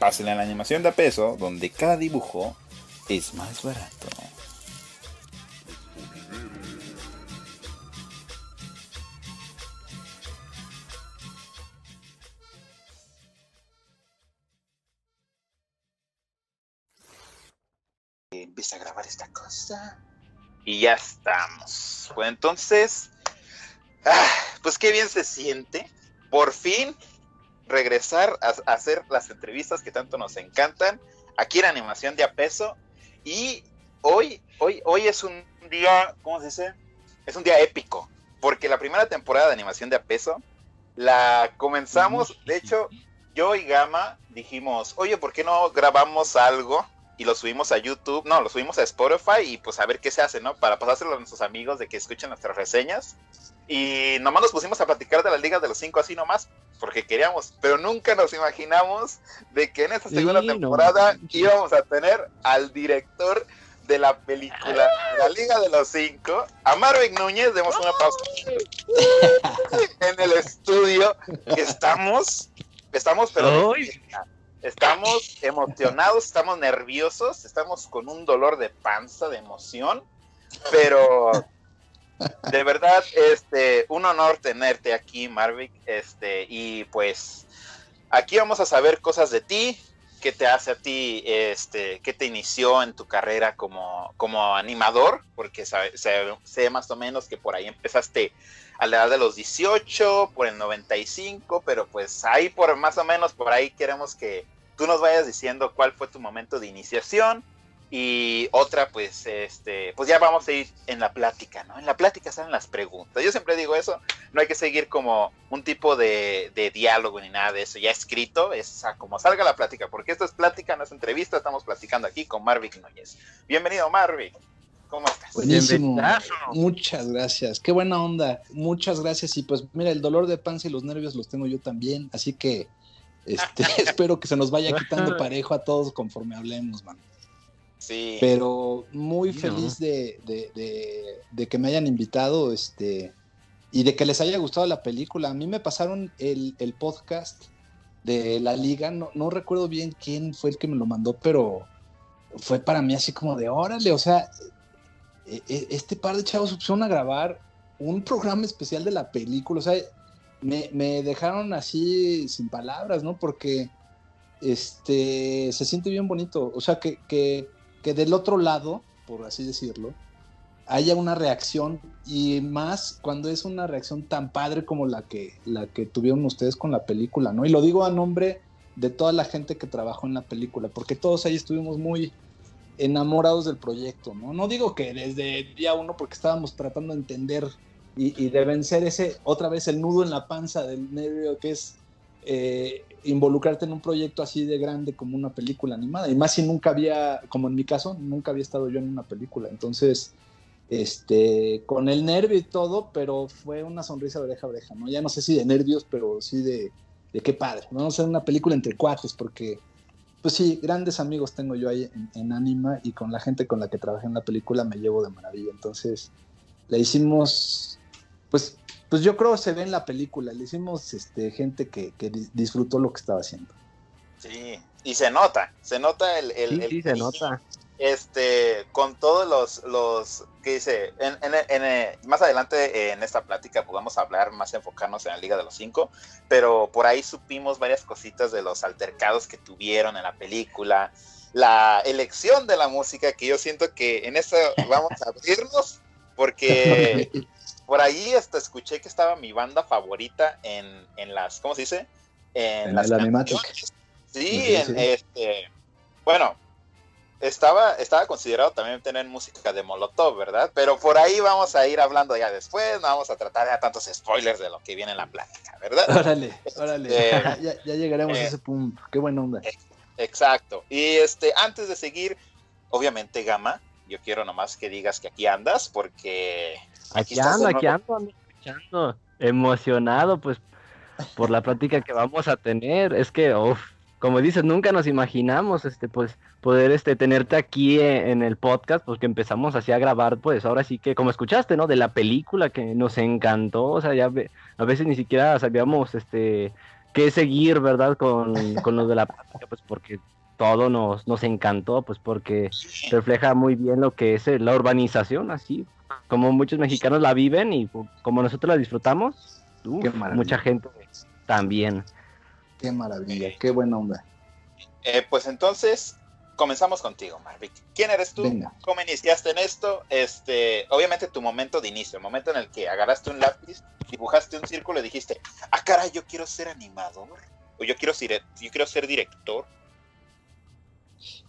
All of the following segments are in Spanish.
Pásenle a la animación de a peso, donde cada dibujo es más barato. Empieza a grabar esta cosa. Y ya estamos. Pues entonces, ah, pues qué bien se siente. Por fin regresar a, hacer las entrevistas que tanto nos encantan. Aquí en Animación de a peso. Y hoy, hoy, hoy es un día, ¿cómo se dice? Es un día épico. Porque la primera temporada de Animación de a peso la comenzamos. De hecho, yo y Gama dijimos, oye, ¿por qué no grabamos algo? Y lo subimos a YouTube, no, lo subimos a Spotify y pues a ver qué se hace, ¿no? Para pasárselo a nuestros amigos de que escuchen nuestras reseñas. Y nomás nos pusimos a platicar de la Liga de los Cinco así nomás, porque queríamos, pero nunca nos imaginamos de que en esta segunda temporada íbamos a tener al director de la película La Liga de los Cinco, a Marvin Núñez, demos una pausa. En el estudio, estamos, estamos, pero estamos emocionados, estamos nerviosos, estamos con un dolor de panza, de emoción, pero de verdad, este, un honor tenerte aquí, Marvick, este, y pues aquí vamos a saber cosas de ti, qué te hace a ti, este, qué te inició en tu carrera como, como animador, porque sé más o menos que por ahí empezaste a la edad de los 18, por el 95, pero pues ahí por más o menos por ahí queremos que tú nos vayas diciendo cuál fue tu momento de iniciación, y otra, pues, este, pues ya vamos a ir en la plática, ¿no? En la plática salen las preguntas. Yo siempre digo eso, no hay que seguir como un tipo de, diálogo ni nada de eso, ya escrito, es como salga la plática, porque esto es plática, no es entrevista, estamos platicando aquí con Marvick Núñez. Bienvenido, Marvick. ¿Cómo estás? Buenísimo. Muchas gracias. Qué buena onda. Muchas gracias. Y pues mira, el dolor de panza y los nervios los tengo yo también. Así que este, espero que se nos vaya quitando parejo a todos conforme hablemos, man. Pero muy feliz de, que me hayan invitado este, y de que les haya gustado la película. A mí me pasaron el, podcast de la liga, no, no, recuerdo bien quién fue el que me lo mandó, pero fue para mí así como de órale, o sea, e, e, este par de chavos pusieron a grabar un programa especial de la película, o sea, me, me dejaron así sin palabras, ¿no? Porque este se siente bien bonito, o sea, que, que que del otro lado, por así decirlo, haya una reacción y más cuando es una reacción tan padre como la que, la que tuvieron ustedes con la película, ¿no? Y lo digo a nombre de toda la gente que trabajó en la película, porque todos ahí estuvimos muy enamorados del proyecto, ¿no? No digo que desde día uno, porque estábamos tratando de entender y, de vencer ese, otra vez, el nudo en la panza del nervio que es eh, involucrarte en un proyecto así de grande como una película animada. Y más si nunca había, como en mi caso, nunca había estado yo en una película. Entonces, este, con el nervio y todo, pero fue una sonrisa de oreja a oreja, ¿no? Ya no sé si de nervios, pero sí de, de qué padre. Vamos a hacer una película entre cuates, porque, pues sí, grandes amigos tengo yo ahí en, en Anima y con la gente con la que trabajé en la película me llevo de maravilla. Entonces, le hicimos, pues pues yo creo que se ve en la película. Le hicimos este, gente que, disfrutó lo que estaba haciendo. Sí, y se nota, se nota el... el sí, se nota. Este, con todos los, los que dice, en, en, más adelante en esta plática podemos hablar más enfocarnos en la Liga de los Cinco, pero por ahí supimos varias cositas de los altercados que tuvieron en la película, la elección de la música, que yo siento que en eso vamos a abrirnos, porque por ahí hasta escuché que estaba mi banda favorita en, en las, ¿cómo se dice? En, las el Sí, en este, bueno, estaba, estaba considerado también tener música de Molotov, ¿verdad? Pero por ahí vamos a ir hablando ya después, no vamos a tratar ya tantos spoilers de lo que viene en la plática, ¿verdad? Órale, órale, este, ya, llegaremos a eh, ese punto, qué buena onda. Exacto. Y este, antes de seguir, obviamente, Gama, yo quiero nomás que digas que aquí andas, porque. Aquí, ando, aquí ando, ando escuchando. Emocionado, pues, por la plática que vamos a tener. Es que, uff, como dices, nunca nos imaginamos, este, pues, poder, este, tenerte aquí e, en el podcast, pues, que empezamos así a grabar, pues, ahora sí que, como escuchaste, ¿no? De la película que nos encantó, o sea, ya a veces ni siquiera sabíamos, este, qué seguir, ¿verdad? Con, con lo de la plática, pues, porque todo nos, nos encantó, pues, porque refleja muy bien lo que es eh, la urbanización, así, como muchos mexicanos la viven y como nosotros la disfrutamos, mucha gente también. Qué maravilla, qué buena onda. Eh, pues entonces, comenzamos contigo, Marvick. ¿Quién eres tú? ¿Cómo iniciaste en esto? Este, obviamente tu momento de inicio, el momento en el que agarraste un lápiz, dibujaste un círculo y dijiste, ah, cara, yo quiero ser animador, o yo quiero ser, yo quiero ser director.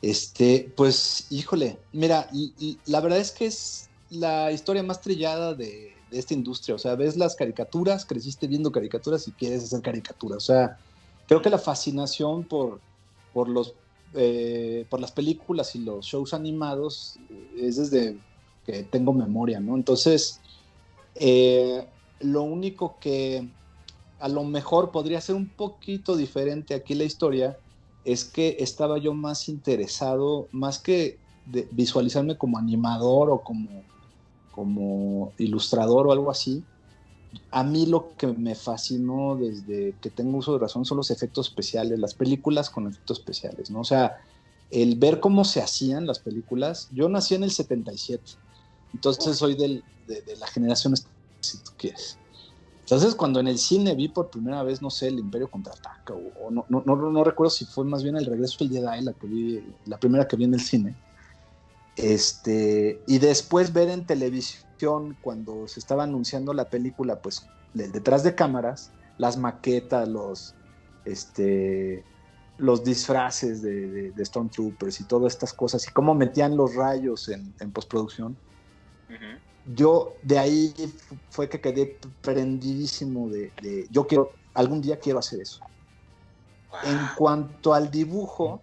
Este, pues, híjole, mira, la verdad es que es la historia más trillada de, esta industria. O sea, ves las caricaturas, creciste viendo caricaturas y quieres hacer caricaturas. O sea, creo que la fascinación por, por, los, eh, por las películas y los shows animados es desde que tengo memoria, ¿no? Entonces, eh, lo único que a lo mejor podría ser un poquito diferente aquí la historia es que estaba yo más interesado, más que de visualizarme como animador o como, como ilustrador o algo así, a mí lo que me fascinó desde que tengo uso de razón son los efectos especiales, las películas con efectos especiales, ¿no? O sea, el ver cómo se hacían las películas. Yo nací en el 77, entonces soy del, de, la generación, si tú quieres. Entonces, cuando en el cine vi por primera vez, no sé, el Imperio contraataca, o, no, no, no, no, recuerdo si fue más bien el regreso del Jedi, la que vi, la primera que vi en el cine. Este, y después ver en televisión cuando se estaba anunciando la película, pues detrás de cámaras, las maquetas, los, este, los disfraces de, de, Stormtroopers y todas estas cosas, y cómo metían los rayos en, postproducción. Yo de ahí fue que quedé prendidísimo de, yo quiero, algún día quiero hacer eso. En cuanto al dibujo,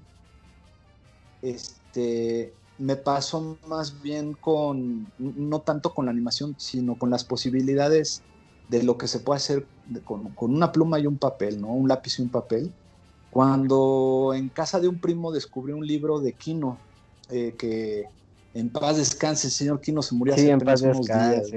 este, me pasó más bien con, no tanto con la animación, sino con las posibilidades de lo que se puede hacer con, una pluma y un papel, ¿no? Un lápiz y un papel. Cuando en casa de un primo descubrí un libro de Kino, eh, que en paz descanse, el señor Kino se murió hace unos días.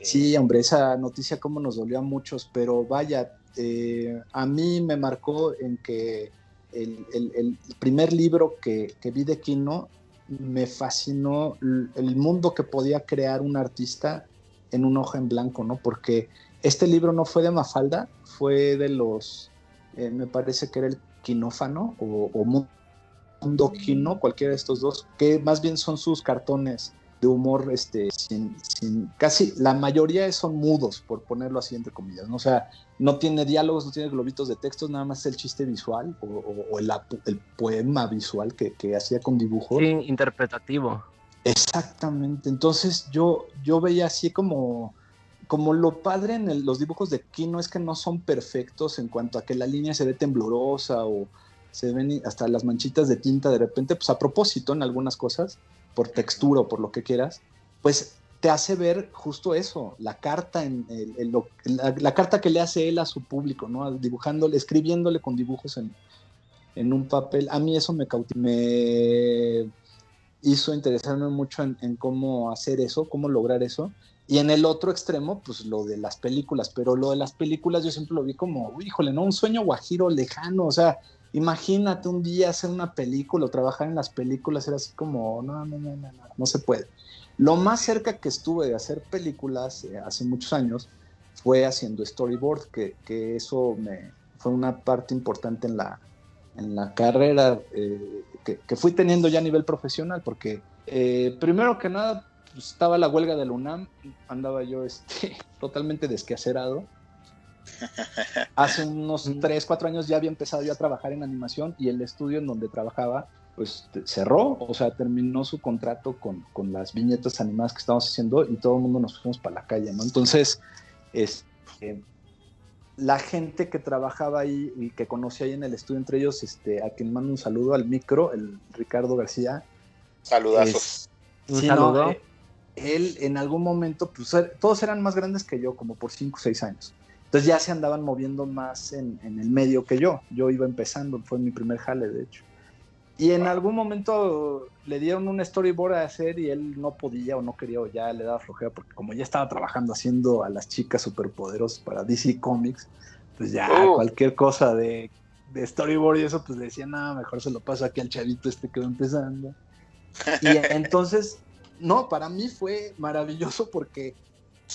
Sí, hombre, esa noticia como nos dolió a muchos, pero vaya, eh, a mí me marcó en que el, primer libro que, vi de Kino me fascinó el mundo que podía crear un artista en un hoja en blanco, ¿no? Porque este libro no fue de Mafalda, fue de los, eh, me parece que era el Quinófano o, o Mundo Quino, cualquiera de estos dos, que más bien son sus cartones de humor, este, sin, casi la mayoría son mudos, por ponerlo así entre comillas, ¿no? O sea, no tiene diálogos, no tiene globitos de textos, nada más el chiste visual o, el, el, poema visual que, que hacía con dibujos. Sí, interpretativo. Exactamente, entonces yo, yo veía así como, como lo padre en los dibujos de Kino es que no son perfectos en cuanto a que la línea se ve temblorosa o se ven hasta las manchitas de tinta de repente, pues a propósito en algunas cosas, por textura o por lo que quieras, pues te hace ver justo eso, la carta, en, la, carta que le hace él a su público, ¿no? Dibujándole, escribiéndole con dibujos en, un papel. A mí eso me, me hizo interesarme mucho en, cómo hacer eso, cómo lograr eso. Y en el otro extremo, pues lo de las películas, pero lo de las películas yo siempre lo vi como, híjole, ¿no? Un sueño guajiro lejano, o sea, Imagínate un día hacer una película o trabajar en las películas, era así como, no, no, no, no, no, no se puede. Lo más cerca que estuve de hacer películas eh, hace muchos años fue haciendo storyboard, que, eso fue una parte importante en la, la carrera eh, que, fui teniendo ya a nivel profesional, porque eh, primero que nada pues, estaba la huelga del UNAM, andaba yo este, totalmente desquacerado Hace unos 3, 4 años ya había empezado yo a trabajar en animación y el estudio en donde trabajaba pues cerró, o sea, terminó su contrato con, con las viñetas animadas que estábamos haciendo y todo el mundo nos fuimos para la calle, ¿no? Entonces, este, la gente que trabajaba ahí y que conocí ahí en el estudio, entre ellos, este, a quien mando un saludo al micro, el Ricardo García. Saludazos. un saludo. Eh, él en algún momento, pues er, todos eran más grandes que yo, como por 5 o 6 años. Entonces ya se andaban moviendo más en, en, el medio que yo. Yo iba empezando, fue mi primer jale, de hecho. Y en algún momento le dieron un storyboard a hacer y él no podía o no quería o ya le daba flojera porque como ya estaba trabajando haciendo a las chicas superpoderosas para DC Comics, pues ya oh. cualquier cosa de, de, storyboard y eso, pues le decía, nada, mejor se lo paso aquí al chavito este que va empezando. Y entonces, no, para mí fue maravilloso porque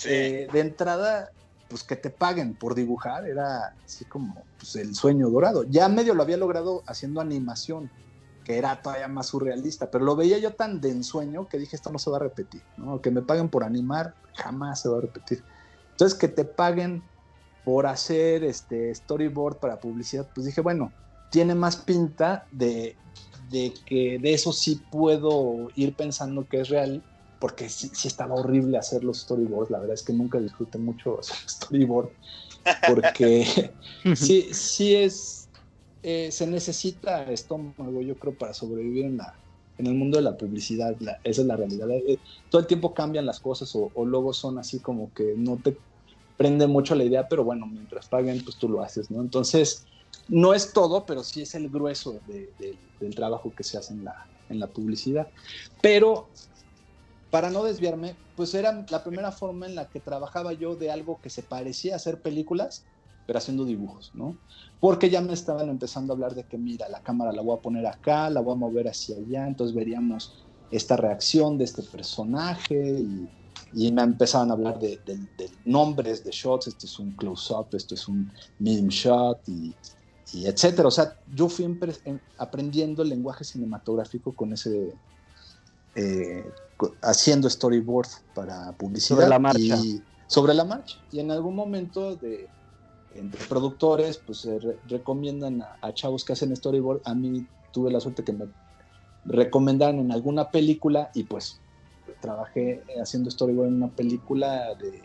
eh, de entrada, pues que te paguen por dibujar era así como pues, el sueño dorado. Ya medio lo había logrado haciendo animación que era todavía más surrealista, pero lo veía yo tan de ensueño que dije, esto no se va a repetir, ¿no? Que me paguen por animar, jamás se va a repetir. Entonces, que te paguen por hacer este storyboard para publicidad, pues dije, bueno, tiene más pinta de, de que de eso sí puedo ir pensando que es real, porque sí, sí, estaba horrible hacer los storyboards, la verdad es que nunca disfruté mucho hacer storyboard, porque sí, sí es eh, se necesita estómago, yo creo, para sobrevivir en, la, en el mundo de la publicidad. esa es la realidad. Eh, todo el tiempo cambian las cosas o, luego son así como que no te prende mucho la idea, pero bueno, mientras paguen, pues tú lo haces, ¿no? Entonces, no es todo, pero sí es el grueso del trabajo que se hace en la, en la publicidad. Pero, para no desviarme, pues era la primera forma en la que trabajaba yo de algo que se parecía a hacer películas, pero haciendo dibujos, ¿no? Porque ya me estaban empezando a hablar de que, mira, la cámara la voy a poner acá, la voy a mover hacia allá, entonces veríamos esta reacción de este personaje y, me empezaban a hablar de, nombres de shots, esto es un close-up, esto es un meme shot y, y etcétera. O sea, yo fui aprendiendo el lenguaje cinematográfico con ese, eh, haciendo storyboard para publicidad. Sobre la marcha. Y, sobre la marcha. Y en algún momento de, entre productores, pues se recomiendan a, chavos que hacen storyboard. A mí tuve la suerte que me recomendaron en alguna película y pues trabajé haciendo storyboard en una película de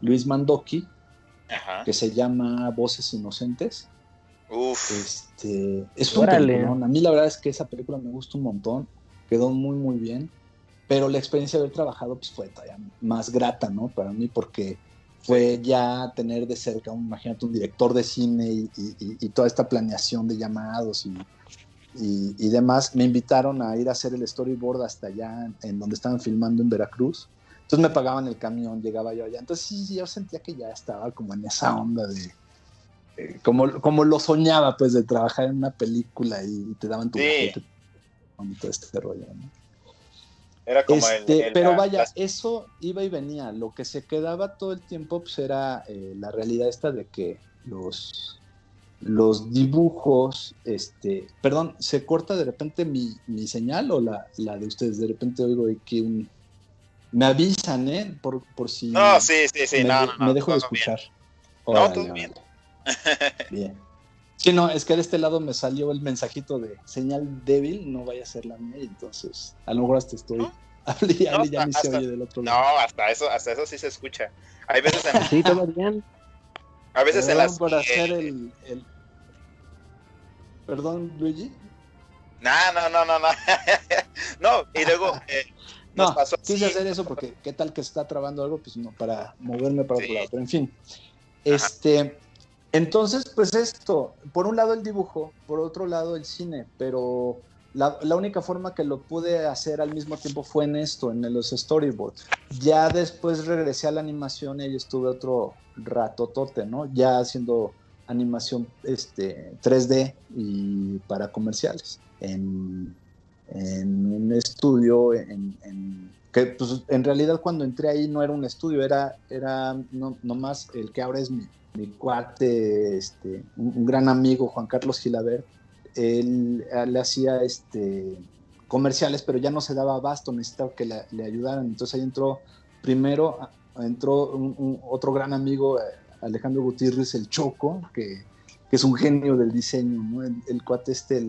Luis Mandoki que se llama Voces Inocentes. Uf. Este, es un película, A mí la verdad es que esa película me gusta un montón. Quedó muy, muy bien. Pero la experiencia de haber trabajado pues, fue todavía más grata, ¿no? Para mí, porque fue ya tener de cerca, imagínate, un director de cine y, toda esta planeación de llamados y, demás. Me invitaron a ir a hacer el storyboard hasta allá, en donde estaban filmando en Veracruz. Entonces me pagaban el camión, llegaba yo allá. Entonces sí, yo sentía que ya estaba como en esa onda de... Eh, como, como lo soñaba, pues, de trabajar en una película y, te daban tu sí. todo este rollo, ¿no? Era como este, pero vaya, eso iba y venía. Lo que se quedaba todo el tiempo pues, era eh, la realidad esta de que los, los dibujos, este, perdón, ¿se corta de repente mi, señal o la, la, de ustedes? De repente oigo aquí un... Me avisan, ¿eh? Por, por si... No, sí, sí, sí, me, no, no, Me dejo de escuchar. no, todo bien. Bien. Sí, no, es que de este lado me salió el mensajito de señal débil, no vaya a ser la mía, entonces a lo mejor hasta estoy. ¿No? ya ni se oye del otro lado. No, hasta eso, hasta eso sí se escucha. Hay veces en. Sí, todo bien. A veces en las. por hacer el, el, Perdón, Luigi. No, no, no, no, no. no, y luego. Eh, no, pasó quise hacer eso porque qué tal que está trabando algo, pues no, para moverme para otro lado. Pero en fin. Este. Entonces, pues esto, por un lado el dibujo, por otro lado el cine, pero la, única forma que lo pude hacer al mismo tiempo fue en esto, en los storyboards. Ya después regresé a la animación y estuve otro ratotote, ¿no? Ya haciendo animación este, 3D y para comerciales. En, un estudio en, que pues, en realidad cuando entré ahí no era un estudio, era, era no, nomás el que ahora es mi, mi cuate, este, un, gran amigo, Juan Carlos Gilabert, él, le hacía este, comerciales, pero ya no se daba abasto, necesitaba que le, ayudaran. Entonces ahí entró, primero entró un, otro gran amigo, eh, Alejandro Gutiérrez, el Choco, que, es un genio del diseño, el, cuate este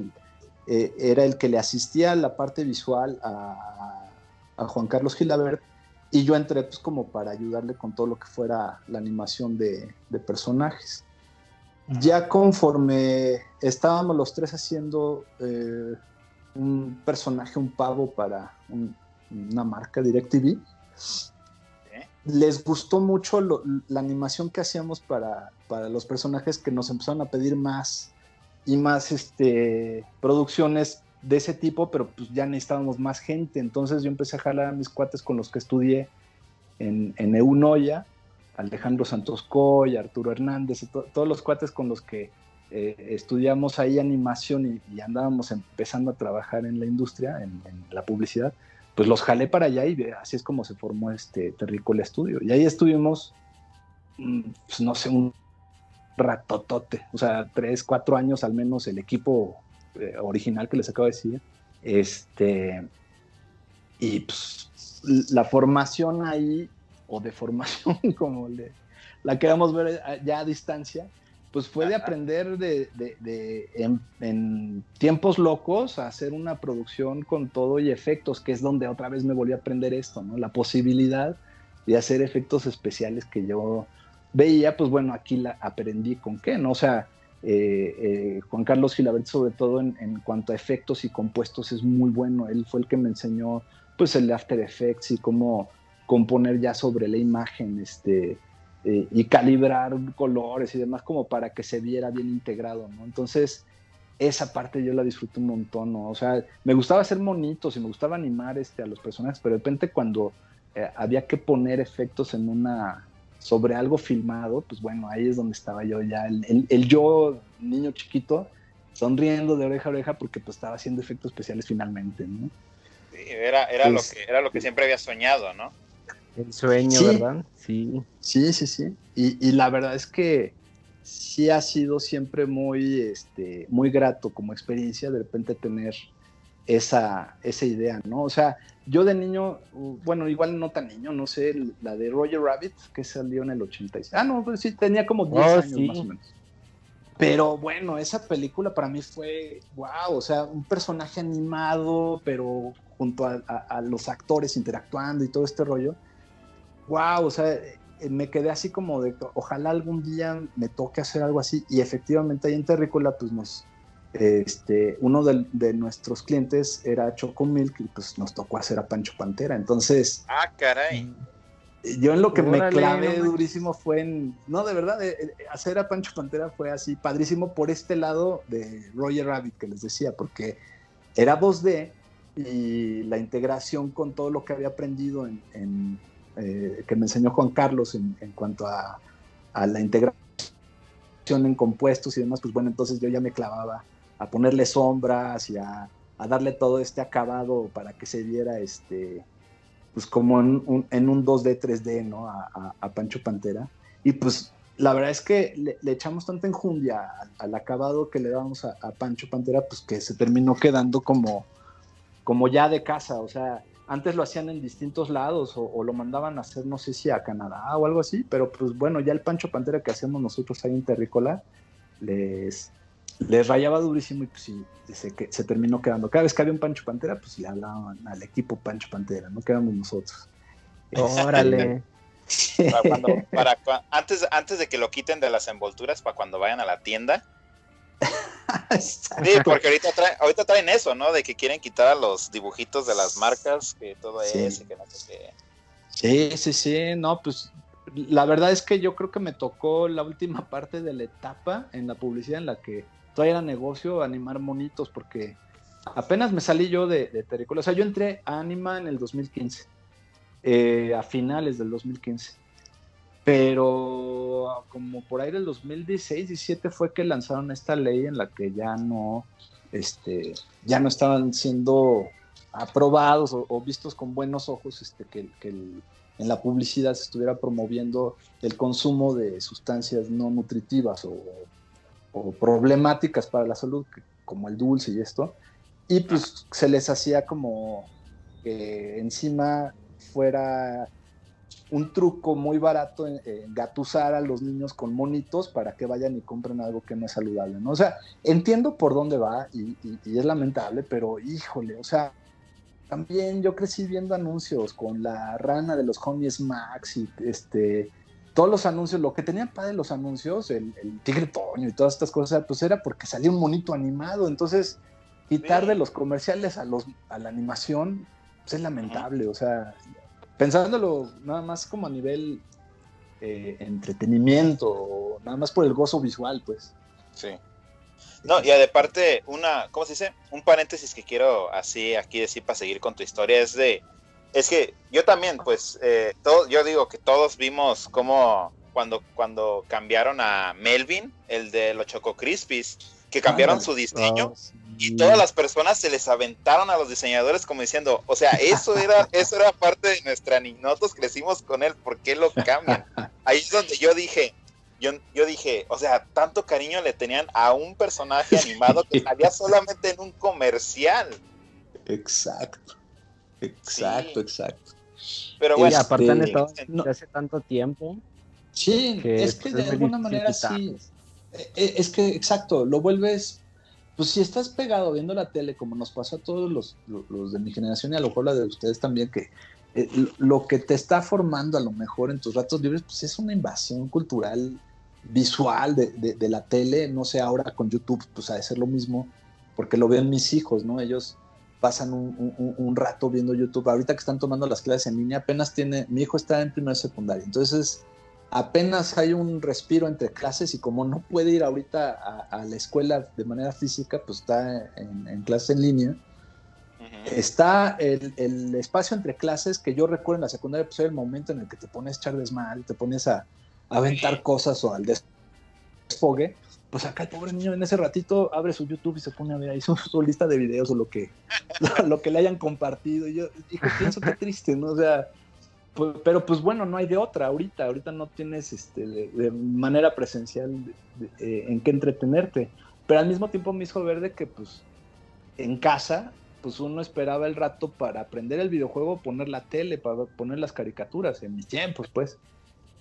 eh, era el que le asistía a la parte visual a, a Juan Carlos Gilabert y yo entré pues como para ayudarle con todo lo que fuera la animación de, personajes. ya conforme estábamos los tres haciendo eh, un personaje, un pavo para una marca DirecTV, les gustó mucho la animación que hacíamos para, para, los personajes que nos empezaron a pedir más y más este, producciones de ese tipo, pero pues ya necesitábamos más gente. Entonces yo empecé a jalar mis cuates con los que estudié en, en Eunoya, Alejandro Santos Coy, Arturo Hernández, todos los cuates con los que eh, estudiamos ahí animación y, andábamos empezando a trabajar en la industria, en, la publicidad, pues los jalé para allá y así es como se formó este Terricola Estudio. Y ahí estuvimos, mm, pues no sé, un ratotote, o sea, tres, cuatro años al menos el equipo eh, original que les acabo de decir. Este, y pues la formación ahí, o de formación, como le, la queramos ver ya a distancia, pues fue de aprender de, en, tiempos locos a hacer una producción con todo y efectos, que es donde otra vez me volví a aprender esto, ¿no? La posibilidad de hacer efectos especiales que yo veía, pues bueno, aquí la aprendí con qué, ¿no? O sea, eh, eh, Juan Carlos Gilabert, sobre todo en, cuanto a efectos y compuestos, es muy bueno. Él fue el que me enseñó, pues, el After Effects y cómo componer ya sobre la imagen, este, eh, y calibrar colores y demás como para que se viera bien integrado, ¿no? Entonces, esa parte yo la disfruto un montón, ¿no? O sea, me gustaba hacer monitos y me gustaba animar este, a los personajes, pero de repente cuando había que poner efectos en una sobre algo filmado, pues bueno, ahí es donde estaba yo ya, el, el, yo, niño chiquito, sonriendo de oreja a oreja porque pues estaba haciendo efectos especiales finalmente, ¿no? Sí, era, era, lo, que, era lo que siempre había soñado, ¿no? El sueño, ¿verdad? Sí. Sí, sí, sí. Y, la verdad es que sí ha sido siempre muy, este, muy grato como experiencia de repente tener esa, esa idea, ¿no? O sea, yo de niño, bueno, igual no tan niño, no sé, la de Roger Rabbit, que salió en el 86. Ah, no, pues sí, tenía como 10 años más o menos. Pero bueno, esa película para mí fue, wow, o sea, un personaje animado, pero junto a los actores interactuando y todo este rollo wow, o sea, eh, me quedé así como de, ojalá algún día me toque hacer algo así. Y efectivamente ahí en Terrícola, pues nos, este, uno de, nuestros clientes era Chocomilk y pues nos tocó hacer a Pancho Pantera. Entonces... Ah, caray. Yo en lo que me clavé durísimo fue en, no, de verdad, eh, eh, hacer a Pancho Pantera fue así, padrísimo por este lado de Roger Rabbit que les decía, porque era voz de y la integración con todo lo que había aprendido en eh, que me enseñó Juan Carlos en, cuanto a, la integración en compuestos y demás, pues bueno, entonces yo ya me clavaba a ponerle sombras y a, darle todo este acabado para que se viera este, pues como en un, en un 2D, 3D, ¿no? A, Pancho Pantera. Y pues la verdad es que le, echamos tanta enjundia al, acabado que le dábamos a, Pancho Pantera, pues que se terminó quedando como, como ya de casa, o sea, antes lo hacían en distintos lados o, lo mandaban a hacer, no sé si a Canadá o algo así, pero pues bueno, ya el Pancho Pantera que hacemos nosotros ahí en Terrícola les, les rayaba durísimo y pues sí, se, se terminó quedando. Cada vez que había un Pancho Pantera, pues le hablaban al equipo Pancho Pantera, no quedamos nosotros. Órale. para antes, antes de que lo quiten de las envolturas para cuando vayan a la tienda, sí, porque ahorita, traen, ahorita traen eso, ¿no? De que quieren quitar a los dibujitos de las marcas, que todo es y que no sé qué. Sí, sí, sí, no, pues la verdad es que yo creo que me tocó la última parte de la etapa en la publicidad en la que todavía era negocio animar monitos, porque apenas me salí yo de, de O sea, yo entré a Anima en el 2015, eh, a finales del 2015. Pero como por ahí del 2016, 17 fue que lanzaron esta ley en la que ya no, este, ya no estaban siendo aprobados o, vistos con buenos ojos este, que, en la publicidad se estuviera promoviendo el consumo de sustancias no nutritivas o, problemáticas para la salud, como el dulce y esto. Y pues se les hacía como que encima fuera un truco muy barato en, gatusar a los niños con monitos para que vayan y compren algo que no es saludable, ¿no? O sea, entiendo por dónde va y, es lamentable, pero híjole, o sea, también yo crecí viendo anuncios con la rana de los homies Max y este todos los anuncios, lo que tenían padre los anuncios, el, Tigre Toño y todas estas cosas, pues era porque salía un monito animado. Entonces, quitar de los comerciales a, los, a la animación pues, es lamentable. O sea, pensándolo nada más como a nivel eh, entretenimiento, nada más por el gozo visual, pues. Sí. No, y aparte, una, ¿cómo se dice? Un paréntesis que quiero así aquí decir para seguir con tu historia es de, es que yo también, pues, eh, todo, yo digo que todos vimos cómo cuando, cuando cambiaron a Melvin, el de los Choco Crispies, que cambiaron su diseño, ah, y todas las personas se les aventaron a los diseñadores como diciendo, o sea, eso era, eso era parte de nuestra niña, nosotros crecimos con él, ¿por qué lo cambian? Ahí es donde yo dije, yo, yo dije, o sea, tanto cariño le tenían a un personaje animado que salía solamente en un comercial. Exacto, exacto, exacto. Pero bueno, y aparte han estado hace tanto tiempo. Sí, es que pues, de alguna manera sí. Eh, eh, es que, exacto, lo vuelves pues si estás pegado viendo la tele, como nos pasó a todos los, de mi generación y a lo mejor la de ustedes también, que eh, lo que te está formando a lo mejor en tus ratos libres, pues es una invasión cultural visual de, la tele, no sé, ahora con YouTube, pues ha de ser lo mismo, porque lo ven mis hijos, ¿no? Ellos pasan un, rato viendo YouTube. Ahorita que están tomando las clases en línea, apenas tiene, mi hijo está en primera secundaria, entonces apenas hay un respiro entre clases y como no puede ir ahorita a, la escuela de manera física, pues está en, en clase en línea. Está el, espacio entre clases que yo recuerdo en la secundaria, pues era el momento en el que te pones a echar desmadre, te pones a, aventar cosas o al desfogue. Pues acá el pobre niño en ese ratito abre su YouTube y se pone a ver ahí su, lista de videos o lo que, lo, que le hayan compartido. Y yo, hijo, pienso que triste, ¿no? O sea, pues, pero pues bueno, no hay de otra ahorita, ahorita no tienes este, de, manera presencial eh, en qué entretenerte. Pero al mismo tiempo me hizo ver de que pues en casa, pues uno esperaba el rato para aprender el videojuego, poner la tele, para poner las caricaturas, en mis tiempos pues.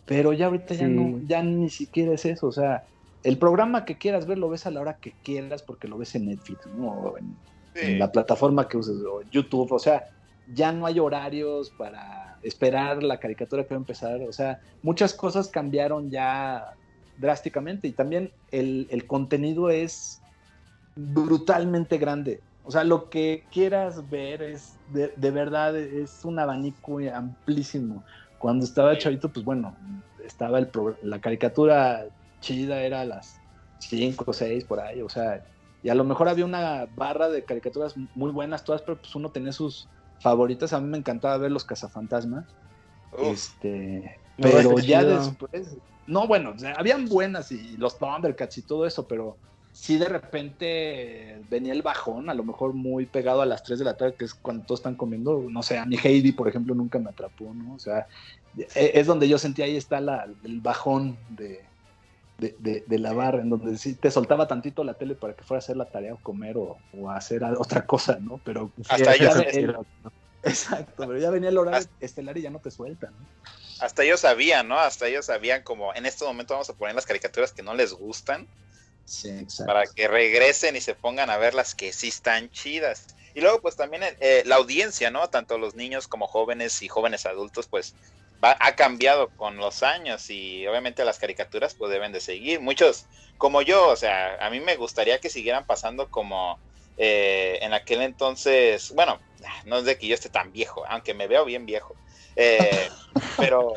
Pero ya ahorita ya no, ya ni siquiera es eso, o sea, el programa que quieras ver lo ves a la hora que quieras porque lo ves en Netflix, ¿no? en, en la plataforma que uses, o YouTube, o sea, ya no hay horarios para esperar la caricatura que va a empezar. O sea, muchas cosas cambiaron ya drásticamente y también el, contenido es brutalmente grande. O sea, lo que quieras ver es de, verdad, es un abanico amplísimo. Cuando estaba chavito, pues bueno, estaba el la caricatura chida, era a las 5 o 6 por ahí, o sea, y a lo mejor había una barra de caricaturas muy buenas todas, pero pues uno tenía sus, favoritas. A mí me encantaba ver los cazafantasmas. Este, pero ya después, no, bueno, habían buenas y los Thundercats y todo eso, pero sí de repente venía el bajón, a lo mejor muy pegado a las 3 de la tarde, que es cuando todos están comiendo, no sé, a mi Heidi, por ejemplo, nunca me atrapó, ¿no? O sea, e, es donde yo sentí ahí está la, el bajón de, de, la barra, en donde sí te soltaba tantito la tele para que fuera a hacer la tarea o comer o, o hacer otra cosa, ¿no? Pero hasta ellos, exacto, pero ya venía el horario estelar y ya no te sueltan. Hasta ellos sabían, ¿no? Hasta ellos sabían como en este momento vamos a poner las caricaturas que no les gustan. Sí, exacto. Para que regresen y se pongan a ver las que sí están chidas. Y luego, pues también eh, la audiencia, ¿no? Tanto los niños como jóvenes y jóvenes adultos, pues ha cambiado con los años y obviamente las caricaturas pues deben de seguir. Muchos, como yo, o sea, a mí me gustaría que siguieran pasando como eh, en aquel entonces, bueno, no es de que yo esté tan viejo, aunque me veo bien viejo, eh, pero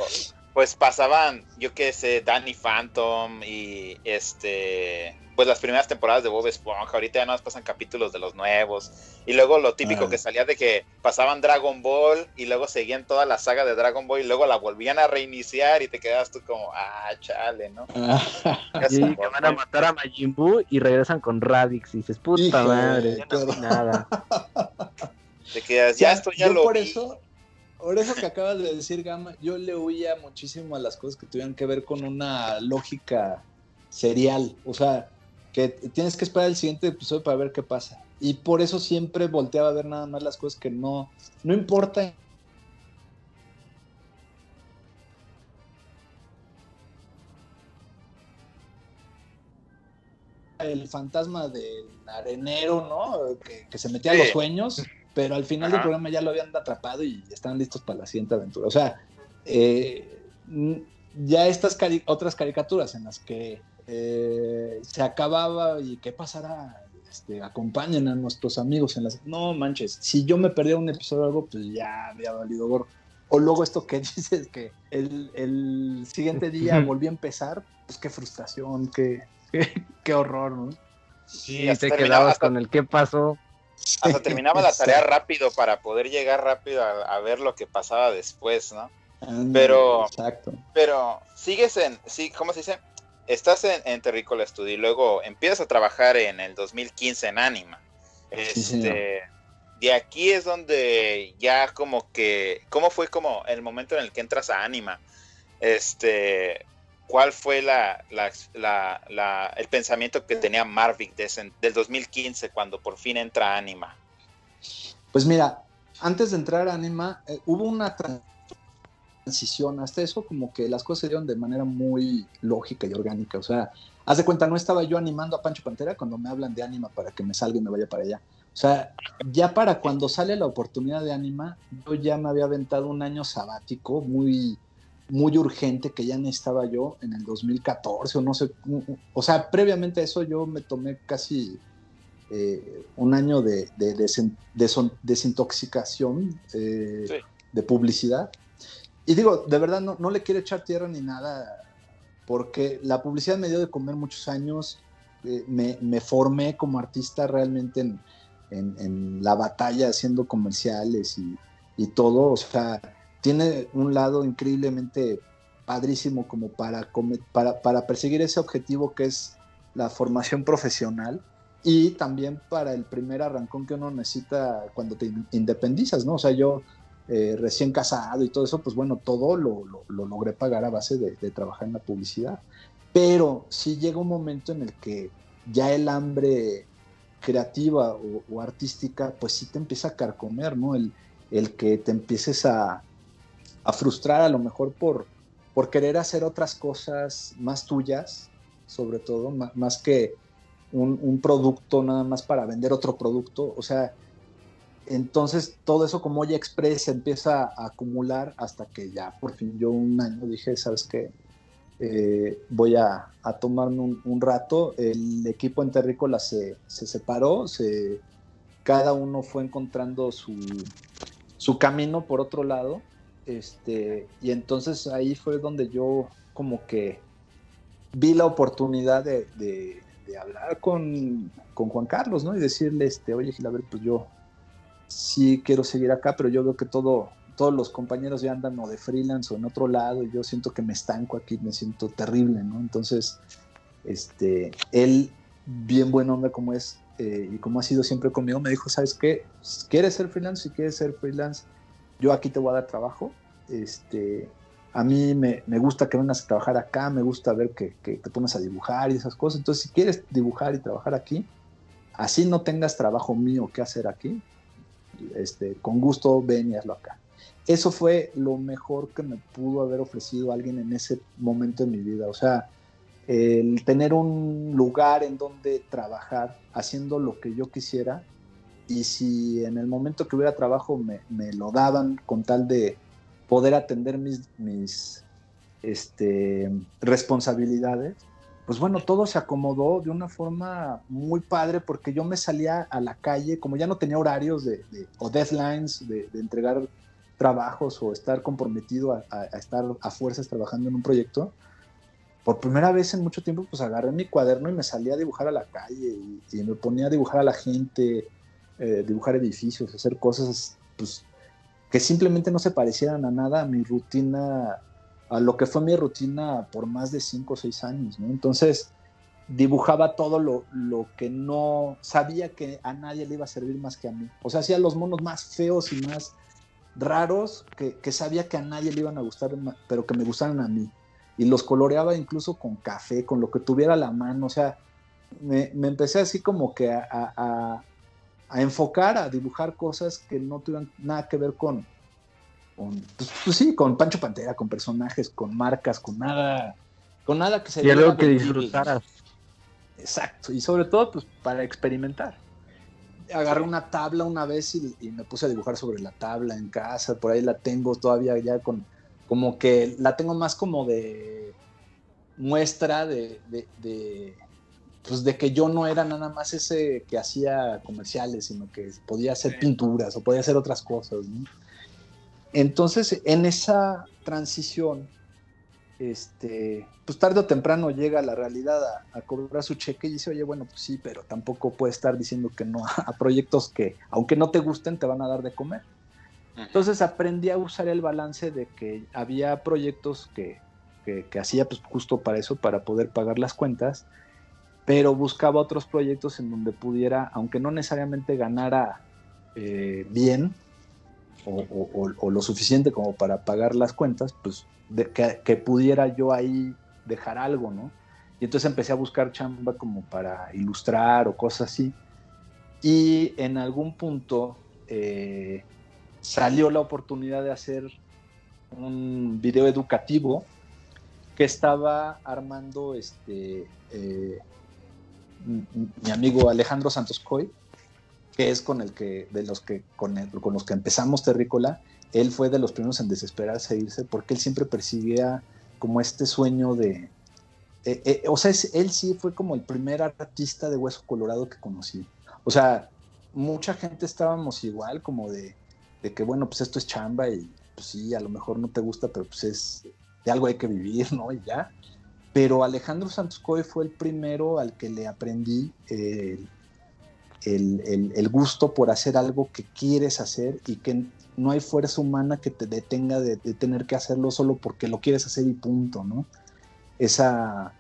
pues pasaban, yo qué sé, Danny Phantom y este pues las primeras temporadas de Bob Esponja, ahorita ya no pasan capítulos de los nuevos, y luego lo típico que salía de que pasaban Dragon Ball y luego seguían toda la saga de Dragon Ball y luego la volvían a reiniciar y te quedas tú como, ah, chale, ¿no? y que van a matar a Majin Buu y regresan con Radix y dices, puta madre, ya no nada. Te quedas, ya, esto ya lo por Eso, por eso que acabas de decir, Gama, yo le huía muchísimo a las cosas que tuvieran que ver con una lógica serial, o sea, que tienes que esperar el siguiente episodio para ver qué pasa. Y por eso siempre volteaba a ver nada más las cosas que no, no importa el fantasma del arenero, ¿no? Que, se metía a los sueños, pero al final del programa ya lo habían atrapado y estaban listos para la siguiente aventura. O sea, eh, ya estas otras caricaturas en las que eh, se acababa y qué pasará, este, acompañen a nuestros amigos en las... No manches, si yo me perdía un episodio o algo, pues ya había valido gorro. O luego esto que dices que el, el siguiente día volví a empezar, pues qué frustración, qué, qué, horror, ¿no? Sí, te quedabas con el qué pasó. Hasta terminaba la tarea rápido para poder llegar rápido a, ver lo que pasaba después, ¿no? pero, exacto. pero sigues en, sí, ¿cómo se dice? Estás en, en Terricola Studio y luego empiezas a trabajar en el 2015 en Anima. Este, de aquí es donde ya como que, ¿cómo fue como el momento en el que entras a Anima? Este, ¿cuál fue la, el pensamiento que tenía Marvick del 2015 cuando por fin entra a Anima? Pues mira, antes de entrar a Anima, eh, hubo una transición, hasta eso como que las cosas se dieron de manera muy lógica y orgánica, o sea, haz de cuenta, no estaba yo animando a Pancho Pantera cuando me hablan de Anima para que me salga y me vaya para allá. O sea, ya para cuando sale la oportunidad de Anima, yo ya me había aventado un año sabático muy, muy urgente que ya necesitaba yo en el 2014 o no sé. O sea, previamente a eso yo me tomé casi eh, un año de, desintoxicación eh, de publicidad. Y digo, de verdad no, no le quiero echar tierra ni nada, porque la publicidad me dio de comer muchos años, eh, me, me, formé como artista realmente en, en, la batalla haciendo comerciales y, todo, o sea, tiene un lado increíblemente padrísimo como para, para, para perseguir ese objetivo que es la formación profesional y también para el primer arrancón que uno necesita cuando te independizas, ¿no? O sea, yo eh, recién casado y todo eso, pues bueno, todo lo, lo, logré pagar a base de, trabajar en la publicidad. Pero sí llega un momento en el que ya el hambre creativa o, artística, pues sí te empieza a carcomer, ¿no? El, el que te empieces a, a, frustrar a lo mejor por, por querer hacer otras cosas más tuyas, sobre todo, más, que un, un, producto nada más para vender otro producto. O sea, entonces todo eso como ya Express empieza a acumular hasta que ya por fin yo un año dije, ¿sabes qué? Eh, voy a, tomarme un, rato. El equipo en Terrícola se, se separó, se, cada uno fue encontrando su, su camino por otro lado. Este, y entonces ahí fue donde yo como que vi la oportunidad de, de, hablar con, con, Juan Carlos, ¿no? Y decirle, este, oye, Gilabert, pues yo sí quiero seguir acá, pero yo veo que todo, todos los compañeros ya andan o de freelance o en otro lado y yo siento que me estanco aquí, me siento terrible, ¿no? Entonces, este, él, bien buen hombre como es eh, y como ha sido siempre conmigo, me dijo, ¿sabes qué? ¿Quieres ser freelance? Si quieres ser freelance, yo aquí te voy a dar trabajo. Este, a mí me, me gusta que vengas a trabajar acá, me gusta ver que, que, te pones a dibujar y esas cosas. Entonces, si quieres dibujar y trabajar aquí, así no tengas trabajo mío que hacer aquí, este, con gusto ven y hazlo acá eso fue lo mejor que me pudo haber ofrecido alguien en ese momento de mi vida. O sea, el tener un lugar en donde trabajar haciendo lo que yo quisiera y si en el momento que hubiera trabajo me, lo daban con tal de poder atender mis, este, responsabilidades, pues bueno, todo se acomodó de una forma muy padre porque yo me salía a la calle, como ya no tenía horarios de, o deadlines de, entregar trabajos o estar comprometido a, estar a fuerzas trabajando en un proyecto, por primera vez en mucho tiempo, pues agarré mi cuaderno y me salí a dibujar a la calle y, me ponía a dibujar a la gente, eh, dibujar edificios, hacer cosas pues, que simplemente no se parecieran a nada a mi rutina, a lo que fue mi rutina por más de cinco o seis años, ¿no? Entonces, dibujaba todo lo, lo, que no sabía que a nadie le iba a servir más que a mí. O sea, hacía los monos más feos y más raros que, sabía que a nadie le iban a gustar, pero que me gustaran a mí. Y los coloreaba incluso con café, con lo que tuviera a la mano. O sea, me, empecé así como que a, enfocar, a dibujar cosas que no tuvieran nada que ver con, con pues, pues, sí, con Pancho Pantera, con personajes, con marcas, con nada, con nada que se Y algo que disfrutaras. Exacto, y sobre todo pues para experimentar agarré una tabla una vez y, me puse a dibujar sobre la tabla en casa, por ahí la tengo todavía ya con, como que la tengo más como de muestra de, de, pues de que yo no era nada más ese que hacía comerciales, sino que podía hacer pinturas o podía hacer otras cosas. Entonces, en esa transición, este, pues tarde o temprano llega a la realidad a, cobrar su cheque y dice, oye, bueno, pues sí, pero tampoco puede estar diciendo que no a, proyectos que, aunque no te gusten, te van a dar de comer. Entonces aprendí a usar el balance de que había proyectos que, que, hacía pues justo para eso, para poder pagar las cuentas, pero buscaba otros proyectos en donde pudiera, aunque no necesariamente ganara eh, bien o, lo suficiente como para pagar las cuentas, pues que, pudiera yo ahí dejar algo, ¿no? Y entonces empecé a buscar chamba como para ilustrar o cosas así. Y en algún punto eh, salió la oportunidad de hacer un video educativo que estaba armando este eh, mi amigo Alejandro Santos Coy, que es con el que, de los que, con, los que empezamos Terrícola, él fue de los primeros en desesperarse a irse porque él siempre perseguía como este sueño de... Eh, eh, o sea, él sí fue como el primer artista de Hueso Colorado que conocí. O sea, mucha gente estábamos igual, como de, de que, bueno, pues esto es chamba y pues sí, a lo mejor no te gusta, pero pues es de algo hay que vivir, ¿no? Y ya. Pero Alejandro Santos Coy fue el primero al que le aprendí el, el, gusto por hacer algo que quieres hacer y que no hay fuerza humana que te detenga de, tener que hacerlo solo porque lo quieres hacer y punto, ¿no? Esa,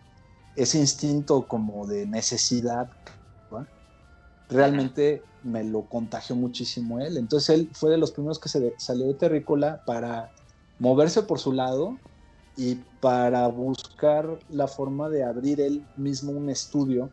ese instinto como de necesidad, realmente me lo contagió muchísimo él. Entonces él fue de los primeros que se salió de Terrícola para moverse por su lado y para buscar la forma de abrir él mismo un estudio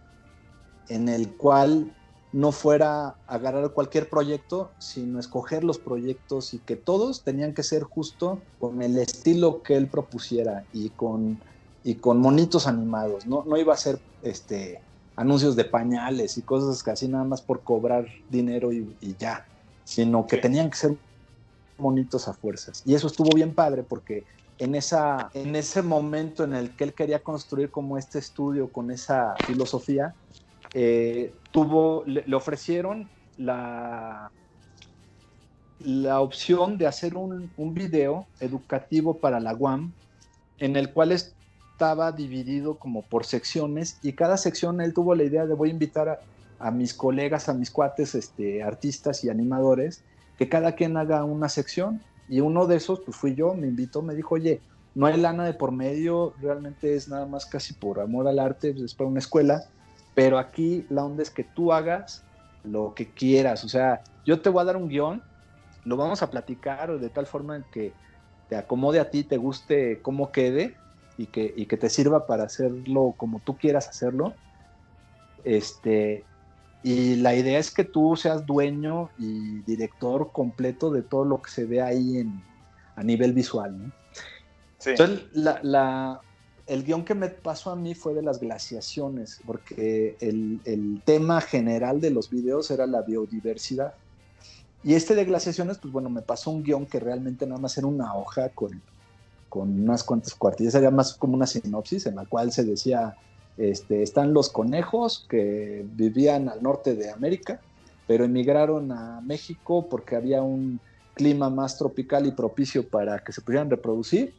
en el cual no fuera agarrar cualquier proyecto, sino escoger los proyectos y que todos tenían que ser justo con el estilo que él propusiera y con, y con monitos animados. No, no iba a ser este, anuncios de pañales y cosas casi nada más por cobrar dinero y, ya, sino que tenían que ser monitos a fuerzas. Y eso estuvo bien padre porque en, esa, en ese momento en el que él quería construir como este estudio con esa filosofía, eh, tuvo, le, ofrecieron la, la opción de hacer un, video educativo para la UAM, en el cual estaba dividido como por secciones, y cada sección él tuvo la idea de voy a invitar a, mis colegas, a mis cuates, este, artistas y animadores, que cada quien haga una sección, y uno de esos, pues fui yo, me invitó, me dijo, oye, no hay lana de por medio, realmente es nada más casi por amor al arte, pues, es para una escuela, pero aquí la onda es que tú hagas lo que quieras. O sea, yo te voy a dar un guion, lo vamos a platicar de tal forma que te acomode a ti, te guste cómo quede y que, y que te sirva para hacerlo como tú quieras hacerlo. Este, y la idea es que tú seas dueño y director completo de todo lo que se ve ahí en, a nivel visual. ¿no? Entonces, la, la, el guion que me pasó a mí fue de las glaciaciones, porque el, tema general de los videos era la biodiversidad. Y este de glaciaciones, pues bueno, me pasó un guion que realmente nada más era una hoja con, con unas cuantas cuartillas, era más como una sinopsis en la cual se decía, este, están los conejos que vivían al norte de América, pero emigraron a México porque había un clima más tropical y propicio para que se pudieran reproducir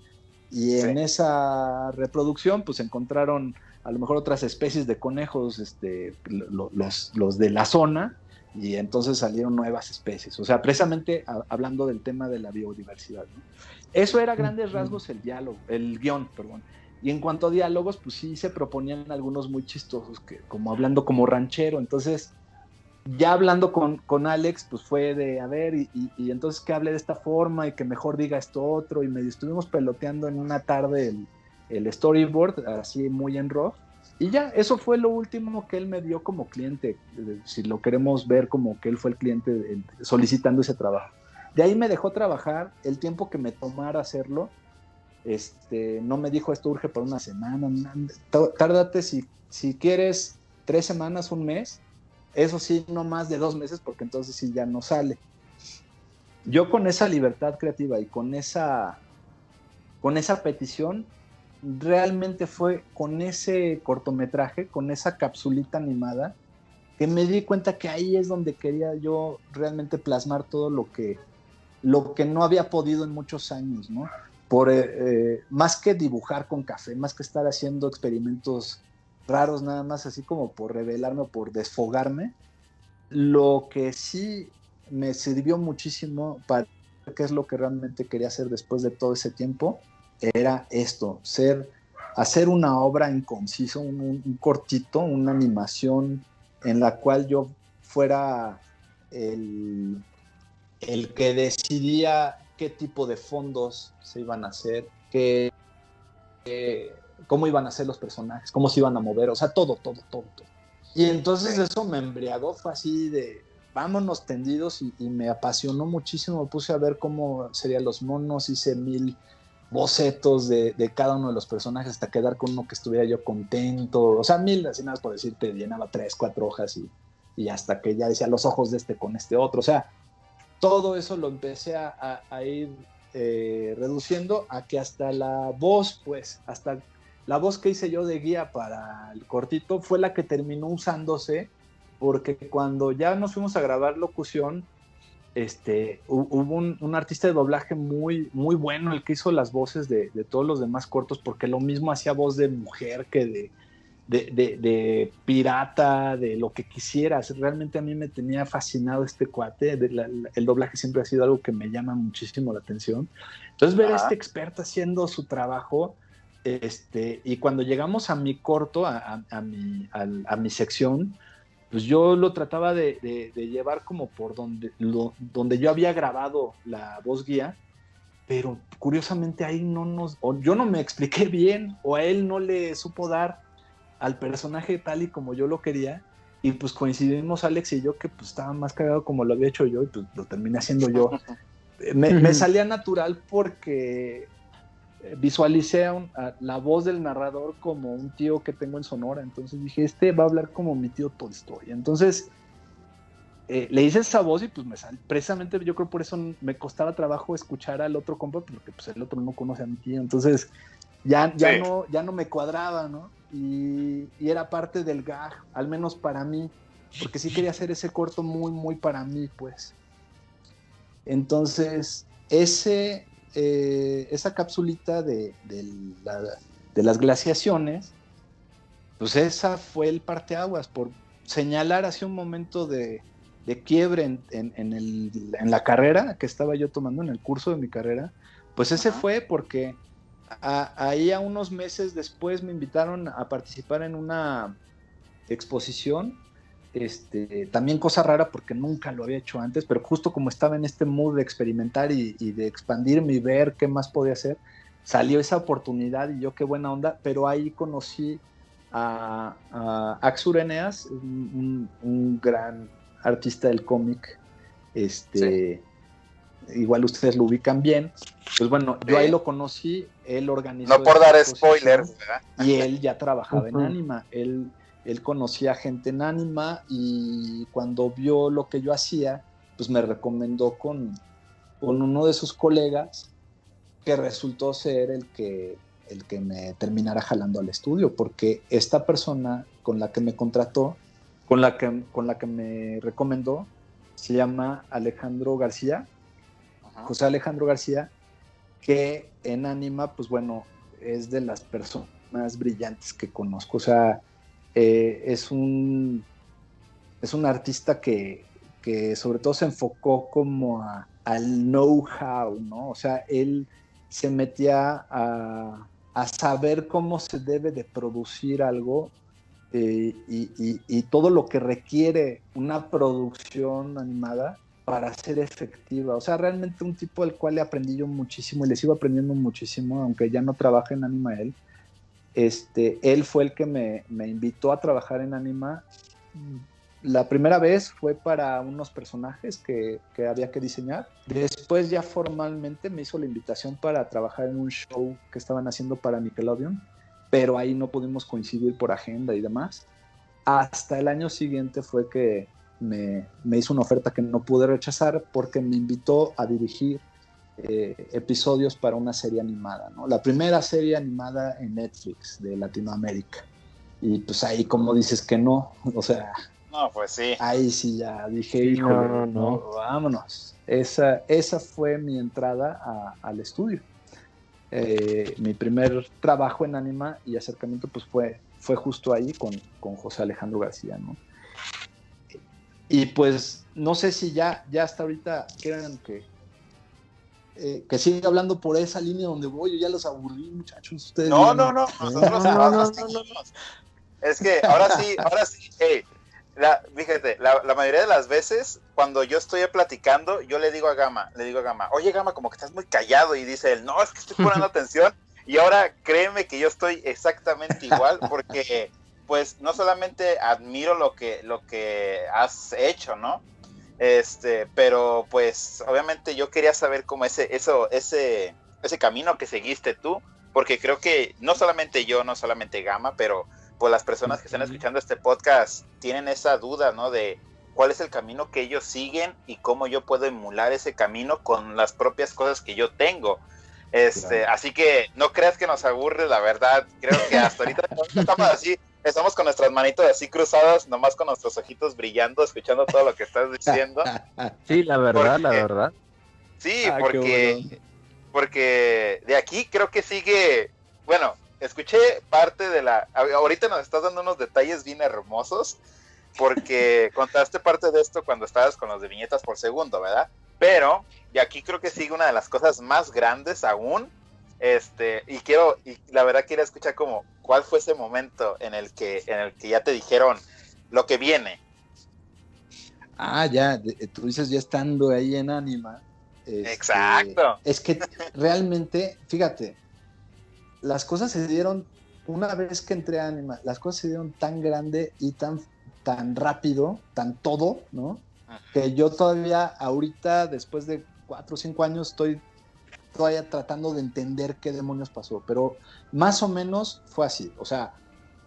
y en esa reproducción, pues encontraron a lo mejor otras especies de conejos, este, los, los de la zona, y entonces salieron nuevas especies. O sea, precisamente hablando del tema de la biodiversidad. Eso era grandes rasgos el diálogo, el guion, perdón. Y en cuanto a diálogos, pues sí se proponían algunos muy chistosos, que, como hablando como ranchero. Entonces, ya hablando con, con, Alex, pues fue de, a ver, y, y, entonces que hable de esta forma y que mejor diga esto otro, y me estuvimos peloteando en una tarde el, el storyboard, así muy en rock, y ya, eso fue lo último que él me dio como cliente, si lo queremos ver como que él fue el cliente solicitando ese trabajo. De ahí me dejó trabajar el tiempo que me tomara hacerlo. Este, no me dijo esto urge por una semana, tárdate si, si quieres tres semanas, un mes, eso sí, no más de dos meses, porque entonces sí ya no sale. Yo con esa libertad creativa y con esa con esa petición, realmente fue con ese cortometraje, con esa capsulita animada, que me di cuenta que ahí es donde quería yo realmente plasmar todo lo que, lo que no había podido en muchos años, ¿no? Por, eh, eh, más que dibujar con café, más que estar haciendo experimentos raros nada más así como por revelarme o por desfogarme, lo que sí me sirvió muchísimo para qué es lo que realmente quería hacer después de todo ese tiempo, era esto, ser, hacer una obra en conciso, un, cortito, una animación en la cual yo fuera el, el que decidía qué tipo de fondos se iban a hacer, qué, cómo iban a ser los personajes, cómo se iban a mover, o sea, todo, todo, todo, todo. Y entonces eso me embriagó, fue así de, vámonos tendidos y, me apasionó muchísimo. Me puse a ver cómo serían los monos, hice mil bocetos de, cada uno de los personajes hasta quedar con uno que estuviera yo contento. O sea, mil, así nada por decirte, llenaba tres, cuatro hojas y, hasta que ya decía los ojos de este con este otro. O sea, todo eso lo empecé a, ir eh, reduciendo a que hasta la voz, pues, hasta la voz que hice yo de guía para el cortito fue la que terminó usándose porque cuando ya nos fuimos a grabar locución, este, hubo un, artista de doblaje muy, muy bueno, el que hizo las voces de, todos los demás cortos, porque lo mismo hacía voz de mujer que de, de, pirata, de lo que quisieras. Realmente a mí me tenía fascinado este cuate. el doblaje siempre ha sido algo que me llama muchísimo la atención. Entonces, ver a este experto haciendo su trabajo, este, y cuando llegamos a mi corto, a, mi, a mi sección, pues yo lo trataba de, llevar como por donde, donde yo había grabado la voz guía, pero curiosamente ahí no nos, o yo no me expliqué bien, o a él no le supo dar al personaje tal y como yo lo quería, y pues coincidimos Alex y yo que pues estaba más cagado como lo había hecho yo, y pues lo terminé haciendo yo. me salía natural porque visualicé a, la voz del narrador como un tío que tengo en Sonora. Entonces dije, este va a hablar como mi tío Tolstoy. Entonces eh, le hice esa voz y pues me. Precisamente yo creo por eso me costaba trabajo escuchar al otro compa, porque pues el otro no conoce a mi tío. Entonces ya, ya, no, ya no me cuadraba, ¿no? Y, y era parte del gag, al menos para mí, porque sí quería hacer ese corto muy, muy para mí, pues. Entonces, ese eh, esa capsulita de, las glaciaciones, pues esa fue el parteaguas, por señalar hacia un momento de, quiebre en, la carrera que estaba yo tomando, en el curso de mi carrera, pues ese fue porque ahí a unos meses después me invitaron a participar en una exposición este, también cosa rara porque nunca lo había hecho antes, pero justo como estaba en este mood de experimentar y, de expandirme y ver qué más podía hacer, salió esa oportunidad y yo qué buena onda, pero ahí conocí a, Axur Eneas, un, gran artista del cómic, este, igual ustedes lo ubican bien, pues bueno, yo ahí lo conocí, él organizó... No por dar spoilers, Y él ya trabajaba en Anima, él él conocía gente en Anima y cuando vio lo que yo hacía, pues me recomendó con, con uno de sus colegas que resultó ser el que, el que me terminara jalando al estudio, porque esta persona con la que me contrató, con la que, con la que me recomendó, se llama Alejandro García, José Alejandro García, que en Anima, pues bueno, es de las personas más brillantes que conozco. O sea, eh, es, un, es un artista que, sobre todo se enfocó como al know-how, ¿no? O sea, él se metía a, saber cómo se debe de producir algo eh, y, todo lo que requiere una producción animada para ser efectiva. O sea, realmente un tipo al cual le aprendí yo muchísimo y le sigo aprendiendo muchísimo, aunque ya no trabaja en Anima él. Este, él fue el que me, invitó a trabajar en Anima. La primera vez fue para unos personajes que, había que diseñar. Después ya formalmente me hizo la invitación para trabajar en un show que estaban haciendo para Nickelodeon, pero ahí no pudimos coincidir por agenda y demás. Hasta el año siguiente fue que me, me hizo una oferta que no pude rechazar porque me invitó a dirigir eh, episodios para una serie animada, ¿no? La primera serie animada en Netflix de Latinoamérica. Y pues ahí como dices que no, o sea... No, pues sí. Ahí sí ya dije, hijo, no, no, vámonos. Esa, esa fue mi entrada al estudio. Eh, mi primer trabajo en Anima y acercamiento pues fue, fue justo ahí con, con José Alejandro García, ¿no? Y pues no sé si ya, ya hasta ahorita crean que, eh, que sigue hablando por esa línea donde voy, yo ya los aburrí, muchachos. Ustedes no, no, no, nosotros no, no, Es que ahora sí, ahora sí, la, fíjate, la, mayoría de las veces cuando yo estoy platicando, yo le digo a Gama, le digo a Gama, oye Gama, como que estás muy callado y dice él, no, es que estoy poniendo atención y ahora créeme que yo estoy exactamente igual porque pues no solamente admiro lo que, lo que has hecho, ¿no? Este, pero pues obviamente yo quería saber cómo ese, eso, ese, ese camino que seguiste tú, porque creo que no solamente yo, no solamente Gama, pero pues las personas que están escuchando este podcast tienen esa duda, ¿no? De cuál es el camino que ellos siguen y cómo yo puedo emular ese camino con las propias cosas que yo tengo. Este, así que no creas que nos aburre, la verdad. Creo que hasta ahorita estamos así estamos con nuestras manitos así cruzadas, nomás con nuestros ojitos brillando, escuchando todo lo que estás diciendo. Sí, la verdad, la verdad. Sí, ah, porque, porque de aquí creo que sigue, bueno, escuché parte de la, ahorita nos estás dando unos detalles bien hermosos, porque contaste parte de esto cuando estabas con los de viñetas por segundo, ¿verdad? Pero de aquí creo que sigue una de las cosas más grandes aún, este, y quiero, y la verdad quiero escuchar como, ¿cuál fue ese momento en el que, en el que ya te dijeron lo que viene? Ah, ya, tú dices ya estando ahí en Anima. Este, Exacto. Es que realmente, fíjate, las cosas se dieron, una vez que entré a Anima, las cosas se dieron tan grande y tan, tan rápido, tan todo, ¿no? Que yo todavía ahorita, después de cuatro o cinco años, estoy todavía tratando de entender qué demonios pasó, pero más o menos fue así. O sea,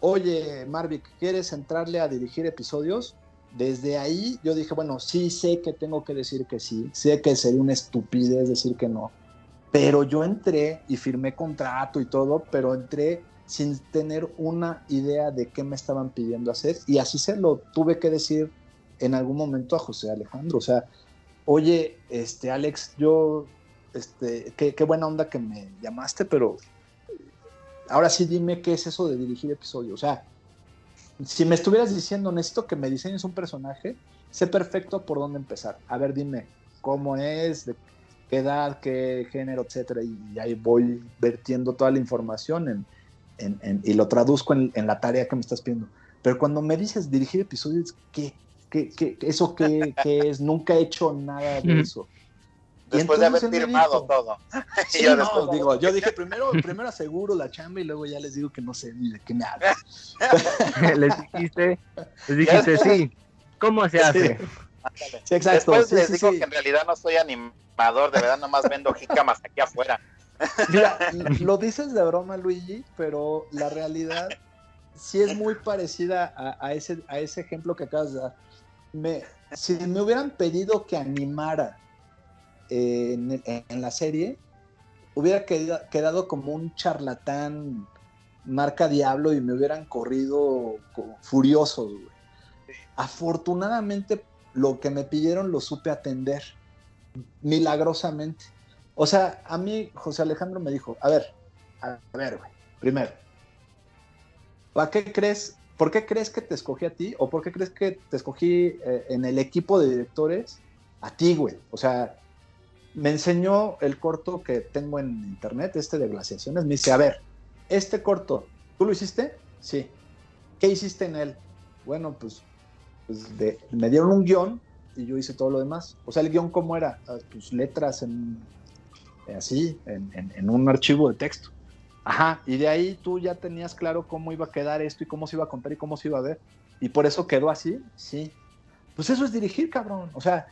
oye, Marvick, ¿quieres entrarle a dirigir episodios? Desde ahí yo dije, bueno, sí sé que tengo que decir que sí, sé que sería una estupidez decir que no, pero yo entré y firmé contrato y todo, pero entré sin tener una idea de qué me estaban pidiendo hacer y así se lo tuve que decir en algún momento a José Alejandro, o sea, oye, este Alex, yo este, qué, buena onda que me llamaste, pero ahora sí dime qué es eso de dirigir episodios. O sea, si me estuvieras diciendo, necesito que me diseñes un personaje, sé perfecto por dónde empezar. A ver, dime cómo es, de qué edad, qué género, etcétera, y, ahí voy vertiendo toda la información y lo traduzco en, la tarea que me estás pidiendo. Pero cuando me dices dirigir episodios, ¿qué? ¿Qué, qué, eso qué, qué es? Nunca he hecho nada de eso. Después de haber firmado todo. yo, digo, yo dije, primero, primero aseguro la chamba y luego ya les digo que no sé ni de qué me hablan. les dijiste, les dijiste, sí, ¿cómo se hace? Sí, exacto. Después les digo que en realidad no soy animador, de verdad nomás vendo jicamas aquí afuera. Mira, lo dices de broma, Luigi, pero la realidad sí es muy parecida a, ese, a ese ejemplo que acabas de dar. Me, si me hubieran pedido que animara en, la serie, hubiera quedado, como un charlatán marca diablo y me hubieran corrido furiosos, Afortunadamente, lo que me pidieron lo supe atender, milagrosamente. O sea, a mí José Alejandro me dijo, a ver, a ver, güey, primero, ¿para qué crees? ¿Por qué crees que te escogí a ti? ¿O por qué crees que te escogí eh, en el equipo de directores a ti, güey? O sea, me enseñó el corto que tengo en internet, este de glaciaciones. Me dice, a ver, este corto, ¿tú lo hiciste? Sí. ¿Qué hiciste en él? Bueno, pues, pues me dieron un guion y yo hice todo lo demás. O sea, el guion, ¿cómo era? Ah, tus letras en, así, en, un archivo de texto. Ajá, y de ahí tú ya tenías claro cómo iba a quedar esto y cómo se iba a contar y cómo se iba a ver. Y por eso quedó así, sí. Pues eso es dirigir, cabrón. O sea,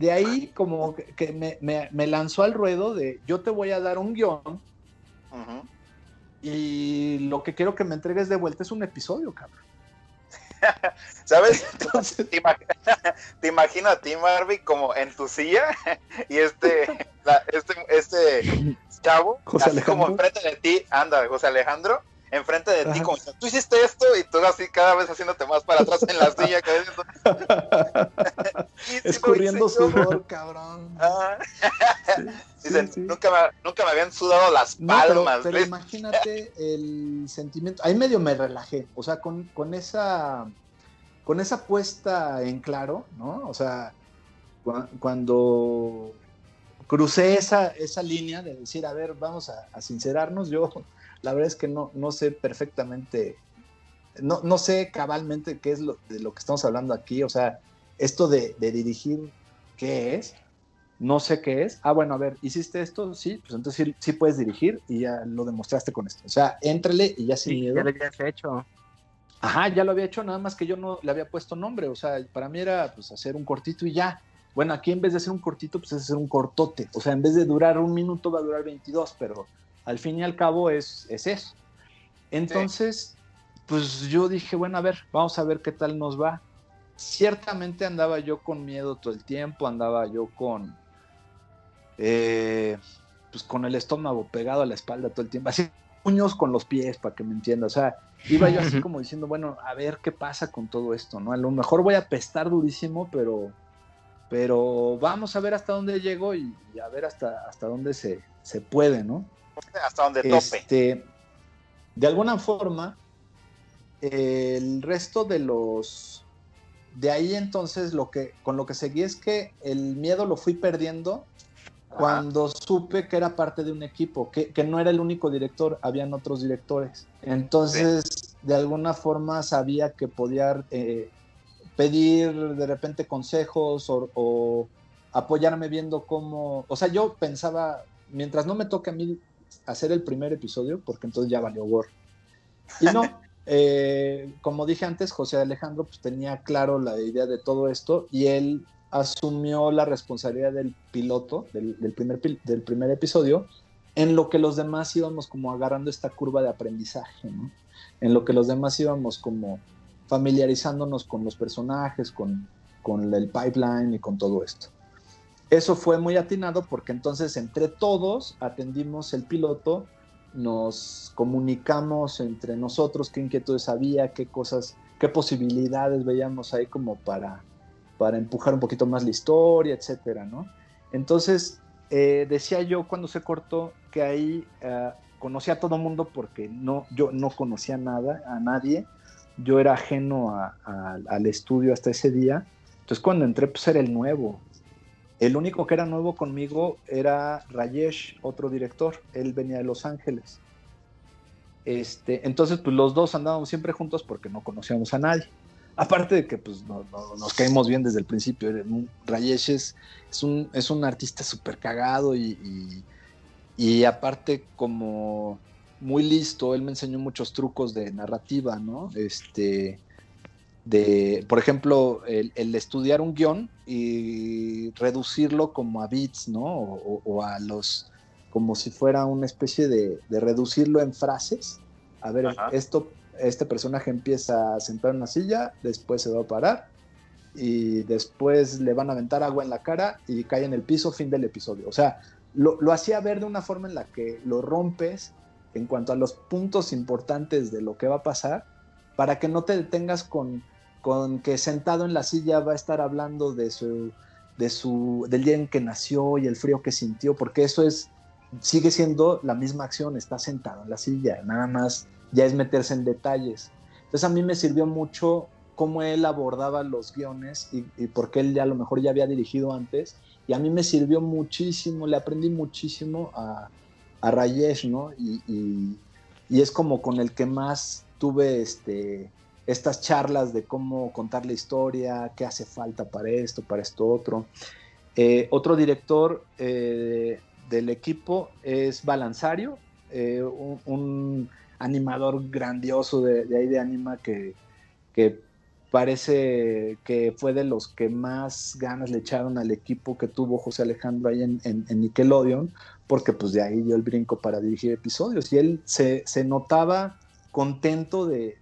de ahí como que me, lanzó al ruedo de yo te voy a dar un guion y lo que quiero que me entregues de vuelta es un episodio, cabrón. ¿Sabes? Entonces, te, imagino a ti, Marvin, como en tu silla y este, este, este chavo, así como enfrente de ti, anda, José Alejandro, enfrente de ti, como tú hiciste esto y tú así cada vez haciendo más para atrás en la silla. Escurriendo sudor, cabrón. Ah. Dicen, Nunca, me, nunca me habían sudado las palmas. pero, imagínate el sentimiento. Ahí medio me relajé, o sea, con, con esa con esa puesta en claro, ¿no? O sea, cuando crucé esa, esa línea de decir, a ver, vamos a, a sincerarnos, yo la verdad es que no, no sé perfectamente, no, no sé cabalmente qué es lo, de lo que estamos hablando aquí, o sea, esto de, dirigir, ¿qué es? No sé qué es. Ah, bueno, a ver, ¿hiciste esto? Sí, pues entonces sí, puedes dirigir y ya lo demostraste con esto. O sea, éntrale y ya sin sí, miedo. Ya lo habías hecho. Ajá, ya lo había hecho, nada más que yo no le había puesto nombre. O sea, para mí era pues hacer un cortito y ya. Bueno, aquí en vez de hacer un cortito, pues es hacer un cortote. O sea, en vez de durar un minuto, va a durar 22, pero al fin y al cabo es, es eso. Entonces, pues yo dije, bueno, a ver, vamos a ver qué tal nos va. Ciertamente andaba yo con miedo todo el tiempo, andaba yo con, eh, pues con el estómago pegado a la espalda todo el tiempo, así puños con los pies, para que me entienda. O sea, iba yo así como diciendo, bueno, a ver qué pasa con todo esto, ¿no? A lo mejor voy a pestar durísimo, pero, pero vamos a ver hasta dónde llego y, a ver hasta, hasta dónde se, se puede, ¿no? Hasta donde tope. Este, de alguna forma, el resto de los... De ahí entonces lo que, con lo que seguí es que el miedo lo fui perdiendo cuando supe que era parte de un equipo, que, no era el único director, habían otros directores. Entonces, de alguna forma sabía que podía eh, pedir de repente consejos o, o, apoyarme viendo cómo, o sea, yo pensaba, mientras no me toque a mí hacer el primer episodio, porque entonces ya valió War. Y no, eh, como dije antes, José Alejandro pues, tenía claro la idea de todo esto y él asumió la responsabilidad del piloto, del, primer, del primer episodio, en lo que los demás íbamos como agarrando esta curva de aprendizaje, ¿no? En lo que los demás íbamos como familiarizándonos con los personajes, con, con el pipeline y con todo esto. Eso fue muy atinado porque entonces entre todos atendimos el piloto, nos comunicamos entre nosotros qué inquietudes había, qué cosas, qué posibilidades veíamos ahí como para, para empujar un poquito más la historia, etcétera, ¿no? Entonces, eh, decía yo cuando se cortó que ahí uh, conocí a todo mundo porque no, yo no conocía nada, a nadie, yo era ajeno al estudio hasta ese día, entonces cuando entré pues era el nuevo, el único que era nuevo conmigo era Rayesh, otro director. Él venía de Los Ángeles. Este, entonces, pues los dos andábamos siempre juntos porque no conocíamos a nadie. Aparte de que pues, nos caímos bien desde el principio. Rayesh es, un, es un artista súper cagado y, y, aparte como muy listo. Él me enseñó muchos trucos de narrativa, ¿no? Este, de, por ejemplo, el, estudiar un guion y reducirlo como a bits, ¿no? O, a los, como si fuera una especie de, reducirlo en frases. A ver, esto, este personaje empieza a sentar en una silla, después se va a parar y después le van a aventar agua en la cara y cae en el piso, fin del episodio. O sea, lo, lo hacía ver de una forma en la que lo rompes en cuanto a los puntos importantes de lo que va a pasar para que no te detengas con, con que sentado en la silla va a estar hablando de su, de su, del día en que nació y el frío que sintió, porque eso es, sigue siendo la misma acción, está sentado en la silla, nada más ya es meterse en detalles. Entonces a mí me sirvió mucho cómo él abordaba los guiones y, porque él ya a lo mejor ya había dirigido antes, y a mí me sirvió muchísimo, le aprendí muchísimo a, a Rayesh, ¿no? Y, y es como con el que más tuve este, estas charlas de cómo contar la historia, qué hace falta para esto, para esto otro. Eh, otro director eh, del equipo es Balanzario, eh, un, animador grandioso de, ahí de Anima que, que, parece que fue de los que más ganas le echaron al equipo que tuvo José Alejandro ahí en, Nickelodeon, porque pues de ahí dio el brinco para dirigir episodios y él se notaba contento de,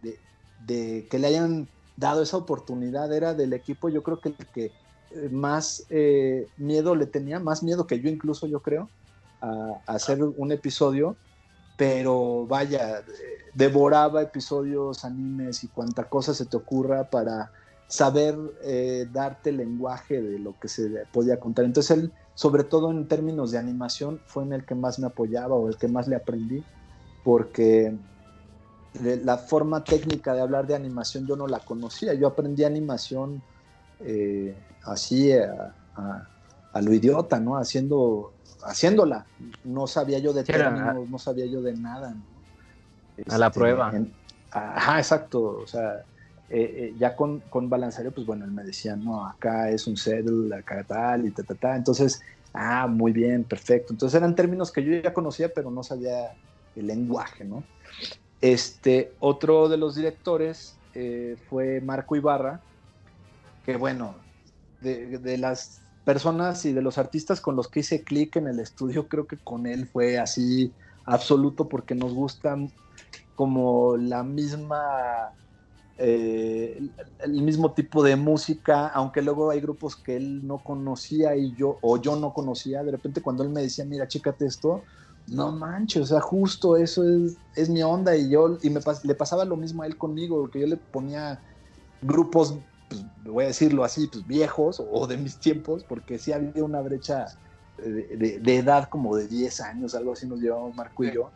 de, que le hayan dado esa oportunidad, era del equipo, yo creo que el que eh, más eh, miedo le tenía, más miedo que yo incluso, yo creo, a, hacer un episodio, pero vaya, devoraba episodios, animes y cuanta cosa se te ocurra para saber eh, darte lenguaje de lo que se podía contar. Entonces él, sobre todo en términos de animación, fue en el que más me apoyaba o el que más le aprendí, porque la forma técnica de hablar de animación yo no la conocía. Yo aprendí animación eh, así a, lo idiota, ¿no? Haciendo, haciéndola. No sabía yo de términos, no sabía yo de nada. a la este, prueba. ajá, exacto. O sea, eh, eh, ya con, con Balanzario, pues bueno, él me decía, no, acá es un cedul, acá tal y ta, ta, ta. Entonces, ah, muy bien, perfecto. Entonces eran términos que yo ya conocía, pero no sabía el lenguaje, ¿no? Este, otro de los directores eh, fue Marco Ibarra, que bueno, de, las personas y de los artistas con los que hice clic en el estudio, creo que con él fue así absoluto porque nos gustan como la misma, eh, el mismo tipo de música, aunque luego hay grupos que él no conocía y yo, o yo no conocía, de repente cuando él me decía, mira, chécate esto, no manches, o sea, justo eso es, mi onda y yo, y me le pasaba lo mismo a él conmigo, porque yo le ponía grupos, pues, voy a decirlo así, pues viejos o de mis tiempos, porque sí había una brecha de, edad como de 10 años, algo así nos llevamos Marco y yo.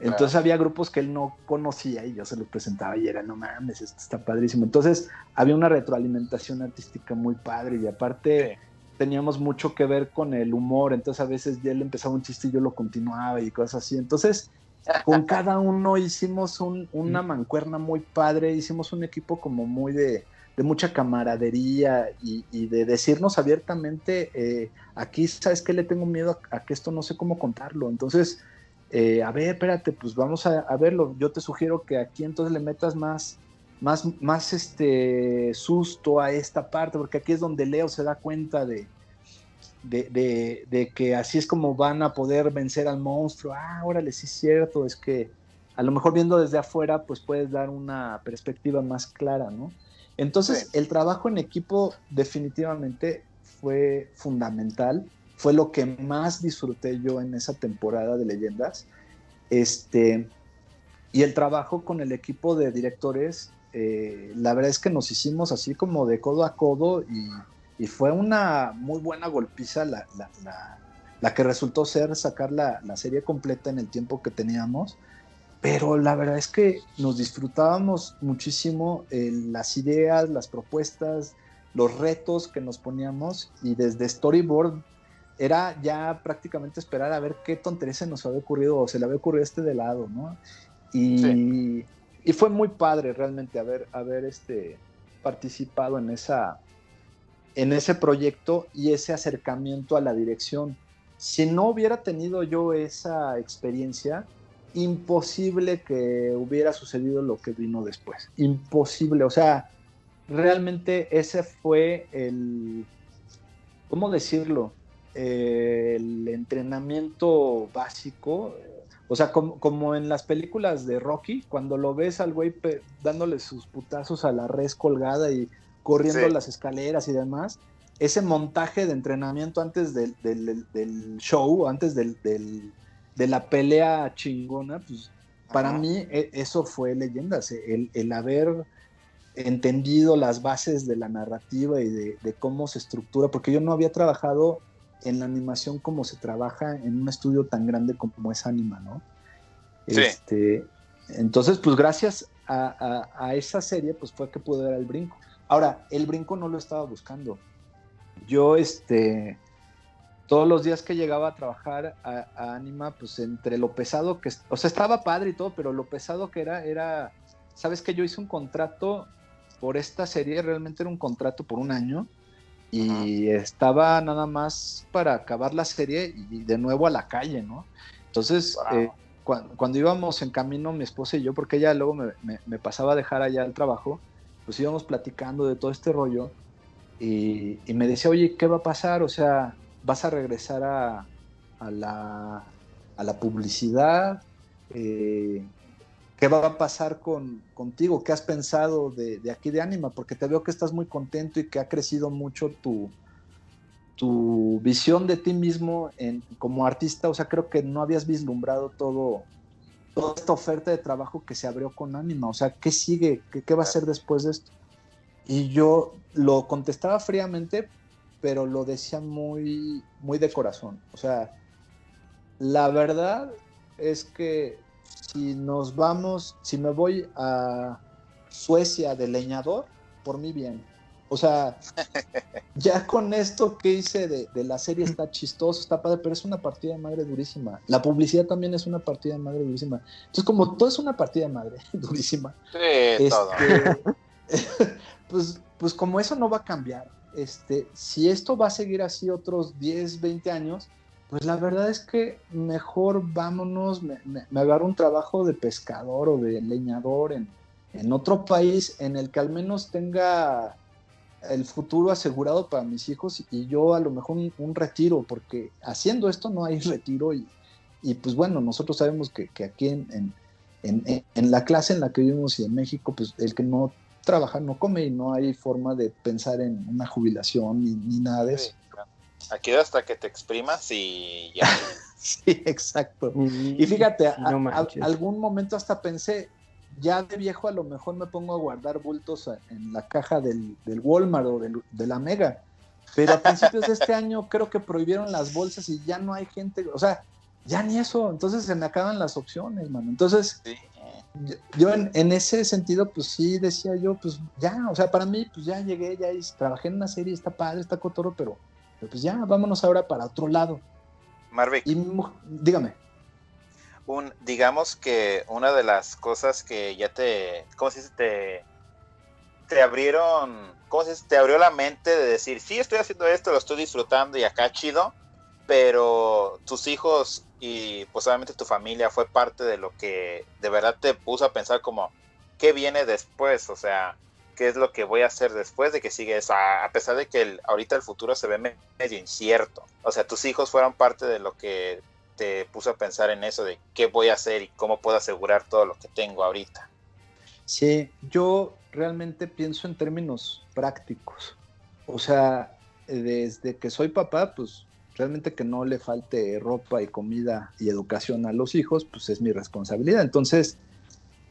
Entonces había grupos que él no conocía y yo se los presentaba y era, no mames, esto está padrísimo. Entonces había una retroalimentación artística muy padre y aparte teníamos mucho que ver con el humor, entonces a veces ya él empezaba un chiste y yo lo continuaba y cosas así. Entonces, con cada uno hicimos una mancuerna muy padre, hicimos un equipo como muy de, mucha camaradería y, de decirnos abiertamente, eh, aquí, ¿sabes qué? Le tengo miedo a, que esto no sé cómo contarlo. Entonces, eh, a ver, espérate, pues vamos a, verlo. Yo te sugiero que aquí entonces le metas más, más, más este susto a esta parte, porque aquí es donde Leo se da cuenta de, de, que así es como van a poder vencer al monstruo. Ah, órale, sí es cierto, es que a lo mejor viendo desde afuera, pues puedes dar una perspectiva más clara, ¿no? Entonces, el trabajo en equipo definitivamente fue fundamental, fue lo que más disfruté yo en esa temporada de leyendas. Este, y el trabajo con el equipo de directores eh, la verdad es que nos hicimos así como de codo a codo y, fue una muy buena golpiza la, que resultó ser sacar la, serie completa en el tiempo que teníamos. Pero la verdad es que nos disfrutábamos muchísimo eh, las ideas, las propuestas, los retos que nos poníamos y desde storyboard era ya prácticamente esperar a ver qué tontería se nos había ocurrido o se le había ocurrido este de lado, ¿no? Y, y fue muy padre realmente haber, haber este, participado en, esa, en ese proyecto y ese acercamiento a la dirección. Si no hubiera tenido yo esa experiencia, imposible que hubiera sucedido lo que vino después. Imposible. O sea, realmente ese fue el, ¿cómo decirlo? el entrenamiento básico o sea, como, en las películas de Rocky, cuando lo ves al güey dándole sus putazos a la res colgada y corriendo las escaleras y demás, ese montaje de entrenamiento antes del, show, antes de la pelea chingona, pues para mí e, eso fue leyendas, el, el, haber entendido las bases de la narrativa y de, de, cómo se estructura, porque yo no había trabajado en la animación como se trabaja en un estudio tan grande como es Anima, ¿no? Este, entonces, pues gracias a, esa serie, pues fue que pude dar el brinco. Ahora, el brinco no lo estaba buscando. Yo, este, todos los días que llegaba a trabajar a, Anima, pues entre lo pesado que, o sea, estaba padre y todo, pero lo pesado que era, era, sabes que yo hice un contrato por esta serie, realmente era un contrato por un año, y estaba nada más para acabar la serie y de nuevo a la calle, ¿no? Entonces, eh, cuando, íbamos en camino mi esposa y yo, porque ella luego me, pasaba a dejar allá el trabajo, pues íbamos platicando de todo este rollo y, me decía, oye, ¿qué va a pasar? O sea, ¿vas a regresar a, la, a la, publicidad? Eh, ¿qué va a pasar con, contigo? ¿Qué has pensado de, aquí de Anima? Porque te veo que estás muy contento y que ha crecido mucho tu, tu visión de ti mismo en, como artista. O sea, creo que no habías vislumbrado todo, toda esta oferta de trabajo que se abrió con Anima. O sea, ¿qué sigue? ¿Qué, qué va a ser después de esto? Y yo lo contestaba fríamente, pero lo decía muy, muy de corazón. O sea, la verdad es que si nos vamos, si me voy a Suecia de leñador, por mí bien. O sea, ya con esto que hice de, la serie está chistoso, está padre, pero es una partida de madre durísima. La publicidad también es una partida de madre durísima. Entonces, como todo es una partida de madre durísima. Sí, este, pues, pues como eso no va a cambiar, este, si esto va a seguir así otros 10, 20 años, pues la verdad es que mejor vámonos, me, agarro un trabajo de pescador o de leñador en, otro país en el que al menos tenga el futuro asegurado para mis hijos y yo a lo mejor un, retiro, porque haciendo esto no hay retiro y, y pues bueno, nosotros sabemos que, aquí en, en, la clase en la que vivimos y en México, pues el que no trabaja no come y no hay forma de pensar en una jubilación ni, ni nada de eso. Aquí hasta que te exprimas y ya. sí, exacto. Y fíjate, algún momento hasta pensé, ya de viejo a lo mejor me pongo a guardar bultos en la caja del, Walmart o de la Mega. Pero a principios de este año creo que prohibieron las bolsas y ya no hay gente, o sea, ya ni eso, entonces se me acaban las opciones, mano. Entonces, yo, en, en, ese sentido, pues sí decía yo, pues ya, o sea, para mí, pues ya llegué, ya trabajé en una serie, está padre, está cotoro, pero pues ya, vámonos ahora para otro lado. Marvick. Y, dígame. Un, digamos que una de las cosas que ya te, ¿cómo se dice? Te, te abrieron, ¿cómo se dice? Te abrió la mente de decir, sí, estoy haciendo esto, lo estoy disfrutando y acá chido, pero tus hijos y posiblemente tu familia fue parte de lo que de verdad te puso a pensar como, ¿qué viene después? O sea, qué es lo que voy a hacer después de que sigue eso, a, pesar de que ahorita el futuro se ve medio incierto. O sea, tus hijos fueron parte de lo que te puso a pensar en eso de qué voy a hacer y cómo puedo asegurar todo lo que tengo ahorita. Sí, yo realmente pienso en términos prácticos. O sea, desde que soy papá, pues realmente que no le falte ropa y comida y educación a los hijos, pues es mi responsabilidad. Entonces,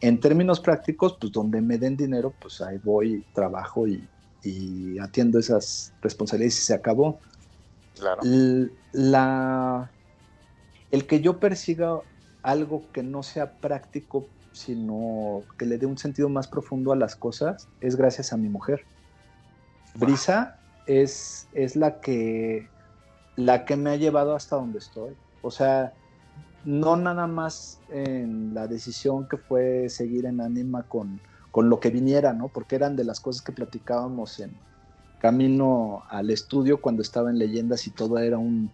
en términos prácticos, pues donde me den dinero, pues ahí voy, trabajo y, atiendo esas responsabilidades y se acabó. Claro. La, el que yo persiga algo que no sea práctico, sino que le dé un sentido más profundo a las cosas, es gracias a mi mujer. Brisa es, es la, que, la que me ha llevado hasta donde estoy. O sea, no nada más en la decisión que fue seguir en Anima con, con lo que viniera, ¿no? Porque eran de las cosas que platicábamos en camino al estudio cuando estaba en leyendas y todo era un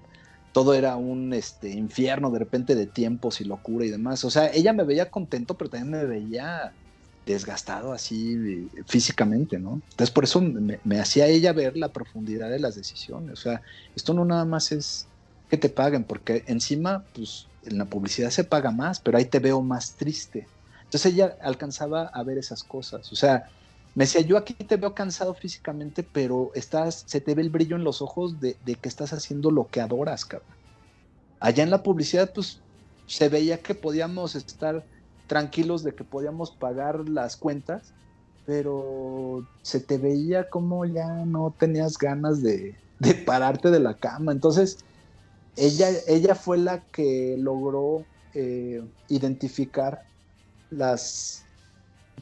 todo era un este infierno de repente de tiempos y locura y demás. O sea, ella me veía contento, pero también me veía desgastado así físicamente, ¿no? Entonces por eso me, me hacía ella ver la profundidad de las decisiones. O sea, esto no nada más es que te paguen, porque encima, pues en la publicidad se paga más, pero ahí te veo más triste. Entonces ella alcanzaba a ver esas cosas. O sea, me decía, yo aquí te veo cansado físicamente, pero estás, se te ve el brillo en los ojos de, que estás haciendo lo que adoras, cabrón. Allá en la publicidad, pues se veía que podíamos estar tranquilos de que podíamos pagar las cuentas, pero se te veía como ya no tenías ganas de, de pararte de la cama. Entonces, ella, ella fue la que logró eh, identificar las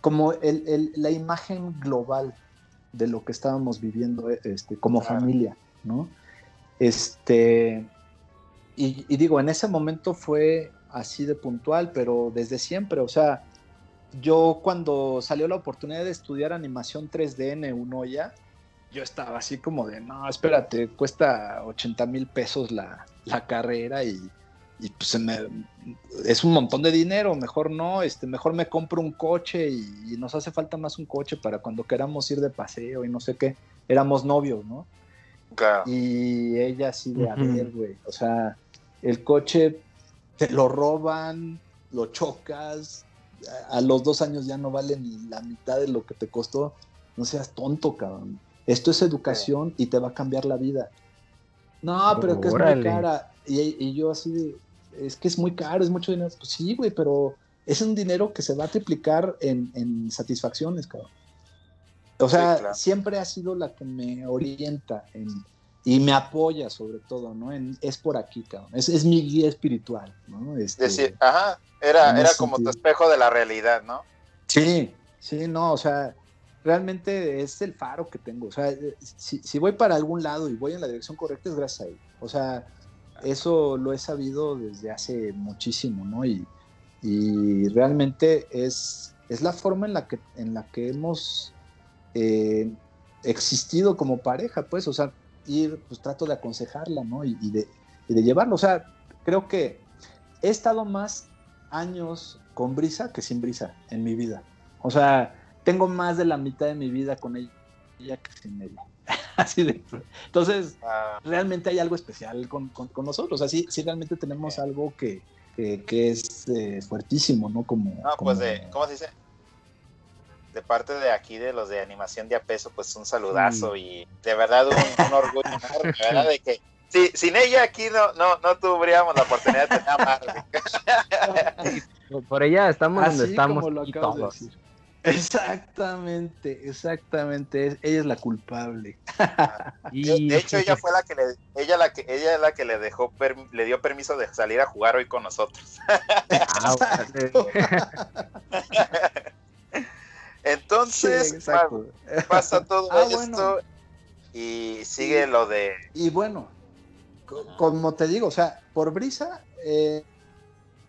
como la imagen global de lo que estábamos viviendo este, como familia, ¿no? Este, y, y, digo, en ese momento fue así de puntual, pero desde siempre, o sea, yo cuando salió la oportunidad de estudiar animación 3D en Unoya, yo estaba así como de, no, espérate, cuesta 80 mil pesos la, carrera y, pues es un montón de dinero, mejor no, este, mejor me compro un coche y, nos hace falta más un coche para cuando queramos ir de paseo y no sé qué, éramos novios, ¿no? Y ella así de, a ver, güey, o sea, el coche te lo roban, lo chocas, a los dos años ya no vale ni la mitad de lo que te costó, no seas tonto, cabrón. Esto es educación y te va a cambiar la vida. No, pero que es muy cara. Y, yo así, es que es muy caro, es mucho dinero. Pues sí, güey, pero es un dinero que se va a triplicar en, satisfacciones, cabrón. O sea, siempre ha sido la que me orienta y me apoya sobre todo, ¿no? En, es por aquí, cabrón. Es, es mi guía espiritual, ¿no? Este, Decir, ajá, era, era como tu espejo de la realidad, ¿no? Sí, sí, no, o sea, realmente es el faro que tengo. O sea, eh, si, voy para algún lado y voy en la dirección correcta es gracias a él. O sea, eso lo he sabido desde hace muchísimo, ¿no? Y, realmente es, es la forma en la que, en la que hemos eh, existido como pareja, pues, o sea, ir, pues trato de aconsejarla, ¿no? Y, de, y de llevarlo. O sea, creo que he estado más años con brisa que sin brisa en mi vida. O sea, tengo más de la mitad de mi vida con ella, que sin ella. Así de. Entonces, ah. realmente hay algo especial con, nosotros. Así, sí, realmente tenemos algo que, es eh, fuertísimo, ¿no? Como. No, pues de, ¿cómo se dice? De parte de aquí, de los de animación de a peso, pues un saludazo y de verdad un, orgullo enorme, ¿verdad? De que Sí, sin ella aquí no, no, no tendríamos la oportunidad de tener a Marvel. Por ella estamos donde estamos. Como lo todos. De decir. Exactamente, exactamente. Ella es la culpable. de, hecho, ella fue la que le, ella la que, ella es la que le dejó, le dio permiso de salir a jugar hoy con nosotros. Ah, Entonces, pasa todo ah, esto y sigue lo de. Y bueno, como te digo, o sea, por brisa, eh,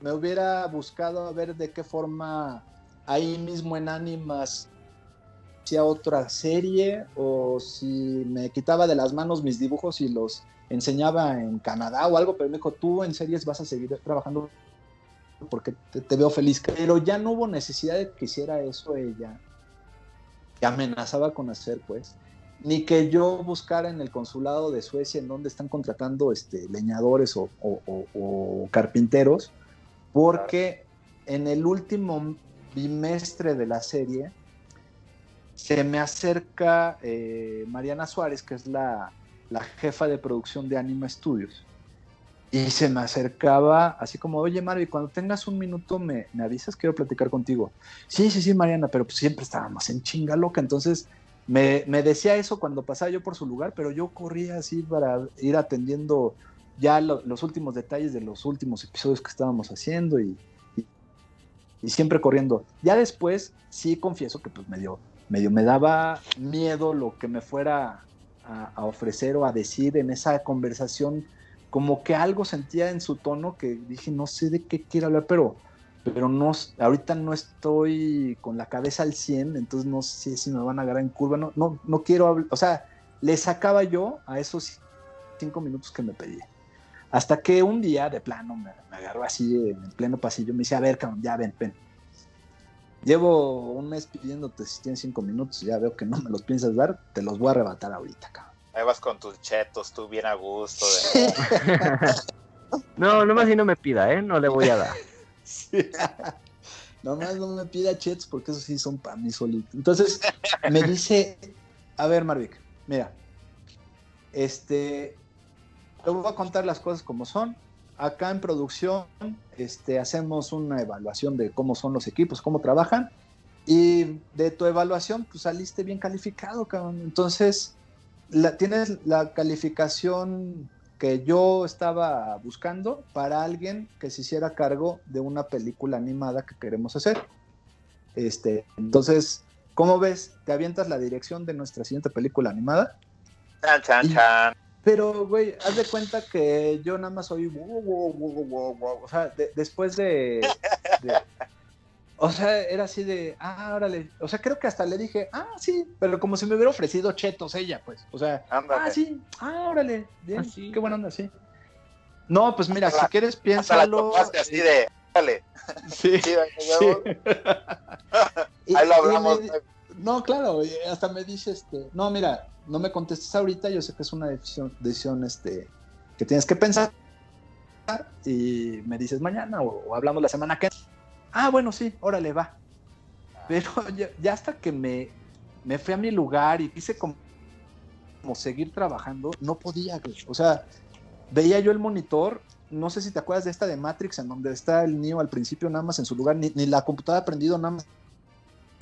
me hubiera buscado a ver de qué forma ahí mismo en Animas hacía otra serie o si me quitaba de las manos mis dibujos y los enseñaba en Canadá o algo, pero me dijo, tú en series vas a seguir trabajando porque te, veo feliz. Pero ya no hubo necesidad de que hiciera eso ella. Que amenazaba con hacer, pues. Ni que yo buscara en el consulado de Suecia en donde están contratando este, leñadores o, o carpinteros, porque en el último bimestre de la serie, se me acerca eh, Mariana Suárez, que es la, jefa de producción de Anima Studios. Y se me acercaba así como, oye Mario, cuando tengas un minuto me, avisas, quiero platicar contigo. Sí, sí, sí, Mariana, pero pues siempre estábamos en chinga loca. Entonces me, decía eso cuando pasaba yo por su lugar, pero yo corría así para ir atendiendo ya los últimos detalles de los últimos episodios que estábamos haciendo y, y siempre corriendo. Ya después sí confieso que pues medio, medio me daba miedo lo que me fuera a, ofrecer o a decir en esa conversación, como que algo sentía en su tono que dije, no sé de qué quiere hablar, pero, pero no, ahorita no estoy con la cabeza al 100, entonces no sé si me van a agarrar en curva, no, no, no quiero hablar, o sea, le sacaba yo a esos cinco minutos que me pedía. Hasta que un día, de plano, me, agarró así en pleno pasillo, me dice, a ver, cabrón, ya ven, ven. Llevo un mes pidiéndote si tienes cinco minutos, ya veo que no me los piensas dar, te los voy a arrebatar ahorita, cabrón. Ahí vas con tus chetos, tú bien a gusto. no, nomás si no me pida, ¿eh? No le voy a dar. sí. Nomás no me pida chetos porque esos sí son para mí solito. Entonces me dice, a ver, Marvick, mira, este, te voy a contar las cosas como son. Acá en producción este, hacemos una evaluación de cómo son los equipos, cómo trabajan. Y de tu evaluación, pues saliste bien calificado, cabrón. Entonces, la, tienes la calificación que yo estaba buscando para alguien que se hiciera cargo de una película animada que queremos hacer. Este, entonces, ¿cómo ves? ¿Te avientas la dirección de nuestra siguiente película animada? Chan, chan, chan. Pero, güey, haz de cuenta que yo nada más oí, o sea, después de, O sea, era así de, ah, órale. O sea, creo que hasta le dije, ah, sí, pero como si me hubiera ofrecido chetos ella, pues. O sea, ah, sí, ah, órale, bien, ah, qué buena onda, sí. No, pues mira, si quieres piénsalo. así de, órale. Sí, sí, Ahí lo hablamos. No, claro, hasta me dice, este, no, mira, no me contestes ahorita, yo sé que es una decisión, decisión este, que tienes que pensar y me dices mañana o, hablamos la semana que ah, bueno, sí, órale, va. Pero ya, hasta que me, me fui a mi lugar y quise como, como seguir trabajando, no podía, O sea, veía yo el monitor, no sé si te acuerdas de esta de Matrix, en donde está el niño al principio nada más en su lugar, ni, la computadora prendido nada más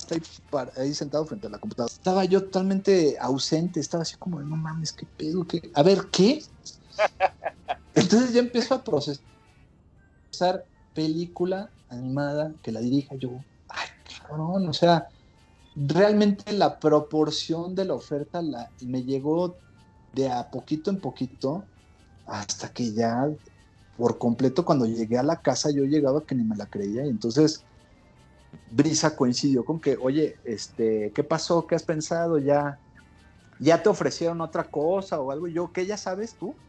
está ahí, sentado frente a la computadora. Estaba yo totalmente ausente, estaba así como no mames, qué pedo, qué. A ver, ¿qué? Entonces ya empiezo a procesar película animada que la dirija yo. Ay, cabrón, o sea, realmente la proporción de la oferta la, me llegó de a poquito en poquito hasta que ya por completo cuando llegué a la casa yo llegaba que ni me la creía y entonces Brisa coincidió con que, oye, este, ¿qué pasó? ¿Qué has pensado? ¿Ya, ya te ofrecieron otra cosa o algo? yo, ¿qué ya sabes tú?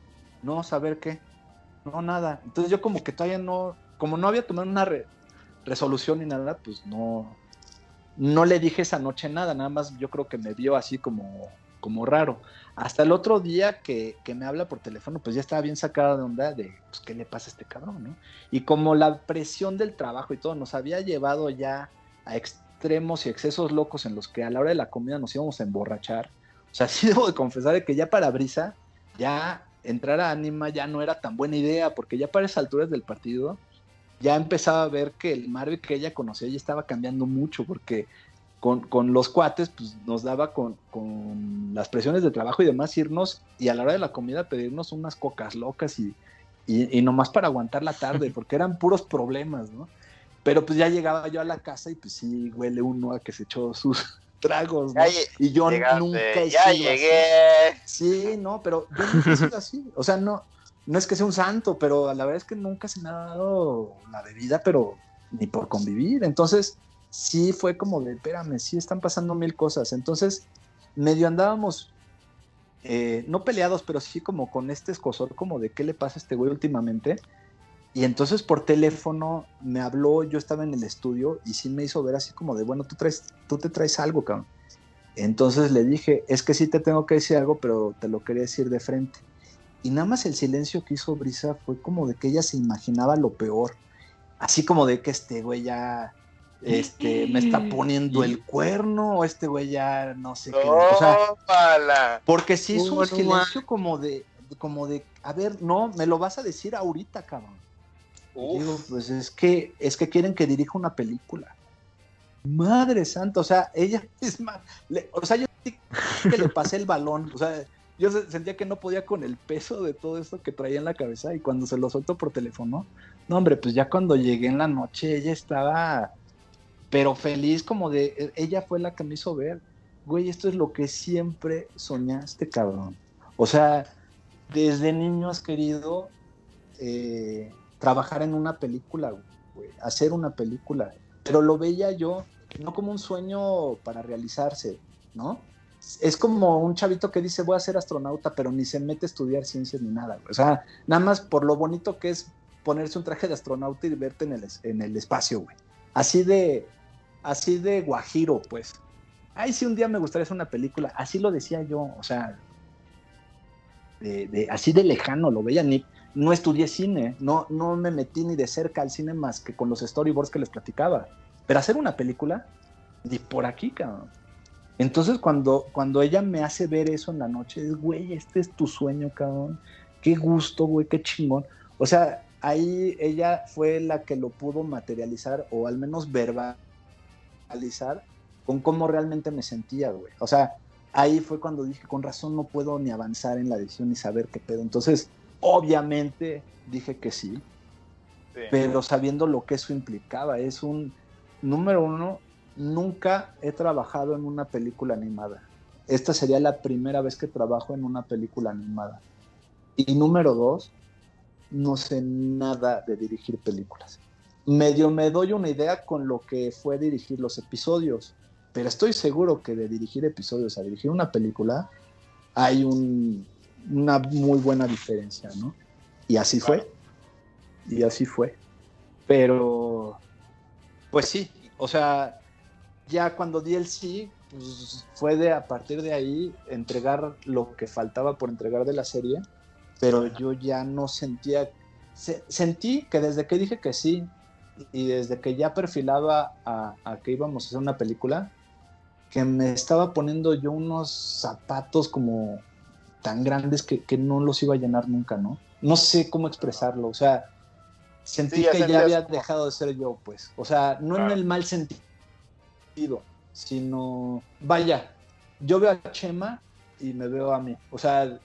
No, saber qué. No, nada. Entonces yo como que todavía no, como no había tomado una resolución ni nada, pues no, no le dije esa noche nada, nada más yo creo que me vio así como, como raro. Hasta el otro día que, me habla por teléfono, pues ya estaba bien sacada de onda de, pues, ¿qué le pasa a este cabrón, no? Y como la presión del trabajo y todo nos había llevado ya a extremos y excesos locos en los que a la hora de la comida nos íbamos a emborrachar, o sea, sí debo de confesar que ya para Brisa, ya entrar a Anima ya no era tan buena idea, porque ya para esas alturas del partido, ya empezaba a ver que el Marvel que ella conocía ya estaba cambiando mucho, porque con, los cuates pues, nos daba con, las presiones de trabajo y demás irnos y a la hora de la comida pedirnos unas cocas locas y, y, nomás para aguantar la tarde, porque eran puros problemas, ¿no? Pero pues ya llegaba yo a la casa y pues sí, huele uno a que se echó sus tragos, ¿no? y yo nunca he ya llegué. Sí, no, pero yo nunca he sido así. O sea, no, no es que sea un santo, pero la verdad es que nunca se me ha dado la bebida, pero ni por convivir. Entonces, sí fue como de, espérame, sí están pasando mil cosas. Entonces, medio andábamos, eh, no peleados, pero sí como con este escosor, como de qué le pasa a este güey últimamente. Y entonces por teléfono me habló, yo estaba en el estudio y sí me hizo ver así como de, bueno, tú, traes, tú te traes algo, cabrón. Entonces le dije, es que sí te tengo que decir algo, pero te lo quería decir de frente. Y nada más el silencio que hizo Brisa fue como de que ella se imaginaba lo peor. Así como de que este güey ya este, me está poniendo el cuerno, o este güey ya no sé qué. O sea, porque sí hizo un silencio como de, como de, a ver, no, me lo vas a decir ahorita, cabrón. Digo, pues es que, es que quieren que dirija una película. Madre santa, o sea, ella misma, o sea, yo que le pasé el balón, o sea, yo sentía que no podía con el peso de todo esto que traía en la cabeza y cuando se lo suelto por teléfono, no hombre, pues ya cuando llegué en la noche ella estaba, pero feliz como de, e, ella fue la que me hizo ver, güey, esto es lo que siempre soñaste, cabrón. O sea, desde niño has querido eh, trabajar en una película, güey, hacer una película, pero lo veía yo no como un sueño para realizarse, ¿no? es como un chavito que dice voy a ser astronauta, pero ni se mete a estudiar ciencias ni nada. O sea, nada más por lo bonito que es ponerse un traje de astronauta y verte en el, en el espacio, güey. Así de, así de guajiro, pues. Ay, sí, un día me gustaría hacer una película. Así lo decía yo, o sea, así de lejano lo veía. Ni, no estudié cine, no, no me metí ni de cerca al cine más que con los storyboards que les platicaba. Pero hacer una película, ni por aquí, cabrón. Entonces cuando, cuando ella me hace ver eso en la noche, es, güey, este es tu sueño, cabrón. Qué gusto, güey, qué chingón. O sea, ahí ella fue la que lo pudo materializar o al menos verbalizar con cómo realmente me sentía, güey. O sea, ahí fue cuando dije, con razón no puedo ni avanzar en la edición ni saber qué pedo. Entonces, obviamente dije que sí, pero sabiendo lo que eso implicaba, es un, número uno, nunca he trabajado en una película animada. Esta sería la primera vez que trabajo en una película animada. Y número dos, no sé nada de dirigir películas. Medio me doy una idea con lo que fue dirigir los episodios, pero estoy seguro que de dirigir episodios a dirigir una película hay una muy buena diferencia, ¿no? Y así fue. Y así fue. Pero, pues sí, o sea, ya cuando di el sí, pues fue de a partir de ahí entregar lo que faltaba por entregar de la serie, pero yo ya no sentía, sentí que desde que dije que sí, y desde que ya perfilaba a, a, que íbamos a hacer una película, que me estaba poniendo yo unos zapatos como tan grandes que, que no los iba a llenar nunca, ¿no? No sé cómo expresarlo, o sea, sentí que ya había dejado de ser yo, pues. O sea, no en el mal sentido, sino, vaya, yo veo a Chema y me veo a mí. O sea,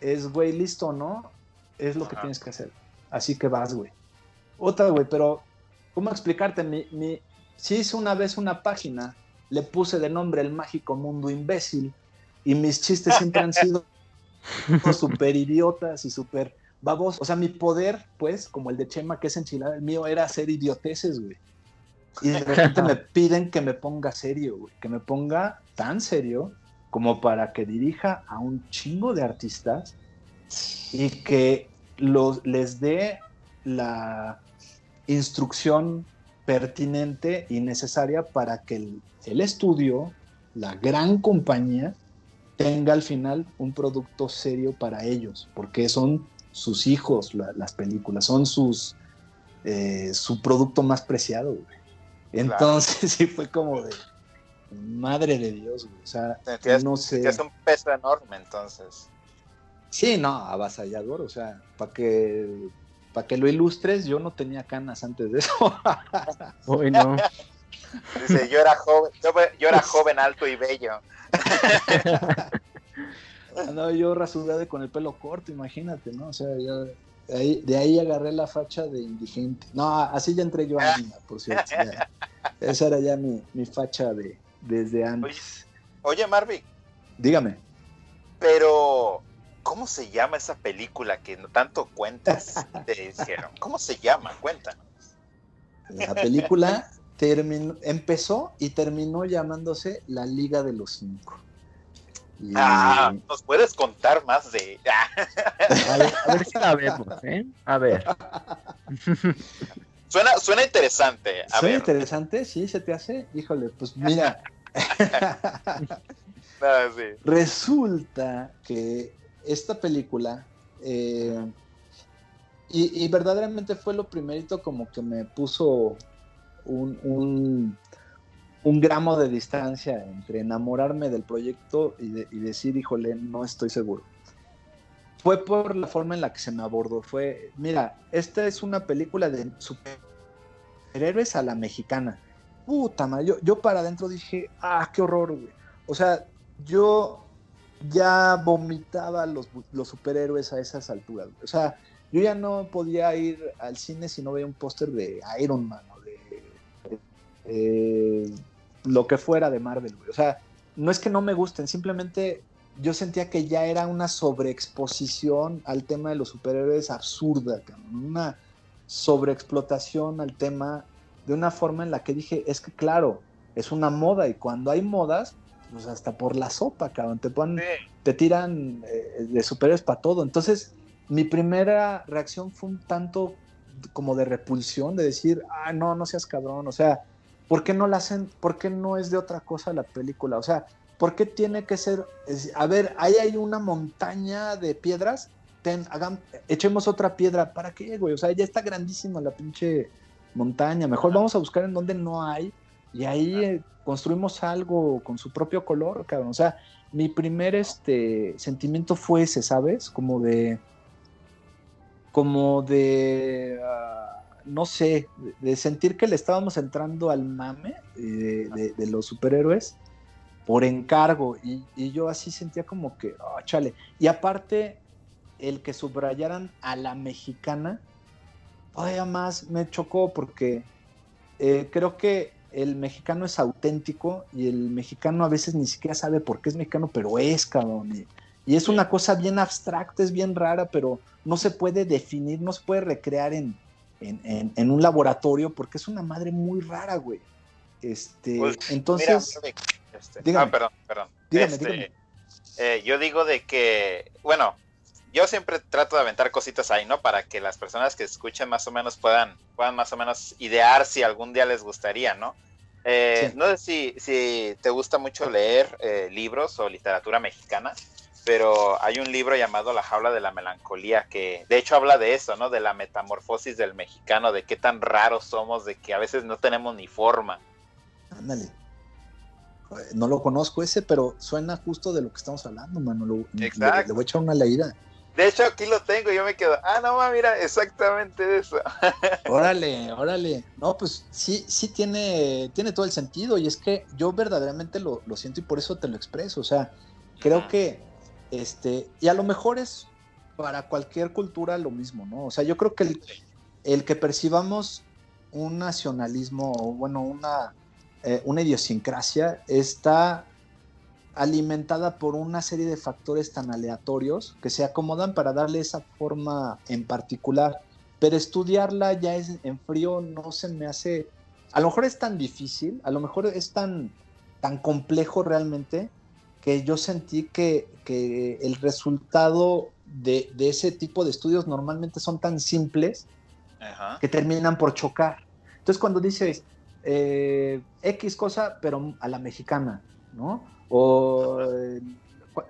es, güey, listo, ¿no? Es lo que tienes que hacer. Así que vas, güey. Otra, güey, pero, ¿cómo explicarte? Mi, mi, si hice una vez una página, le puse de nombre El Mágico Mundo Imbécil, y mis chistes siempre han sido súper idiotas y súper babos. O sea, mi poder, pues, como el de Chema, que es enchilada, el mío era hacer idioteces, güey. Y de repente me piden que me ponga serio, güey. Que me ponga tan serio como para que dirija a un chingo de artistas y que los, les dé la instrucción pertinente y necesaria para que el, el estudio, la gran compañía, tenga al final un producto serio para ellos, porque son sus hijos las películas, son sus eh, su producto más preciado, güey. Entonces sí fue como de madre de Dios, güey. O sea, no sé. Es un peso enorme, entonces. Sí, no, avasallador, o sea, para que para que lo ilustres, yo no tenía canas antes de eso. Uy, no. Dice, yo era joven, yo, era joven, alto y bello. No, yo rasurado con el pelo corto, imagínate, ¿no? O sea, yo, de, ahí, de ahí agarré la facha de indigente. No, así ya entré yo a Lima, por cierto. Esa era ya mi, mi facha de desde antes. Oye, oye, Marvin. Dígame. Pero, ¿cómo se llama esa película que no tanto cuentas te hicieron? ¿Cómo se llama? Cuéntanos. La película terminó, empezó y terminó llamándose La Liga de los Cinco. Ah, ¿nos puedes contar más de a, ver, si la vemos, ¿eh? A ver. Suena, suena interesante. suena interesante, sí, se te hace. Híjole, pues mira. Ah, Resulta que esta película eh, y, verdaderamente fue lo primerito como que me puso un, un gramo de distancia entre enamorarme del proyecto y, decir, híjole, no estoy seguro. Fue por la forma en la que se me abordó. Fue, mira, esta es una película de superhéroes a la mexicana. Puta madre, yo, yo para adentro dije, ah, qué horror, güey. O sea, yo ya vomitaba los, los superhéroes a esas alturas. O sea, yo ya no podía ir al cine si no veía un póster de Iron Man o de eh, lo que fuera de Marvel, O sea, no es que no me gusten, simplemente yo sentía que ya era una sobreexposición al tema de los superhéroes absurda, una sobreexplotación al tema de una forma en la que dije, es que claro, es una moda y cuando hay modas, pues hasta por la sopa, cabrón, te ponen, te tiran eh, de superhéroes para todo. Entonces, mi primera reacción fue un tanto como de repulsión, de decir, ah, no, no seas cabrón, o sea, ¿por qué no la hacen, por qué no es de otra cosa la película? O sea, ¿por qué tiene que ser, a ver, ahí hay una montaña de piedras, ten, hagan, echemos otra piedra, ¿para qué, güey? O sea, ya está grandísima la pinche montaña, mejor vamos a buscar en donde no hay y ahí eh, construimos algo con su propio color, cabrón. O sea, mi primer este sentimiento fue ese, ¿sabes? Como de, como de... Ah, no sé, de sentir que le estábamos entrando al mame eh, de, los superhéroes por encargo. Y, yo así sentía como que, oh, chale. Y aparte, el que subrayaran a la mexicana, todavía más me chocó porque eh, creo que el mexicano es auténtico y el mexicano a veces ni siquiera sabe por qué es mexicano, pero es, cabrón. Y, y es una cosa bien abstracta, es bien rara, pero no se puede definir, no se puede recrear en, en, un laboratorio porque es una madre muy rara, güey. Este, pues, entonces. Este, ah, perdón, perdón. Este, eh, yo digo de que, bueno, yo siempre trato de aventar cositas ahí, ¿no? Para que las personas que escuchen más o menos puedan, puedan más o menos idear si algún día les gustaría, ¿no? Eh, no sé si, si, te gusta mucho leer eh, libros o literatura mexicana, pero hay un libro llamado La jaula de la melancolía que de hecho habla de eso, ¿no? De la metamorfosis del mexicano, de qué tan raros somos, de que a veces no tenemos ni forma. Ándale. No lo conozco ese, pero suena justo de lo que estamos hablando, mano. Exacto. Le, voy a echar una leída. De hecho, aquí lo tengo, yo me quedo, ah, no, mira, exactamente eso. órale, órale. No, pues sí, sí tiene, tiene todo el sentido, y es que yo verdaderamente lo, lo siento y por eso te lo expreso. O sea, creo que, este, y a lo mejor es para cualquier cultura lo mismo, ¿no? O sea, yo creo que el, el que percibamos un nacionalismo, o bueno, una eh, una idiosincrasia está alimentada por una serie de factores tan aleatorios que se acomodan para darle esa forma en particular. Pero estudiarla ya es en frío no se me hace, a lo mejor es tan difícil, a lo mejor es tan, tan complejo realmente que yo sentí que, el resultado de, ese tipo de estudios normalmente son tan simples que terminan por chocar. Entonces cuando dices, eh, X cosa, pero a la mexicana, ¿no? O eh,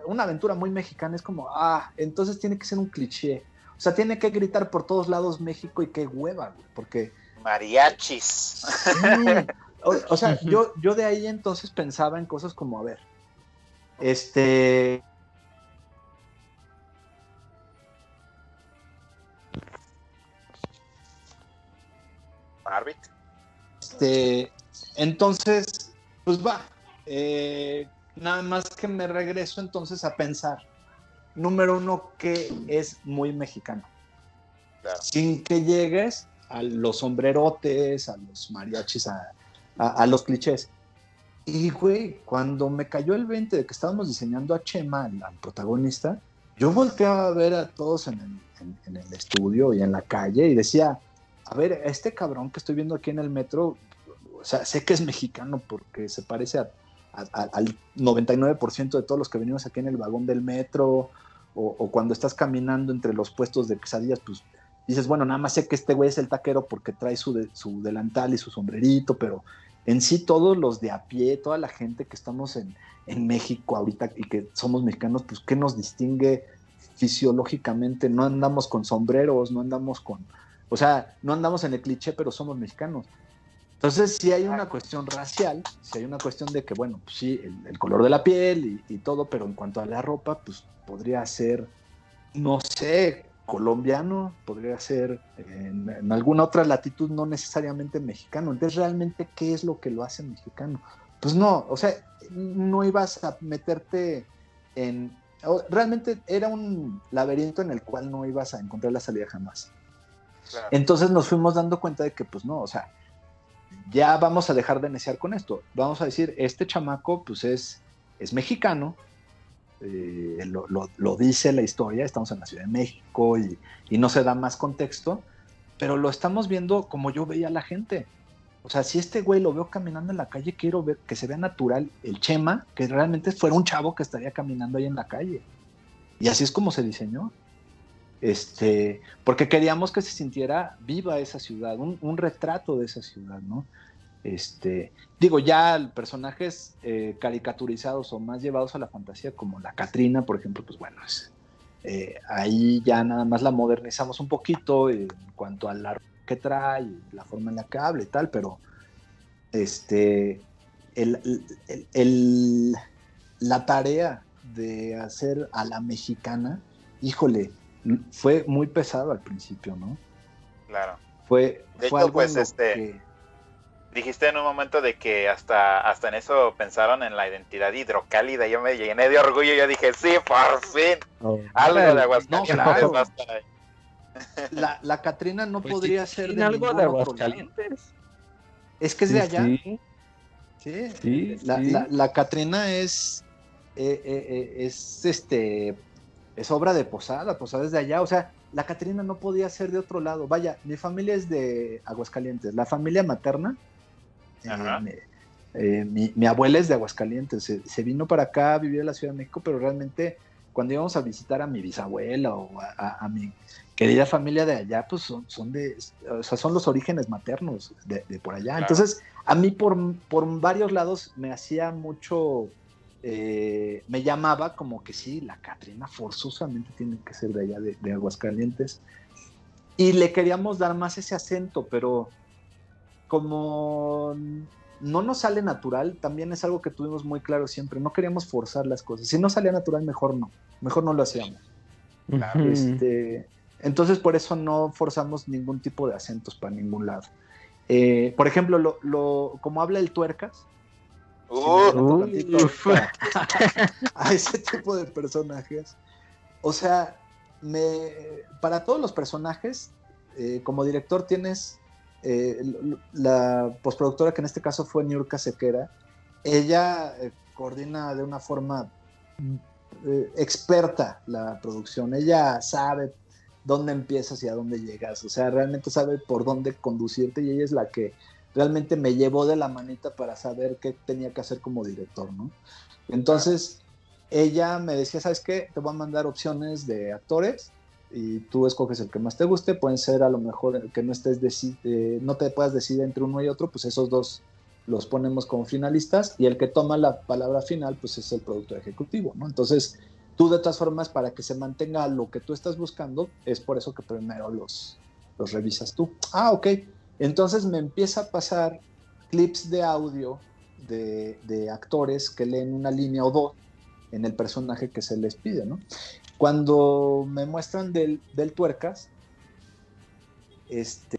una aventura muy mexicana es como, ah, entonces tiene que ser un cliché. O sea, tiene que gritar por todos lados México y qué hueva, güey, porque... Mariachis. o, sea, yo, yo de ahí entonces pensaba en cosas como, a ver, este... Arbit. Este, entonces, pues va. Eh, nada más que me regreso entonces a pensar. Número uno, que es muy mexicano. Sin que llegues a los sombrerotes, a los mariachis, a, los clichés. Y, güey, cuando me cayó el 20 de que estábamos diseñando a Chema, al, protagonista, yo volteaba a ver a todos en el, en el, estudio y en la calle y decía, a ver, este cabrón que estoy viendo aquí en el metro, o sea, sé que es mexicano porque se parece al 99% de todos los que venimos aquí en el vagón del metro, o, cuando estás caminando entre los puestos de quesadillas, pues dices, bueno, nada más sé que este güey es el taquero porque trae su, su delantal y su sombrerito, pero en sí todos los de a pie, toda la gente que estamos en, en México ahorita y que somos mexicanos, pues ¿qué nos distingue fisiológicamente? No andamos con sombreros, no andamos con, o sea, no andamos en el cliché, pero somos mexicanos. Entonces, si hay una cuestión racial, si hay una cuestión de que, bueno, pues sí, el, color de la piel y, todo, pero en cuanto a la ropa, pues podría ser, no sé, colombiano, podría ser en, en, alguna otra latitud, no necesariamente mexicano. Entonces, realmente, ¿qué es lo que lo hace mexicano? Pues no, o sea, no ibas a meterte en... Realmente era un laberinto en el cual no ibas a encontrar la salida jamás. Entonces nos fuimos dando cuenta de que, pues no, o sea, ya vamos a dejar de neciar con esto. Vamos a decir, este chamaco, pues es, es mexicano, eh, lo, dice la historia, estamos en la Ciudad de México y, no se da más contexto, pero lo estamos viendo como yo veía a la gente. O sea, si este güey lo veo caminando en la calle, quiero ver que se vea natural el Chema, que realmente fuera un chavo que estaría caminando ahí en la calle. Y así es como se diseñó este, porque queríamos que se sintiera viva esa ciudad, un, retrato de esa ciudad, ¿no? Este, digo, ya personajes eh, caricaturizados o más llevados a la fantasía, como la Catrina, por ejemplo, pues bueno, eh, ahí ya nada más la modernizamos un poquito en cuanto a la que trae, la forma en la que habla y tal, pero este, la tarea de hacer a la mexicana, híjole, fue muy pesado al principio, ¿no? Claro. Fue, algo pues, este, dijiste en un momento de que hasta, hasta en eso pensaron en la identidad hidrocálida. Yo me llené de orgullo. Yo dije, sí, por fin. Oh, algo de Aguascalientes no, La, la Catrina no pues podría ser de algo de Aguascalientes. Es que es de allá. Sí. sí. la, La, la, Catrina es, eh, eh, eh, es este es obra de Posada, Posada es de allá, o sea, la Catrina no podía ser de otro lado. Vaya, mi familia es de Aguascalientes, la familia materna, eh, eh, mi, abuela es de Aguascalientes, se, vino para acá a vivir en la Ciudad de México, pero realmente cuando íbamos a visitar a mi bisabuela o a, mi querida familia de allá, pues son, son de, o sea, son los orígenes maternos de, por allá. Entonces, a mí por, por varios lados me hacía mucho eh, me llamaba como que sí, la Catrina forzosamente tiene que ser de allá, de, de Aguascalientes. Y le queríamos dar más ese acento, pero como no nos sale natural, también es algo que tuvimos muy claro siempre, no queríamos forzar las cosas. Si no salía natural, mejor no, mejor no lo hacíamos. Este, entonces por eso no forzamos ningún tipo de acentos para ningún lado. Eh, por ejemplo, lo, como habla el tuercas, a ese tipo de personajes. O sea, me, para todos los personajes, eh, como director tienes eh, la postproductora, que en este caso fue Niurka Sequera, ella eh, coordina de una forma experta la producción. Ella sabe dónde empiezas y a dónde llegas. O sea, realmente sabe por dónde conducirte y ella es la que realmente me llevó de la manita para saber qué tenía que hacer como director, ¿no? Entonces, ella me decía, ¿sabes qué? Te voy a mandar opciones de actores y tú escoges el que más te guste, pueden ser a lo mejor el que no estés eh, no te puedas decidir entre uno y otro, pues esos dos los ponemos como finalistas y el que toma la palabra final pues es el productor ejecutivo, ¿no? Entonces, tú de todas formas para que se mantenga lo que tú estás buscando, es por eso que primero los, los revisas tú. Ah, ok. Entonces me empieza a pasar clips de audio de, actores que leen una línea o dos en el personaje que se les pide, ¿no? Cuando me muestran del, tuercas, este,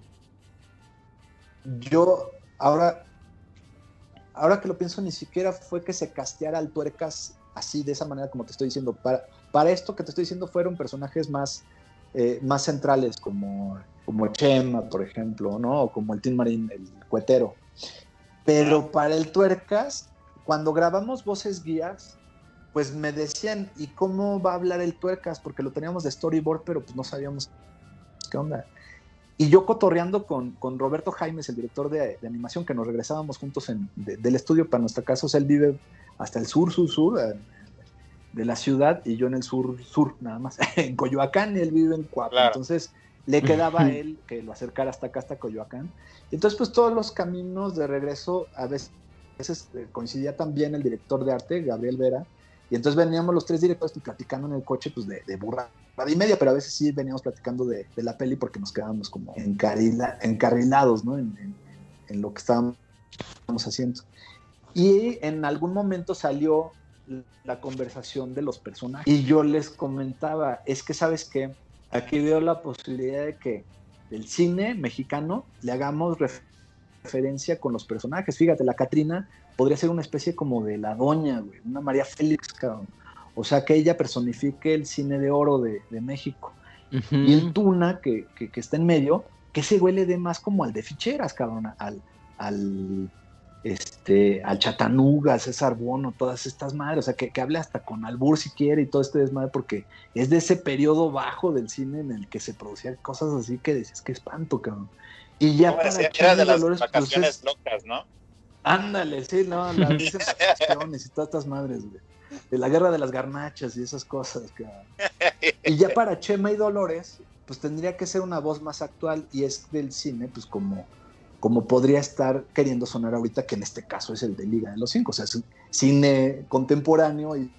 yo ahora, ahora que lo pienso, ni siquiera fue que se casteara al tuercas así, de esa manera como te estoy diciendo. Para, para esto que te estoy diciendo fueron personajes más, eh, más centrales, como como Chema, por ejemplo, ¿no? O como el Tim Marín, el cuetero. Pero para el Tuercas, cuando grabamos voces guías, pues me decían, ¿y cómo va a hablar el Tuercas? Porque lo teníamos de storyboard, pero pues no sabíamos qué onda. Y yo cotorreando con, con Roberto Jaimes, el director de, animación, que nos regresábamos juntos en, del estudio para nuestra casa, o sea, él vive hasta el sur, sur, sur de la ciudad y yo en el sur, sur, nada más, en Coyoacán y él vive en Cuapa. Entonces, le quedaba a él que lo acercara hasta acá, hasta Coyoacán. Entonces, pues todos los caminos de regreso, a veces, eh, coincidía también el director de arte, Gabriel Vera, y entonces veníamos los tres directores platicando en el coche, pues de, de burra y media, pero a veces sí veníamos platicando de, la peli porque nos quedábamos como encarrilados, ¿no? En, en, lo que estábamos haciendo. Y en algún momento salió la conversación de los personajes. Y yo les comentaba, es que, ¿sabes qué? aquí veo la posibilidad de que el cine mexicano le hagamos referencia con los personajes. Fíjate, la Catrina podría ser una especie como de la doña, güey, una María Félix, cabrón. O sea, que ella personifique el cine de oro de, México. Y el Tuna, que, está en medio, que se huele de más como al de ficheras, cabrón, al, al este, al Chatanuga, César Bono, todas estas madres, o sea, que, que, hable hasta con Albur si quiere y todo este desmadre, porque es de ese periodo bajo del cine en el que se producían cosas así que decías, que espanto, cabrón. Y ya para era de las pues, vacaciones locas, ¿no? Ándale, sí, no, las vacaciones y todas estas madres, güey. De la guerra de las garnachas y esas cosas, cabrón. Y ya para Chema y Dolores, pues tendría que ser una voz más actual y es del cine, pues como como podría estar queriendo sonar ahorita, que en este caso es el de Liga de los Cinco. O sea, es un cine contemporáneo y,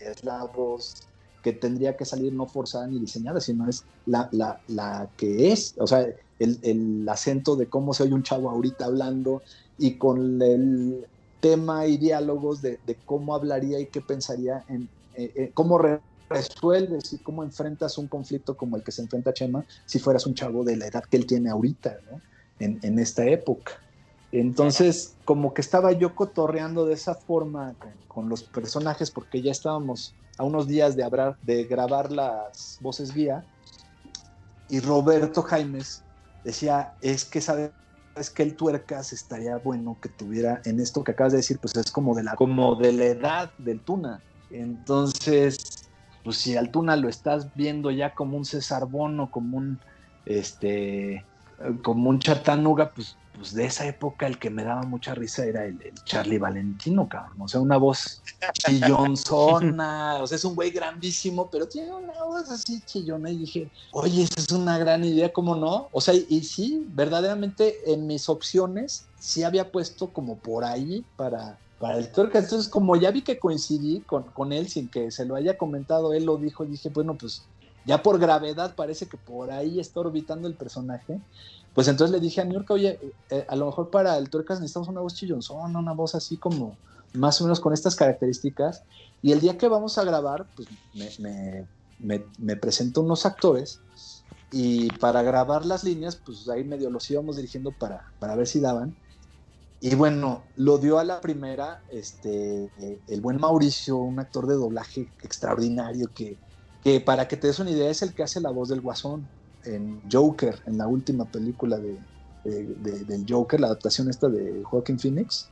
es la voz que tendría que salir no forzada ni diseñada, sino es la, la, la que es. O sea, el, el, acento de cómo se oye un chavo ahorita hablando y con el tema y diálogos de, de cómo hablaría y qué pensaría en eh, eh, cómo resuelves y cómo enfrentas un conflicto como el que se enfrenta Chema si fueras un chavo de la edad que él tiene ahorita, ¿no? En, esta época. Entonces, como que estaba yo cotorreando de esa forma con, los personajes, porque ya estábamos a unos días de, hablar, de grabar las voces guía, y Roberto Jaimes decía, es que sabes que el tuercas estaría bueno que tuviera en esto que acabas de decir, pues es como de la, como de la edad del Tuna. Entonces, pues si al Tuna lo estás viendo ya como un César Bono, como un este como un chatanuga, pues, pues de esa época el que me daba mucha risa era el, Charlie Valentino, cabrón. O sea, una voz chillonzona, o sea, es un güey grandísimo, pero tiene una voz así chillona. Y dije, oye, esa es una gran idea, ¿cómo no? O sea, y, sí, verdaderamente en mis opciones sí había puesto como por ahí para, para el tuercas. Entonces, como ya vi que coincidí con, con él sin que se lo haya comentado, él lo dijo, dije, bueno, pues ya por gravedad parece que por ahí está orbitando el personaje. Pues entonces le dije a York, oye, eh, a lo mejor para el tuercas necesitamos una voz chillonzona, una voz así como más o menos con estas características. Y el día que vamos a grabar, pues me, me, me, presento unos actores y para grabar las líneas, pues ahí medio los íbamos dirigiendo para, para ver si daban. Y bueno, lo dio a la primera este, el buen Mauricio, un actor de doblaje extraordinario que, que, para que te des una idea, es el que hace la voz del Guasón en Joker, en la última película de, del Joker, la adaptación esta de Joaquin Phoenix.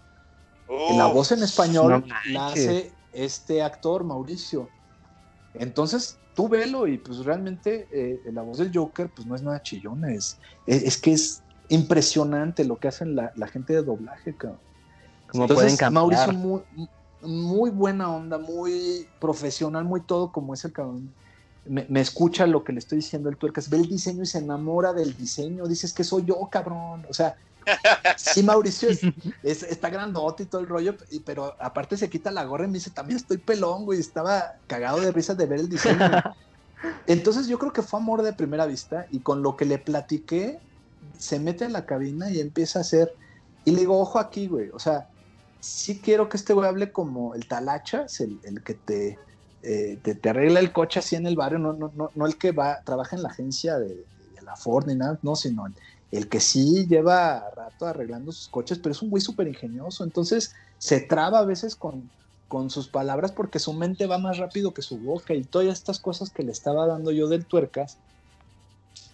la voz en español la hace este actor, Mauricio. Entonces, tú velo y pues realmente eh, la voz del Joker pues no es nada chillona, es, es, que es impresionante lo que hacen la, gente de doblaje, cabrón. Como Entonces, Mauricio muy, muy buena onda, muy profesional, muy todo como es el cabrón. Me, escucha lo que le estoy diciendo el tuercas, ve el diseño y se enamora del diseño, dices que soy yo, cabrón. O sea, sí, Mauricio es, está grandote y todo el rollo, pero aparte se quita la gorra y me dice, también estoy pelón, güey, estaba cagado de risa de ver el diseño. Entonces yo creo que fue amor de primera vista y con lo que le platiqué, se mete en la cabina y empieza a hacer, y le digo, ojo aquí, güey, o sea, sí quiero que este güey hable como el talachas, el, el que te, eh, te, arregla el coche así en el barrio, no, no, no, no el que va, trabaja en la agencia de, de la Ford ni nada, no, sino el, el que sí lleva rato arreglando sus coches, pero es un güey súper ingenioso, entonces se traba a veces con, con sus palabras porque su mente va más rápido que su boca y todas estas cosas que le estaba dando yo del tuercas,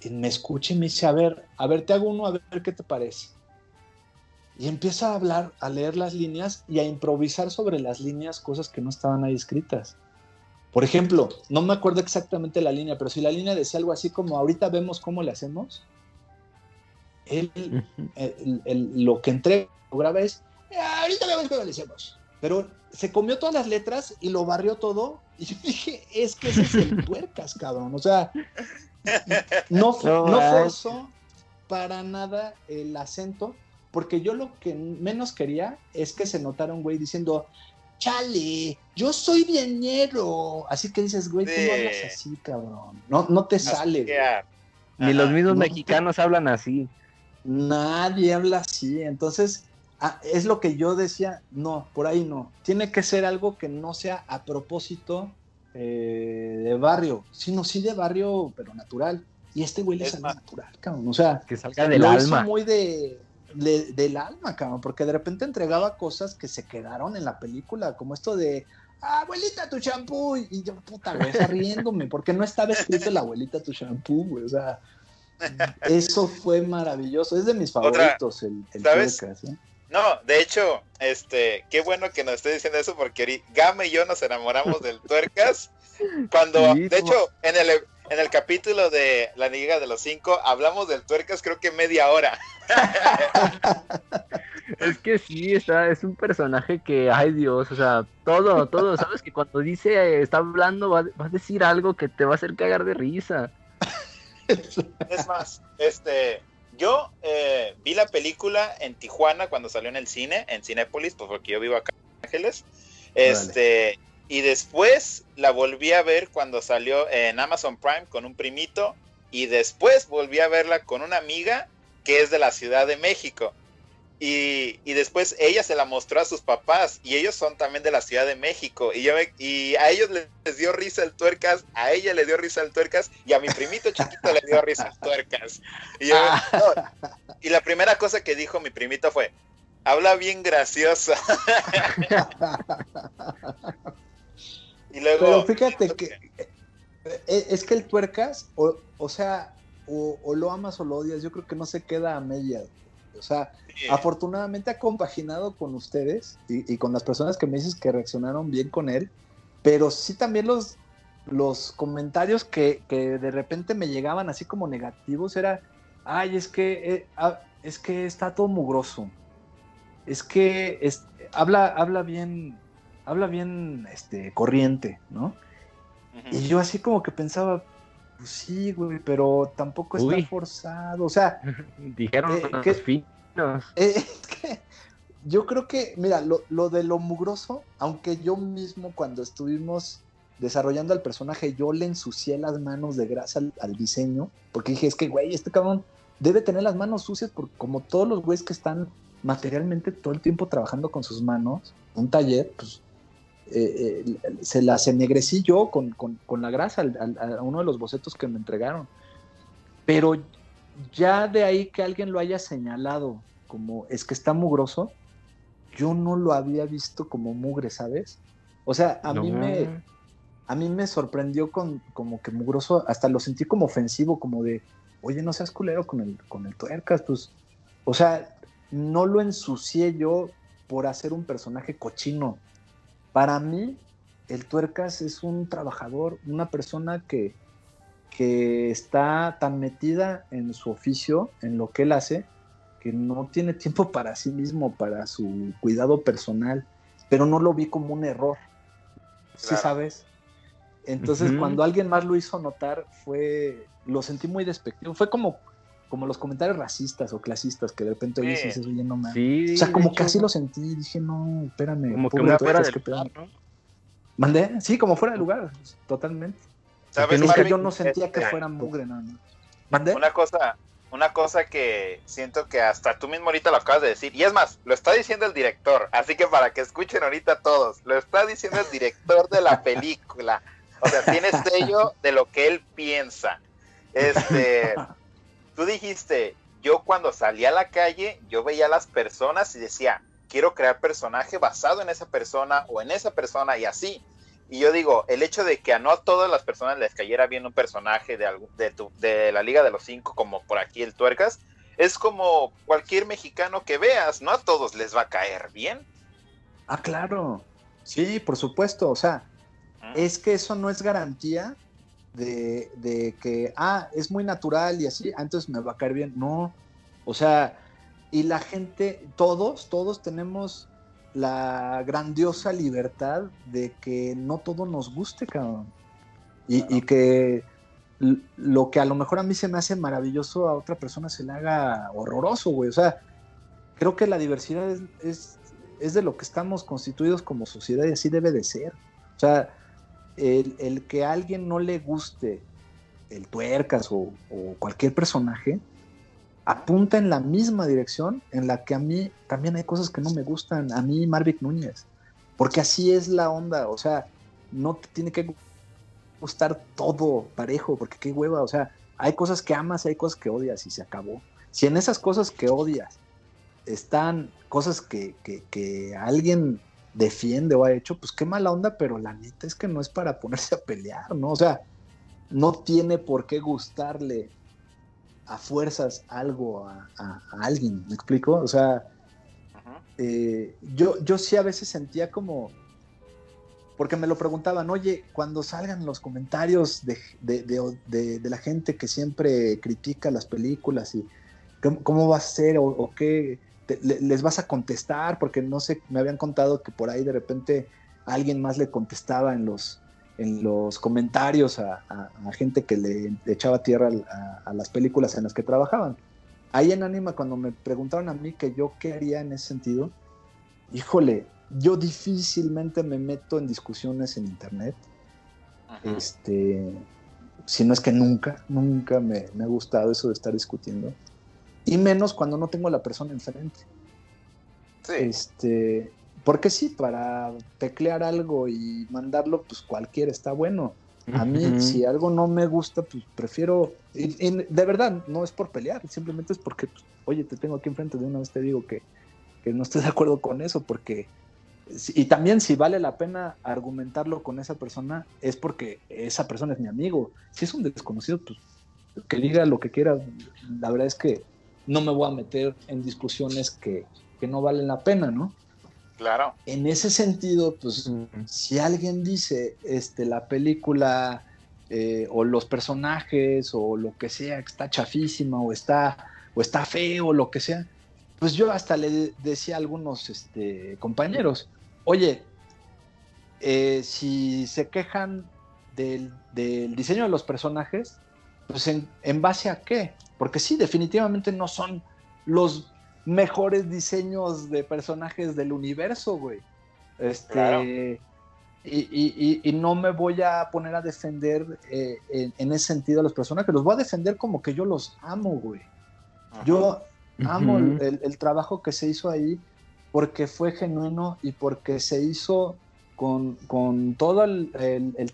y me escucha y me dice, a ver, a ver, te hago uno, a ver qué te parece. Y empieza a hablar, a leer las líneas y a improvisar sobre las líneas cosas que no estaban ahí escritas. Por ejemplo, no me acuerdo exactamente la línea, pero si la línea decía algo así como ahorita vemos cómo le hacemos, él lo que entrega, graba es, ahorita vemos cómo le hacemos. Pero se comió todas las letras y lo barrió todo. Y yo dije, es que ese es el tuercas, cabrón. O sea, no, no forzó para nada el acento, porque yo lo que menos quería es que se notara un güey diciendo, chale, yo soy bienero. Así que dices, güey, tú no hablas así, cabrón. No, no te sale. Ni los mismos mexicanos hablan así. Nadie habla así. Entonces, ah, es lo que yo decía, no, por ahí no. Tiene que ser algo que no sea a propósito eh, de barrio, sino sí de barrio, pero natural. Y este güey le sale natural, cabrón. O sea, que salga del alma. muy de, del alma, cabrón, porque de repente entregaba cosas que se quedaron en la película, como esto de abuelita tu champú, y yo, puta, güey, riéndome, porque no estaba escrito la abuelita tu champú, güey, o sea, eso fue maravilloso, es de mis favoritos el, el ¿sabes? ¿eh? No, de hecho, este, qué bueno que nos esté diciendo eso porque Gama y yo nos enamoramos del tuercas cuando, de hecho, en el en el capítulo de La Liga de los Cinco hablamos del tuercas creo que media hora. es que sí, está, es un personaje que, ay Dios, o sea, todo, todo, sabes que cuando dice, está hablando, va, a decir algo que te va a hacer cagar de risa. Es más, este, yo eh, vi la película en Tijuana cuando salió en el cine, en Cinépolis, pues porque yo vivo acá en Ángeles. Este, y después la volví a ver cuando salió en Amazon Prime con un primito. Y después volví a verla con una amiga que es de la Ciudad de México. Y, después ella se la mostró a sus papás y ellos son también de la Ciudad de México y yo y a ellos les, dio risa el tuercas, a ella le dio risa el tuercas y a mi primito chiquito le dio risa el tuercas. Y, y la primera cosa que dijo mi primito fue, habla bien gracioso. Pero fíjate que eh, es que el tuercas, o, sea, o, lo amas o lo odias, yo creo que no se queda a media. O sea, afortunadamente ha compaginado con ustedes y, con las personas que me dices que reaccionaron bien con él, pero sí también los, los comentarios que, de repente me llegaban así como negativos era, ay, es que, eh, ah, es que está todo mugroso, es que habla, habla bien habla bien este, corriente, ¿no? Y yo así como que pensaba, pues sí, güey, pero tampoco está forzado, o sea... Dijeron eh, que, finos. Eh, es que yo creo que, mira, lo, lo, de lo mugroso, aunque yo mismo cuando estuvimos desarrollando al personaje, yo le ensucié las manos de grasa al, diseño, porque dije, es que, güey, este cabrón debe tener las manos sucias, porque como todos los güeyes que están materialmente todo el tiempo trabajando con sus manos, un taller, pues eh, eh, se las ennegrecí yo con, con, la grasa a uno de los bocetos que me entregaron. Pero ya de ahí que alguien lo haya señalado como es que está mugroso, yo no lo había visto como mugre, ¿sabes? O sea, a mí me a mí me sorprendió con como que mugroso, hasta lo sentí como ofensivo, como de, oye, no seas culero con el, con el tuercas, pues, o sea, no lo ensucié yo por hacer un personaje cochino. Para mí, el tuercas es un trabajador, una persona que, que está tan metida en su oficio, en lo que él hace, que no tiene tiempo para sí mismo, para su cuidado personal, pero no lo vi como un error. ¿Sí sabes? Entonces, cuando alguien más lo hizo notar, fue, lo sentí muy despectivo. Fue como, como los comentarios racistas o clasistas que de repente oyes y dices, oye, no me. o sea, como casi lo sentí. Dije, no, espérame. Como que fuera de lugar, ¿no? ¿Mandé? Sí, como fuera de lugar, totalmente. ¿Sabes, yo no sentía que fuera mugre, nada más. ¿Mandé? Una cosa, una cosa que siento que hasta tú mismo ahorita lo acabas de decir, y es más, lo está diciendo el director, así que para que escuchen ahorita todos, lo está diciendo el director de la película. O sea, tiene sello de lo que él piensa. Este, tú dijiste, yo cuando salí a la calle, yo veía a las personas y decía, quiero crear personaje basado en esa persona o en esa persona y así. Y yo digo, el hecho de que a no a todas las personas les cayera bien un personaje de, de, de la Liga de los Cinco, como por aquí el Tuercas, es como cualquier mexicano que veas, no a todos les va a caer bien. Ah, claro. Sí, por supuesto. O sea, es que eso no es garantía de, que, ah, es muy natural y así, ah, entonces me va a caer bien. No, o sea, y la gente, todos, todos tenemos la grandiosa libertad de que no todo nos guste, cabrón. Y, que lo que a lo mejor a mí se me hace maravilloso, a otra persona se le haga horroroso, güey. O sea, creo que la diversidad es, es de lo que estamos constituidos como sociedad y así debe de ser. O sea, el, que a alguien no le guste el tuercas o, cualquier personaje, apunta en la misma dirección en la que a mí también hay cosas que no me gustan, a mí Marvick Núñez, porque así es la onda, o sea, no te tiene que gustar todo parejo, porque qué hueva, o sea, hay cosas que amas, hay cosas que odias y se acabó. Si en esas cosas que odias están cosas que, que, que alguien defiende o ha hecho, pues qué mala onda, pero la neta es que no es para ponerse a pelear, ¿no? O sea, no tiene por qué gustarle a fuerzas algo a, alguien, ¿me explico? O sea, eh, yo, yo sí a veces sentía como, porque me lo preguntaban, oye, cuando salgan los comentarios de, de, la gente que siempre critica las películas y cómo, va a ser o qué, les vas a contestar, porque no sé, me habían contado que por ahí de repente alguien más le contestaba en los, en los comentarios a, gente que le, echaba tierra a, las películas en las que trabajaban. Ahí en Anima, cuando me preguntaron a mí que yo qué haría en ese sentido, híjole, yo difícilmente me meto en discusiones en internet. Este, si no es que nunca, nunca me, me ha gustado eso de estar discutiendo. Y menos cuando no tengo la persona enfrente. Sí. Este, porque sí, para teclear algo y mandarlo, pues cualquiera está bueno. A mí, si algo no me gusta, pues prefiero. de verdad, no es por pelear, simplemente es porque, pues, oye, te tengo aquí enfrente, de una vez te digo que, que no estoy de acuerdo con eso, porque. Y también, si vale la pena argumentarlo con esa persona, es porque esa persona es mi amigo. Si es un desconocido, pues que diga lo que quiera. La verdad es que no me voy a meter en discusiones que, no valen la pena, ¿no? Claro. En ese sentido, pues, si alguien dice, este, la película eh, o los personajes o lo que sea, que está chafísima o está, o está feo o lo que sea, pues yo hasta le decía a algunos este, compañeros, oye, eh, si se quejan del, diseño de los personajes, pues en, en base a qué? Porque sí, definitivamente no son los mejores diseños de personajes del universo, güey. Este. Y, no me voy a poner a defender eh, en, ese sentido a los personajes, los voy a defender como que yo los amo, güey. Yo amo el, trabajo que se hizo ahí porque fue genuino y porque se hizo con, todo el,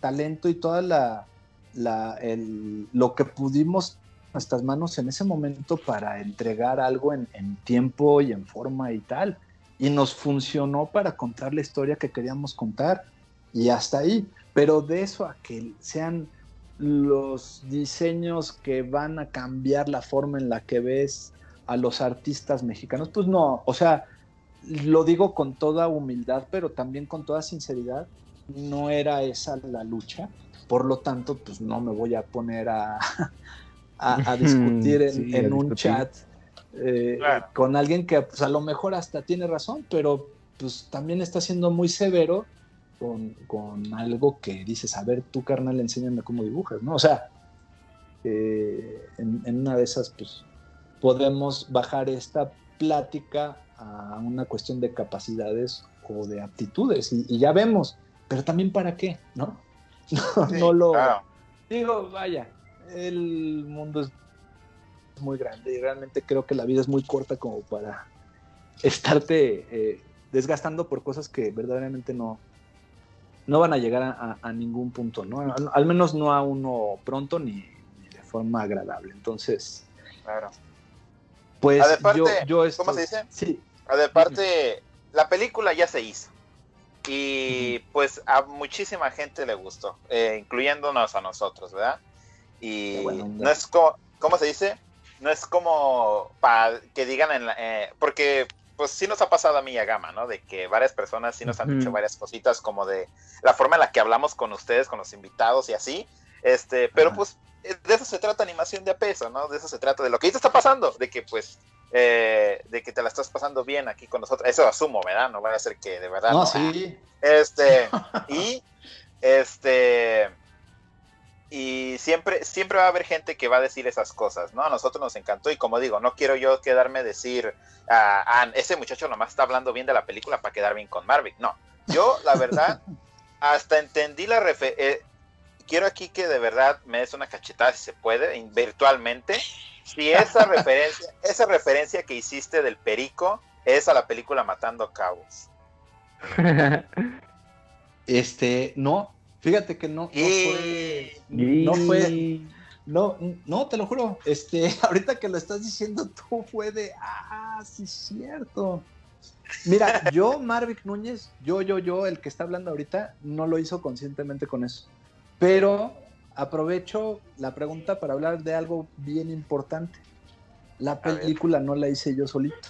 talento y toda la, lo que pudimos nuestras manos en ese momento para entregar algo en, tiempo y en forma y tal. Y nos funcionó para contar la historia que queríamos contar y hasta ahí. Pero de eso a que sean los diseños que van a cambiar la forma en la que ves a los artistas mexicanos, pues no, o sea, lo digo con toda humildad, pero también con toda sinceridad, no era esa la lucha, por lo tanto, pues no me voy a poner a, a, discutir en, un chat eh, con alguien que pues, a lo mejor hasta tiene razón, pero pues también está siendo muy severo con, algo que dices, a ver, tú carnal, enséñame cómo dibujas, ¿no? O sea, eh, en, una de esas, pues, podemos bajar esta plática a una cuestión de capacidades o de aptitudes y, ya vemos, pero también para qué, ¿no? No, lo... Digo, vaya, el mundo es muy grande y realmente creo que la vida es muy corta como para estarte eh, desgastando por cosas que verdaderamente no, no van a llegar a, ningún punto, ¿no? Al, menos no a uno pronto ni, de forma agradable. Entonces, claro. Pues yo, ¿Cómo se dice? Sí. La película ya se hizo. Y pues a muchísima gente le gustó, eh, incluyéndonos a nosotros, ¿verdad? Y no es como, ¿cómo se dice? No es como para que digan en la, eh, porque pues sí nos ha pasado a mí y a Gama, ¿no? De que varias personas sí nos han dicho varias cositas como de la forma en la que hablamos con ustedes, con los invitados y así. Este, pero pues eh, de eso se trata animación de a peso, ¿no? De eso se trata, de lo que te está pasando, de que pues, eh, de que te la estás pasando bien aquí con nosotros. Eso asumo, ¿verdad? No va a ser que de verdad. No, sí. Este, y, este, y siempre, siempre va a haber gente que va a decir esas cosas, ¿no? A nosotros nos encantó y como digo, no quiero yo quedarme a decir, ah, ese muchacho nomás está hablando bien de la película para quedar bien con Marvick, no. Yo, la verdad, hasta entendí la referencia, eh, quiero aquí que de verdad me des una cachetada si se puede, virtualmente, si esa referencia, esa referencia que hiciste del perico es a la película Matando Cabos. Este, no, Fíjate que no, no fue. No No, te lo juro. Este, ahorita que lo estás diciendo tú fue de. Ah, sí, cierto. Mira, yo, Marvick Núñez, yo, yo, yo, el que está hablando ahorita, no lo hizo conscientemente con eso. Pero aprovecho la pregunta para hablar de algo bien importante. La película no la hice yo solito.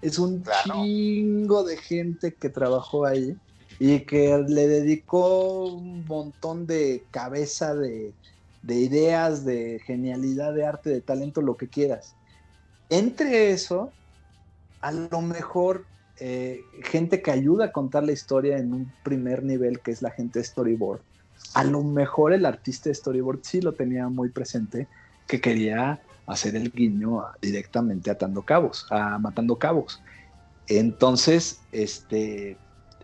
Es un chingo de gente que trabajó ahí y que le dedicó un montón de cabeza, de, ideas, de genialidad, de arte, de talento, lo que quieras. Entre eso, a lo mejor eh, gente que ayuda a contar la historia en un primer nivel, que es la gente de storyboard, a lo mejor el artista de storyboard sí lo tenía muy presente, que quería hacer el guiño directamente atando cabos, a matando cabos. Entonces, este,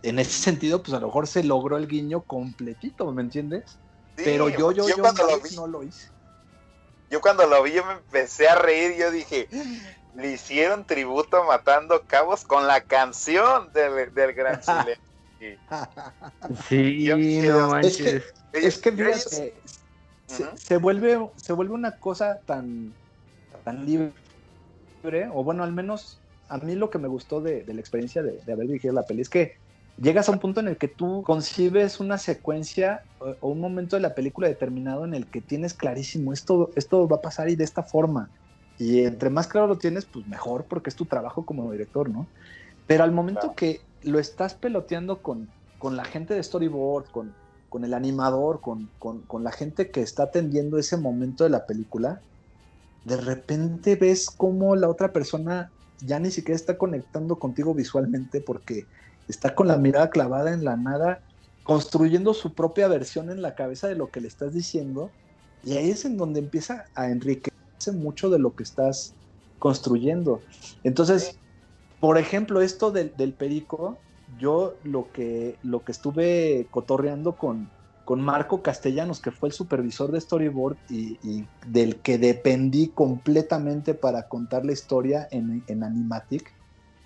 en ese sentido, pues a lo mejor se logró el guiño completito, ¿me entiendes? Pero yo, yo, yo, cuando lo vi, no lo hice. Yo cuando lo vi, yo me empecé a reír, yo dije, le hicieron tributo matando cabos con la canción del, del gran Chile. Sí, no manches. Es que, fíjate, se, vuelve, se vuelve una cosa tan, tan libre, o bueno, al menos a mí lo que me gustó de, de la experiencia de, de haber dirigido la peli es que llegas a un punto en el que tú concibes una secuencia o, un momento de la película determinado en el que tienes clarísimo esto, esto va a pasar y de esta forma. Y entre más claro lo tienes, pues mejor, porque es tu trabajo como director, ¿no? Pero al momento que lo estás peloteando con, con la gente de storyboard, con, con el animador, con, con, con, la gente que está atendiendo ese momento de la película, de repente ves cómo la otra persona ya ni siquiera está conectando contigo visualmente porque está con la mirada clavada en la nada, construyendo su propia versión en la cabeza de lo que le estás diciendo, y ahí es en donde empieza a enriquecerse mucho de lo que estás construyendo. Entonces, por ejemplo, esto del, del perico, yo lo que, lo que estuve cotorreando con, con Marco Castellanos, que fue el supervisor de Storyboard y, del que dependí completamente para contar la historia en, en, Animatic,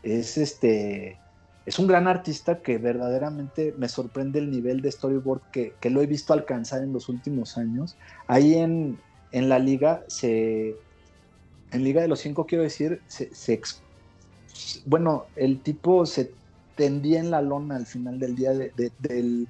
es este. Es un gran artista que verdaderamente me sorprende el nivel de storyboard que, que lo he visto alcanzar en los últimos años. Ahí en, en la liga se, en Liga de los Cinco, quiero decir, se, bueno, el tipo se tendía en la lona al final del día del,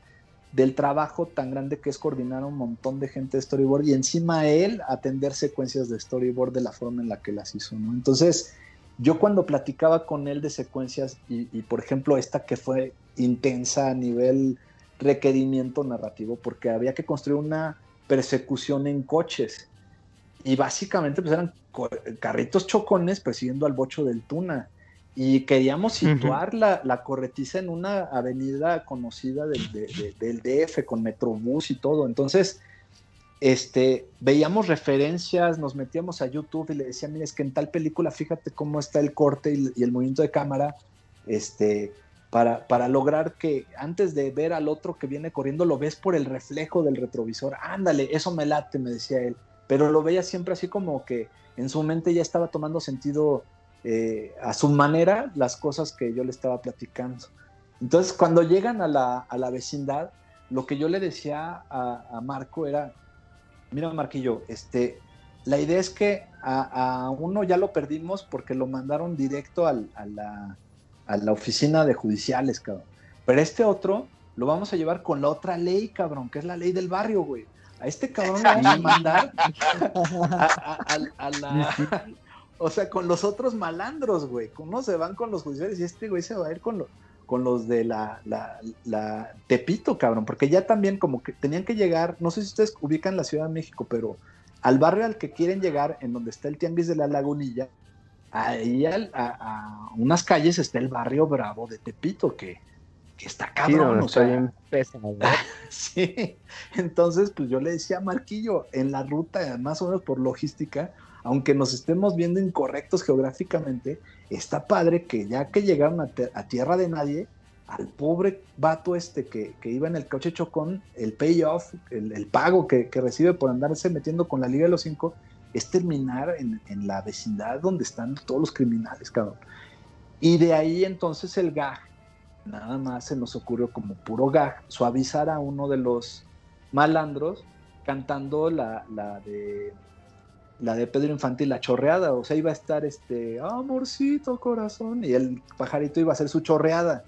del, trabajo tan grande que es coordinar un montón de gente de storyboard y encima él atender secuencias de storyboard de la forma en la que las hizo. Entonces, yo cuando platicaba con él de secuencias y, y por ejemplo esta que fue intensa a nivel requerimiento narrativo, porque había que construir una persecución en coches. Y básicamente pues eran carritos chocones persiguiendo al bocho del Tuna. Y queríamos situar la, la, corretiza en una avenida conocida del, del, DF con Metrobús y todo. Entonces, este, veíamos referencias, nos metíamos a YouTube y le decía, mira, es que en tal película fíjate cómo está el corte y, el movimiento de cámara, este, para, lograr que antes de ver al otro que viene corriendo, lo ves por el reflejo del retrovisor. Ándale, eso me late, me decía él. Pero lo veía siempre así como que en su mente ya estaba tomando sentido eh, a su manera las cosas que yo le estaba platicando. Entonces, cuando llegan a la, a la vecindad, lo que yo le decía a, Marco era, mira Marquillo, este, la idea es que a, uno ya lo perdimos porque lo mandaron directo a, la, a la oficina de judiciales, cabrón. Pero este otro lo vamos a llevar con la otra ley, cabrón, que es la ley del barrio, güey. A este cabrón lo vamos a mandar a, la, o sea, con los otros malandros, güey. Uno se van con los judiciales y este güey se va a ir con, con los de la, la, Tepito, cabrón. Porque ya también como que tenían que llegar, no sé si ustedes ubican la Ciudad de México, pero al barrio al que quieren llegar, en donde está el Tianguis de la Lagunilla, ahí a, unas calles está el barrio Bravo de Tepito, que, que está cabrón. o sea, sí, entonces pues yo le decía a Marquillo, en la ruta, más o menos por logística, aunque nos estemos viendo incorrectos geográficamente, está padre que ya que llegaron a, tierra de nadie, al pobre vato este que, iba en el coche chocón, el payoff, el, el pago que, recibe por andarse metiendo con la Liga de los Cinco, es terminar en, la vecindad donde están todos los criminales, cabrón. Y de ahí entonces el gag, nada más se nos ocurrió como puro gag, suavizar a uno de los malandros cantando la, la de la de Pedro Infantil, la chorreada, o sea, iba a estar este, amorcito corazón, y el pajarito iba a ser su chorreada.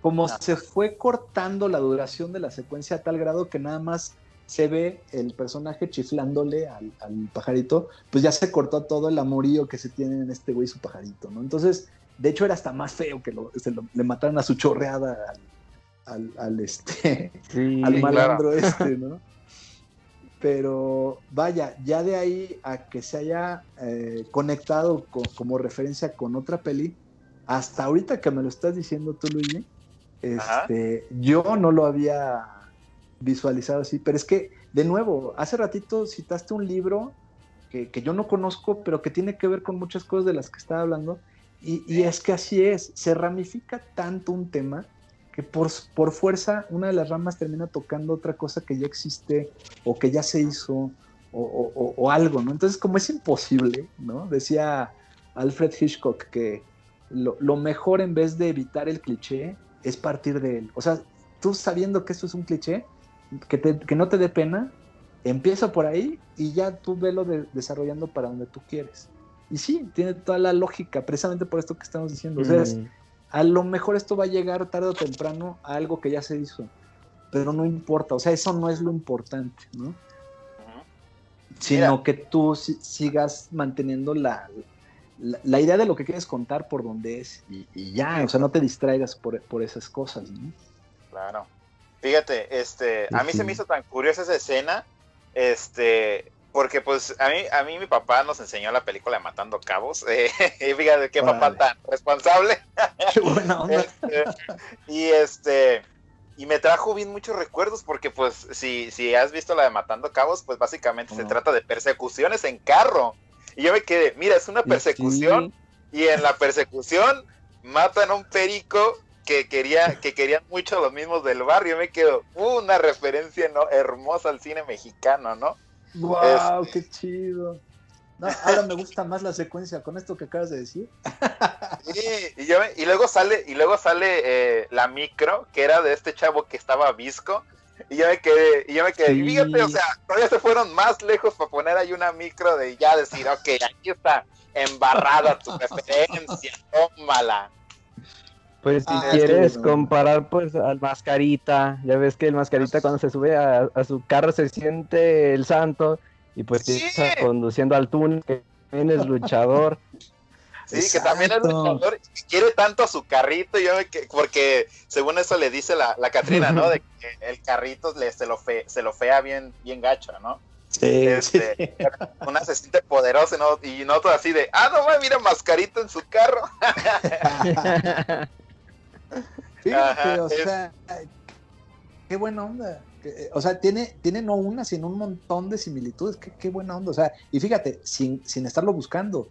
Como ah. se fue cortando la duración de la secuencia a tal grado que nada más se ve el personaje chiflándole al, pajarito, pues ya se cortó todo el amorío que se tiene en este güey su pajarito, ¿no? Entonces, de hecho era hasta más feo que lo, le mataran a su chorreada al, este, al malandro este, ¿no? pero vaya, ya de ahí a que se haya eh, conectado como referencia con otra peli, hasta ahorita que me lo estás diciendo tú, Luigi, este, yo no lo había visualizado así, pero es que, de nuevo, hace ratito citaste un libro que, yo no conozco, pero que tiene que ver con muchas cosas de las que estaba hablando, y, y es que así es, se ramifica tanto un tema por, fuerza una de las ramas termina tocando otra cosa que ya existe o que ya se hizo o, algo, ¿no? Entonces, como es imposible, ¿no? Decía Alfred Hitchcock que lo, mejor en vez de evitar el cliché es partir de él. O sea, tú sabiendo que esto es un cliché, que, no te dé pena, empieza por ahí y ya tú velo desarrollando para donde tú quieres. Y sí, tiene toda la lógica, precisamente por esto que estamos diciendo. O sea, mm a lo mejor esto va a llegar tarde o temprano a algo que ya se hizo, pero no importa, o sea, eso no es lo importante, ¿no? Sino que tú sigas manteniendo la, la, idea de lo que quieres contar por donde es y, ya, o sea, no te distraigas por, por, esas cosas, ¿no? Claro. Fíjate, este, a mí se me hizo tan curiosa esa escena, este, porque pues a mí, a mí mi papá nos enseñó la película de Matando Cabos. Eh, y fíjate qué papá tan responsable. Qué buena onda. Este, y este y me trajo bien muchos recuerdos porque pues si, si has visto la de Matando Cabos, pues básicamente se trata de persecuciones en carro. Y yo me quedé, mira, es una persecución y en la persecución matan a un perico que quería que querían mucho los mismos del barrio. Me quedo una referencia no hermosa al cine mexicano, ¿no? ¡Wow! Este ¡Qué chido! ahora me gusta más la secuencia con esto que acabas de decir. Sí, y, luego sale, y luego sale eh, la micro, que era de este chavo que estaba visco. Y yo me quedé, y yo me quedé, fíjate, o sea, todavía se fueron más lejos para poner ahí una micro de ya decir, ok, aquí está embarrada tu referencia, tómala. Pues si ah, quieres comparar pues al mascarita, ya ves que el mascarita cuando se sube a, su carro se siente el santo y pues está conduciendo al túnel, que también es luchador. Sí, que también es luchador y quiere tanto a su carrito, yo porque según eso le dice la, la Catrina, ¿no? De que el carrito le, se, lo fe, se lo fea bien, bien gacho, ¿no? Sí, este, Una se siente poderosa ¿no? y no todo así de, ah, no, mira mascarito en su carro. Fíjate, o sea, qué buena onda. Eh, o sea, tiene, tiene no una, sino un montón de similitudes. Qué, qué buena onda. O sea, y fíjate, sin, sin estarlo buscando.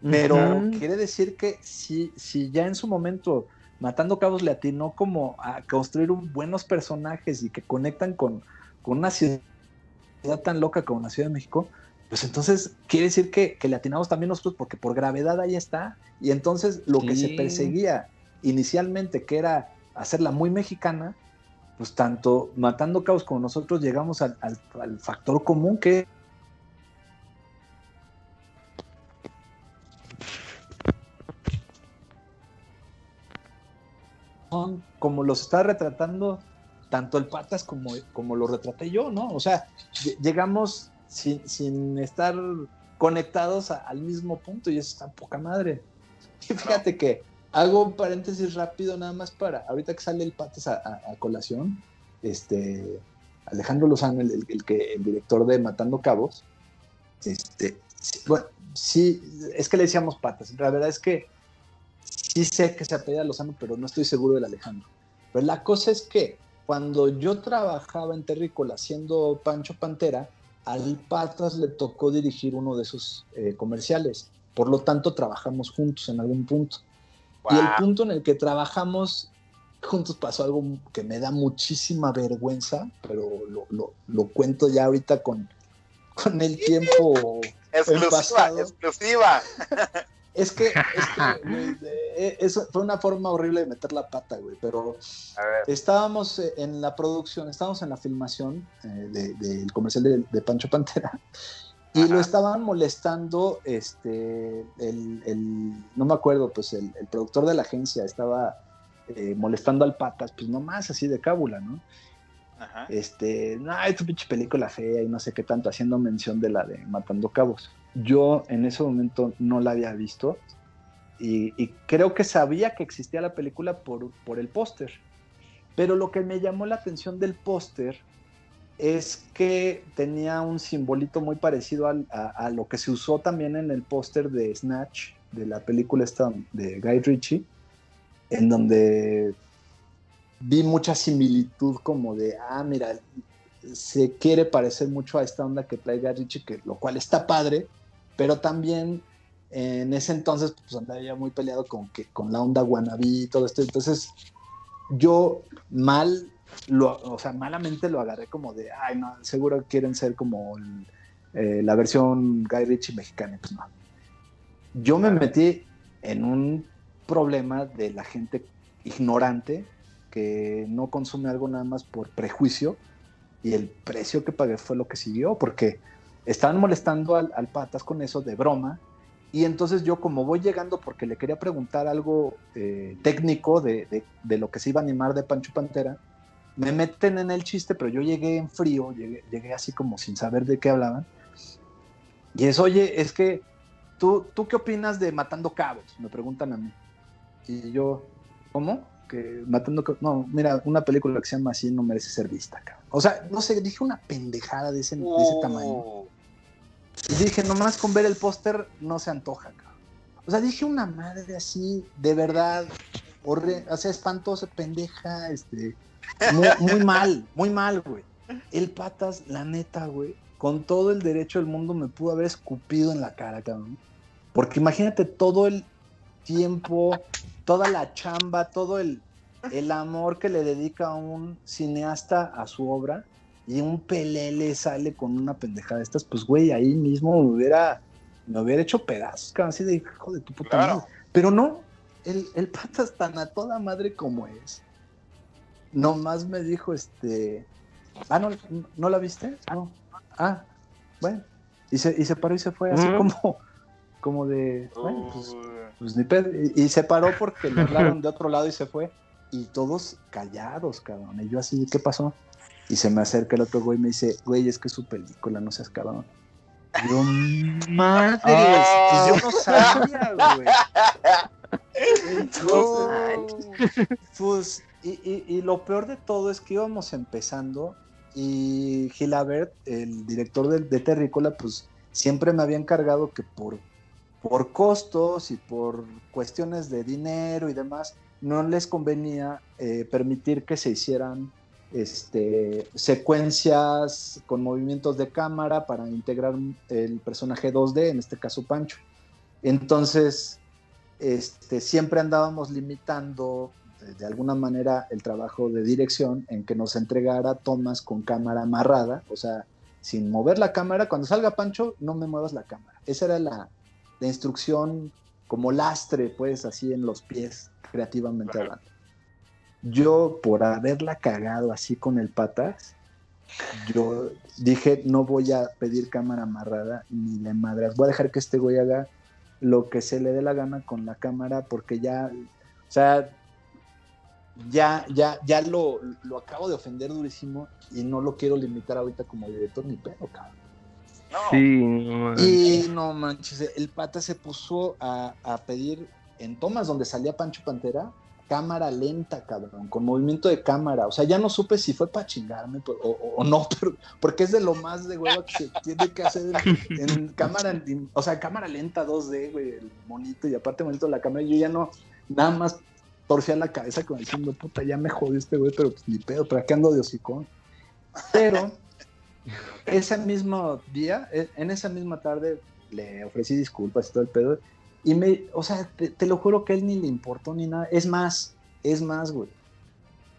Pero quiere decir que si, si ya en su momento Matando Cabos le atinó como a construir buenos personajes y que conectan con, con una ciudad tan loca como la Ciudad de México, pues entonces quiere decir que, que le atinamos también nosotros porque por gravedad ahí está. Y entonces lo que se perseguía inicialmente, que era hacerla muy mexicana, pues tanto Matando Caos como nosotros llegamos al, factor común que son como los está retratando tanto el Patas como, como lo retraté yo, ¿no? O sea, llegamos sin, estar conectados al mismo punto y eso está poca madre. Y fíjate que hago un paréntesis rápido nada más para, ahorita que sale el Patas a, colación, este, Alejandro Lozano, el, que, el director de Matando Cabos, este, bueno, sí, es que le decíamos Patas, la verdad es que sí sé que se apellida Lozano, pero no estoy seguro del Alejandro. Pero la cosa es que cuando yo trabajaba en Terrícola haciendo Pancho Pantera, al Patas le tocó dirigir uno de esos eh, comerciales. Por lo tanto, trabajamos juntos en algún punto. Y el punto en el que trabajamos juntos pasó algo que me da muchísima vergüenza, pero lo, cuento ya ahorita con, con el tiempo. Exclusiva, exclusiva. Es que, eh, eso fue una forma horrible de meter la pata, güey. Pero estábamos eh, en la producción, estábamos en la filmación eh, del comercial de, Pancho Pantera. Y lo estaban molestando, este, el, no me acuerdo, pues el, productor de la agencia estaba molestando al patas, pues nomás así de cábula, ¿no? Ajá. Este, no, es tu pinche película fea y no sé qué tanto, haciendo mención de la de Matando Cabos. Yo en ese momento no la había visto y, creo que sabía que existía la película por, por el póster. Pero lo que me llamó la atención del póster es que tenía un simbolito muy parecido a, lo que se usó también en el póster de Snatch, de la película esta de Guy Ritchie, en donde vi mucha similitud como de, ah, mira, se quiere parecer mucho a esta onda que trae Guy Ritchie, que, lo cual está padre, pero también en ese entonces pues andaba ya muy peleado con, que, con la onda wannabe y todo esto. Entonces yo mal, lo, o sea, malamente lo agarré como de, ay, no, seguro quieren ser como eh, la versión Guy Ritchie mexicana. Pues no. Yo me metí en un problema de la gente ignorante que no consume algo nada más por prejuicio y el precio que pagué fue lo que siguió, porque estaban molestando al, Patas con eso de broma. Y entonces yo como voy llegando porque le quería preguntar algo eh, técnico de, lo que se iba a animar de Pancho Pantera, me meten en el chiste, pero yo llegué en frío, llegué, así como sin saber de qué hablaban. Y es, oye, es que, ¿tú, ¿tú qué opinas de Matando Cabos? Me preguntan a mí. Y yo, ¿cómo? Que Matando Cabos. No, mira, una película que se llama así no merece ser vista, cabrón. O sea, no sé, dije una pendejada de ese, de ese tamaño. Oh. Y dije, nomás con ver el póster no se antoja, cabrón. O sea, dije una madre así, de verdad, horre, o sea, espantosa, pendeja, este, muy, mal, muy mal, güey. El patas, la neta, güey, con todo el derecho del mundo me pudo haber escupido en la cara, cabrón. Porque imagínate todo el tiempo, toda la chamba, todo el, el amor que le dedica un cineasta a su obra y un pelele sale con una pendejada de estas, pues güey, ahí mismo me hubiera, me hubiera hecho pedazos, cabrón, así de hijo de tu puta Claro. madre. Pero no, el, el pata es tan a toda madre como es. Nomás me dijo, este, ah, ¿no, ¿no la viste? No. Ah, bueno. Y se, y se paró y se fue así como, como de, bueno, pues, pues ni pedo. Y, y se paró porque le hablaron de otro lado y se fue. Y todos callados, cabrón. Y yo así, ¿qué pasó? Y se me acerca el otro güey y me dice, güey, es que es su película, no seas cabrón. Y yo, madres, pues yo no sabía, güey. Entonces, pues, y, lo peor de todo es que íbamos empezando y Gilabert, el director de, de Terrícola, pues siempre me había encargado que por, por costos y por cuestiones de dinero y demás, no les convenía eh, permitir que se hicieran este, secuencias con movimientos de cámara para integrar el personaje 2D, en este caso Pancho. Entonces, este, siempre andábamos limitando de alguna manera el trabajo de dirección en que nos entregara tomas con cámara amarrada, o sea, sin mover la cámara, cuando salga Pancho, no me muevas la cámara. Esa era la, la instrucción como lastre, pues, así en los pies, creativamente hablando. Yo, por haberla cagado así con el patas, yo dije, no voy a pedir cámara amarrada ni de madras. Voy a dejar que este güey haga lo que se le dé la gana con la cámara, porque ya, o sea, ya, ya, ya lo, lo acabo de ofender durísimo y no lo quiero limitar ahorita como director ni pedo, cabrón. No, Sí, no manches. Y no manches, el pata se puso a, a pedir en tomas donde salía Pancho Pantera, cámara lenta, cabrón, con movimiento de cámara. O sea, ya no supe si fue para chingarme o, no, pero, porque es de lo más de huevo que se tiene que hacer en, en cámara, en- o sea, cámara lenta 2D, güey, el monito, y aparte bonito la cámara. Yo ya no, nada más torcía la cabeza como diciendo, puta, ya me jodió este güey, pero pues ni pedo, ¿para qué ando de hocicón? Pero ese mismo día, e- en esa misma tarde, le ofrecí disculpas y todo el pedo. Y me, o sea, te, lo juro que él ni le importó ni nada. Es más, es más, güey.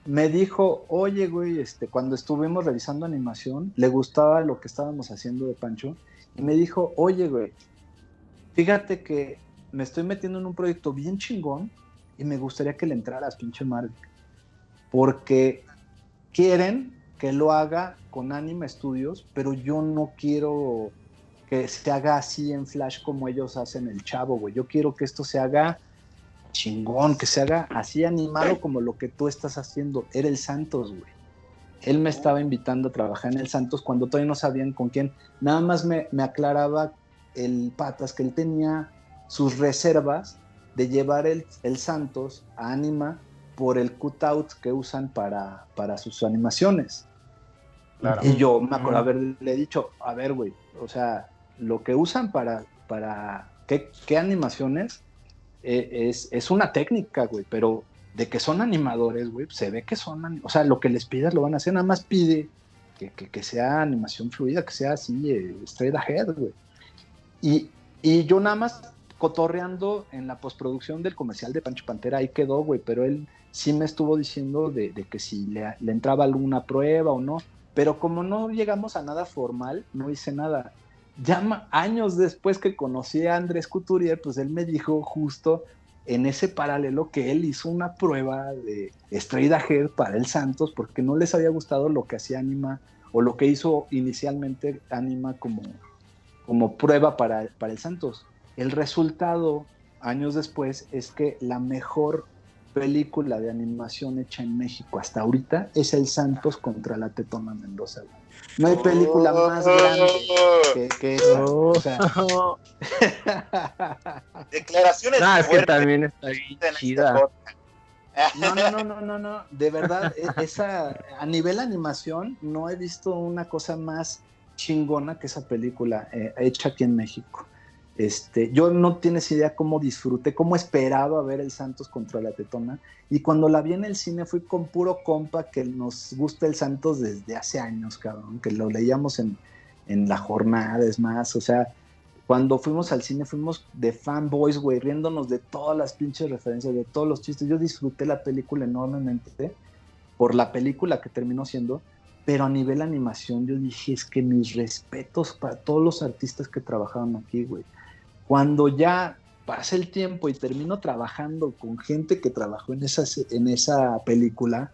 Me dijo, oye, güey, este, cuando estuvimos revisando animación, le gustaba lo que estábamos haciendo de Pancho. Y me dijo, oye, güey, fíjate que me estoy metiendo en un proyecto bien chingón y me gustaría que le entraras, pinche Marvel. Porque quieren que lo haga con Anime Studios, pero yo no quiero que se haga así en Flash como ellos hacen el chavo, güey. Yo quiero que esto se haga chingón, que se haga así animado como lo que tú estás haciendo. Era el Santos, güey. Él me estaba invitando a trabajar en el Santos cuando todavía no sabían con quién. Nada más me, me aclaraba el Patas que él tenía sus reservas de llevar el, el Santos a Anima por el cutout que usan para, para sus animaciones. Claro. Y yo me acuerdo haberle dicho, a ver, güey, o sea, lo que usan para, para ¿qué, qué animaciones? Eh, es, es una técnica, güey, pero de que son animadores, güey, se ve que son, o sea, lo que les pidas lo van a hacer, nada más pide que, que- que sea animación fluida, que sea así, eh, straight ahead, güey. Y, y yo nada más cotorreando en la postproducción del comercial de Pancho Pantera, ahí quedó, güey, pero él sí me estuvo diciendo de, de que si le, le entraba alguna prueba o no, pero como no llegamos a nada formal, no hice nada. Ya años después que conocí a Andrés Couturier, pues él me dijo justo en ese paralelo que él hizo una prueba de Straight Ahead para el Santos porque no les había gustado lo que hacía Anima o lo que hizo inicialmente Anima como, como prueba para, para el Santos. El resultado, años después, es que la mejor película de animación hecha en México hasta ahorita es El Santos contra la Tetona Mendoza. No hay película más grande que, que esa. Oh. O sea, Declaraciones Ah, es que también está bien en este chida. no, no, no, no, no, no. De verdad, e- esa, a nivel animación, no he visto una cosa más chingona que esa película eh, hecha aquí en México. Este, yo no tienes idea cómo disfruté, cómo esperaba ver el Santos contra la Tetona. Y cuando la vi en el cine fui con puro compa que nos gusta el Santos desde hace años, cabrón, que lo leíamos en, en la jornada, es más, o sea, Cuando fuimos al cine, fuimos de fanboys, güey, riéndonos de todas las pinches referencias, de todos los chistes. Yo disfruté la película enormemente por la película que terminó siendo, pero a nivel animación yo dije, es que mis respetos para todos los artistas que trabajaron aquí, güey. Cuando ya pasa el tiempo y termino trabajando con gente que trabajó en esa, en esa película,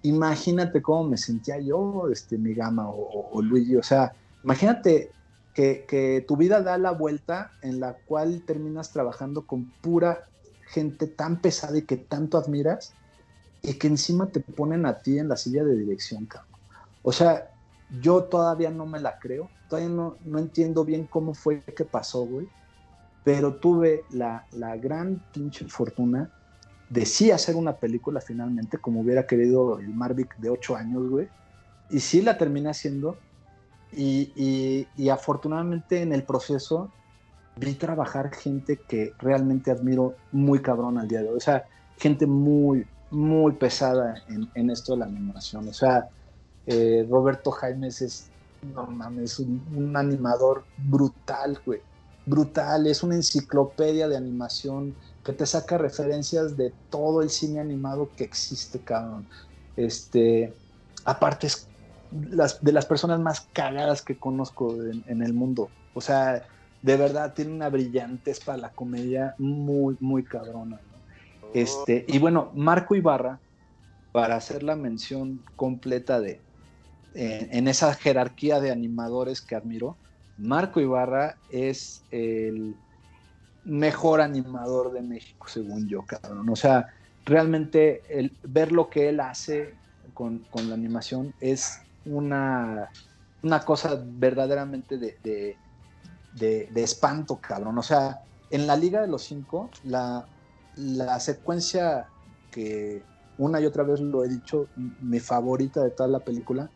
imagínate cómo me sentía yo, este, mi gama o, Luigi. O sea, imagínate que, que, tu vida da la vuelta en la cual terminas trabajando con pura gente tan pesada y que tanto admiras y que encima te ponen a ti en la silla de dirección, cabrón. O sea, yo todavía no me la creo, todavía no, no entiendo bien cómo fue que pasó, güey pero tuve la, gran pinche fortuna de sí hacer una película finalmente, como hubiera querido el Marvick de ocho años, güey. Y sí la terminé haciendo. Y, afortunadamente en el proceso vi trabajar gente que realmente admiro muy cabrón al día de hoy. O sea, gente muy, muy pesada en, esto de la animación. O sea, eh, Roberto Jaimes es, no mames, un animador brutal, güey brutal, es una enciclopedia de animación que te saca referencias de todo el cine animado que existe, cabrón. Este, aparte es de las personas más cagadas que conozco en, el mundo. O sea, de verdad tiene una brillantez para la comedia muy, muy cabrona. Este, y bueno, Marco Ibarra, para hacer la mención completa de en esa jerarquía de animadores que admiro, Marco Ibarra es el mejor animador de México, según yo, cabrón. O sea, realmente ver lo que él hace con, la animación es una, una cosa verdaderamente de, espanto, cabrón. O sea, en la Liga de los Cinco, la, la secuencia que una y otra vez lo he dicho, mi favorita de toda la película,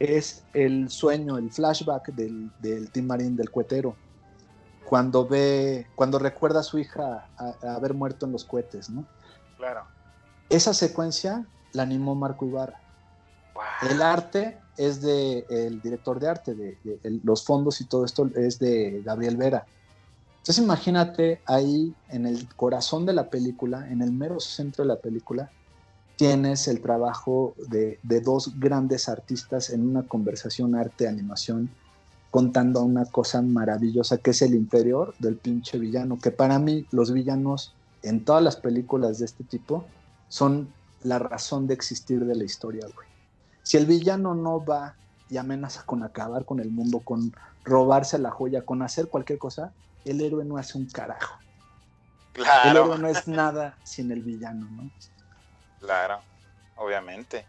es el sueño, el flashback del, del Tim Marín, del cuetero, cuando ve, cuando recuerda a su hija haber muerto en los cohetes, ¿no? Claro. Esa secuencia la animó Marco Ibarra. El arte es de el director de arte, de, los fondos y todo esto es de Gabriel Vera. Entonces imagínate ahí en el corazón de la película, en el mero centro de la película, tienes el trabajo de, dos grandes artistas en una conversación arte-animación contando una cosa maravillosa que es el interior del pinche villano, que para mí los villanos en todas las películas de este tipo son la razón de existir de la historia, güey. Si el villano no va y amenaza con acabar con el mundo, con robarse la joya, con hacer cualquier cosa, el héroe no hace un carajo. Claro. El héroe no es nada sin el villano, ¿no? Claro, obviamente.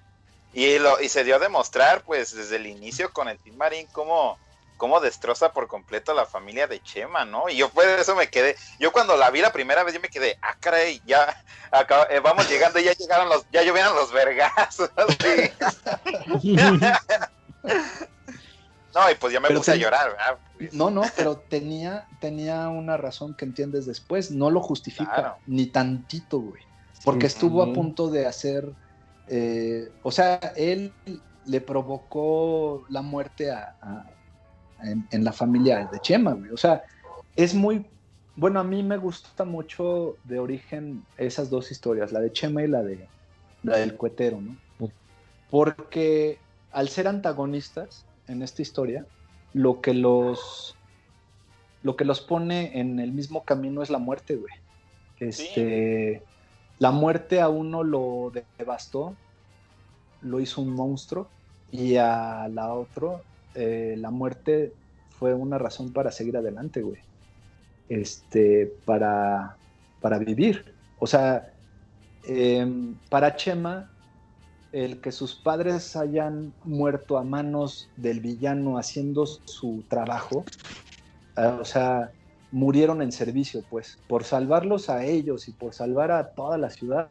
Y, lo, y se dio a demostrar, pues, desde el inicio con el Team Marín, cómo, cómo destroza por completo a la familia de Chema, ¿no? Y yo pues eso me quedé, yo cuando la vi la primera vez, yo me quedé, ah, caray, ya eh, vamos llegando, ya llegaron los, ya llovieron los vergazos. no, y pues ya me puse a llorar, ¿verdad? No, no, pero tenía, tenía una razón que entiendes después, no lo justifica, ni tantito, güey porque estuvo a punto de hacer, eh, o sea, él le provocó la muerte a, en, la familia de Chema, güey. O sea, es muy, bueno, a mí me gusta mucho de origen esas dos historias, la de Chema y la de la del cuetero, ¿no? Porque al ser antagonistas en esta historia, lo que los lo que los pone en el mismo camino es la muerte, güey. Este, la muerte a uno lo devastó, lo hizo un monstruo, y a la otro, eh, la muerte fue una razón para seguir adelante, güey. Este, para, para vivir. O sea, em, para Chema, el que sus padres hayan muerto a manos del villano haciendo su trabajo, ah, o sea, murieron en servicio, pues, por salvarlos a ellos y por salvar a toda la ciudad,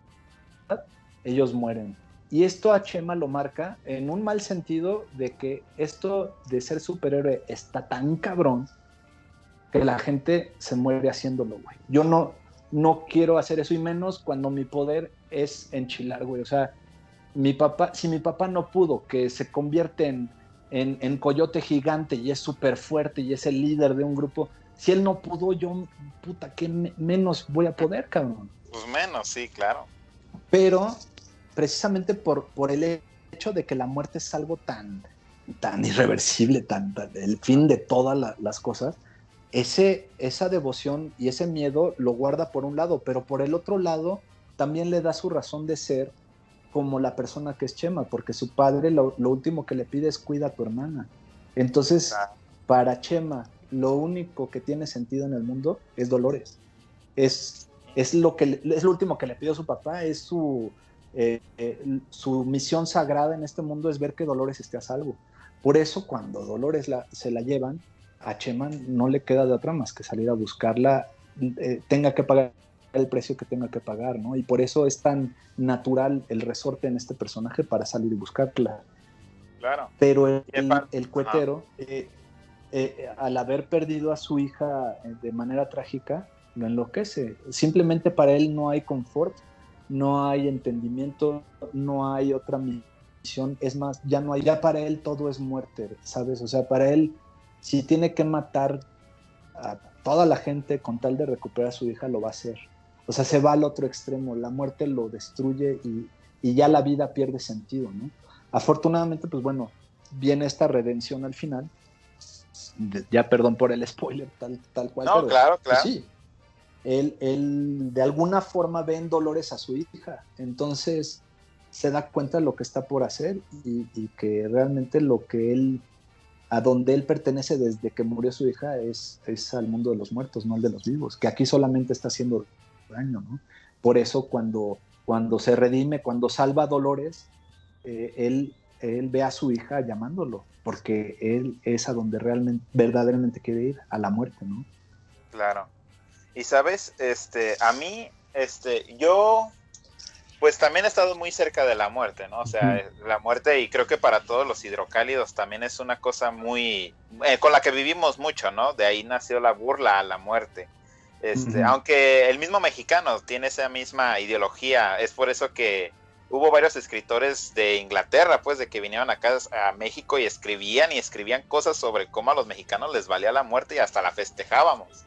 ellos mueren. Y esto a Chema lo marca en un mal sentido de que esto de ser superhéroe está tan cabrón que la gente se muere haciéndolo, güey. Yo no, no quiero hacer eso y menos cuando mi poder es enchilar, güey. O sea, mi papá, si mi papá no pudo, que se convierte en, en, en coyote gigante y es súper fuerte y es el líder de un grupo, Si él no pudo, yo, puta, ¿qué menos voy a poder, cabrón? Pues menos, sí, claro. Pero precisamente por, por el hecho de que la muerte es algo tan, tan irreversible, tan, el fin de todas las cosas, ese, esa devoción y ese miedo lo guarda por un lado, pero por el otro lado también le da su razón de ser como la persona que es Chema, porque su padre lo, último que le pide es cuida a tu hermana. Entonces, para Chema, lo único que tiene sentido en el mundo es Dolores. Es, es, lo, que, es lo último que le pidió su papá, es su, eh, eh, su misión sagrada en este mundo es ver que Dolores esté a salvo. Por eso cuando Dolores la, se la llevan, a Chema no le queda de otra más que salir a buscarla, eh, tenga que pagar el precio que tenga que pagar, ¿no? Y por eso es tan natural el resorte en este personaje para salir y buscarla. Claro. Pero el, el, cuetero, al haber perdido a su hija de manera trágica, lo enloquece. Simplemente para él no hay confort, no hay entendimiento, no hay otra misión, es más, ya no hay, ya para él todo es muerte, ¿sabes? O sea, para él, si tiene que matar a toda la gente con tal de recuperar a su hija, lo va a hacer. O sea, se va al otro extremo, la muerte lo destruye y, ya la vida pierde sentido, ¿no? Afortunadamente, pues bueno, viene esta redención al final. Ya perdón por el spoiler, tal, tal cual. No, claro, pues claro. sí, él, él de alguna forma ve en Dolores a su hija. Entonces se da cuenta de lo que está por hacer y, que realmente lo que él, a donde él pertenece desde que murió su hija es, es al mundo de los muertos, no al de los vivos, que aquí solamente está haciendo daño, ¿no? Por eso cuando, cuando se redime, cuando salva a Dolores, eh, él, él ve a su hija llamándolo, porque él es a donde realmente, verdaderamente quiere ir, a la muerte, ¿no? Claro. Y sabes, este, a mí, este, yo, pues también he estado muy cerca de la muerte, ¿no? O sea, la muerte y creo que para todos los hidrocálidos también es una cosa muy, eh, con la que vivimos mucho, ¿no? De ahí nació la burla a la muerte. Este, Aunque el mismo mexicano tiene esa misma ideología, es por eso que hubo varios escritores de Inglaterra, pues, de que vinieron acá a México y escribían y escribían cosas sobre cómo a los mexicanos les valía la muerte y hasta la festejábamos.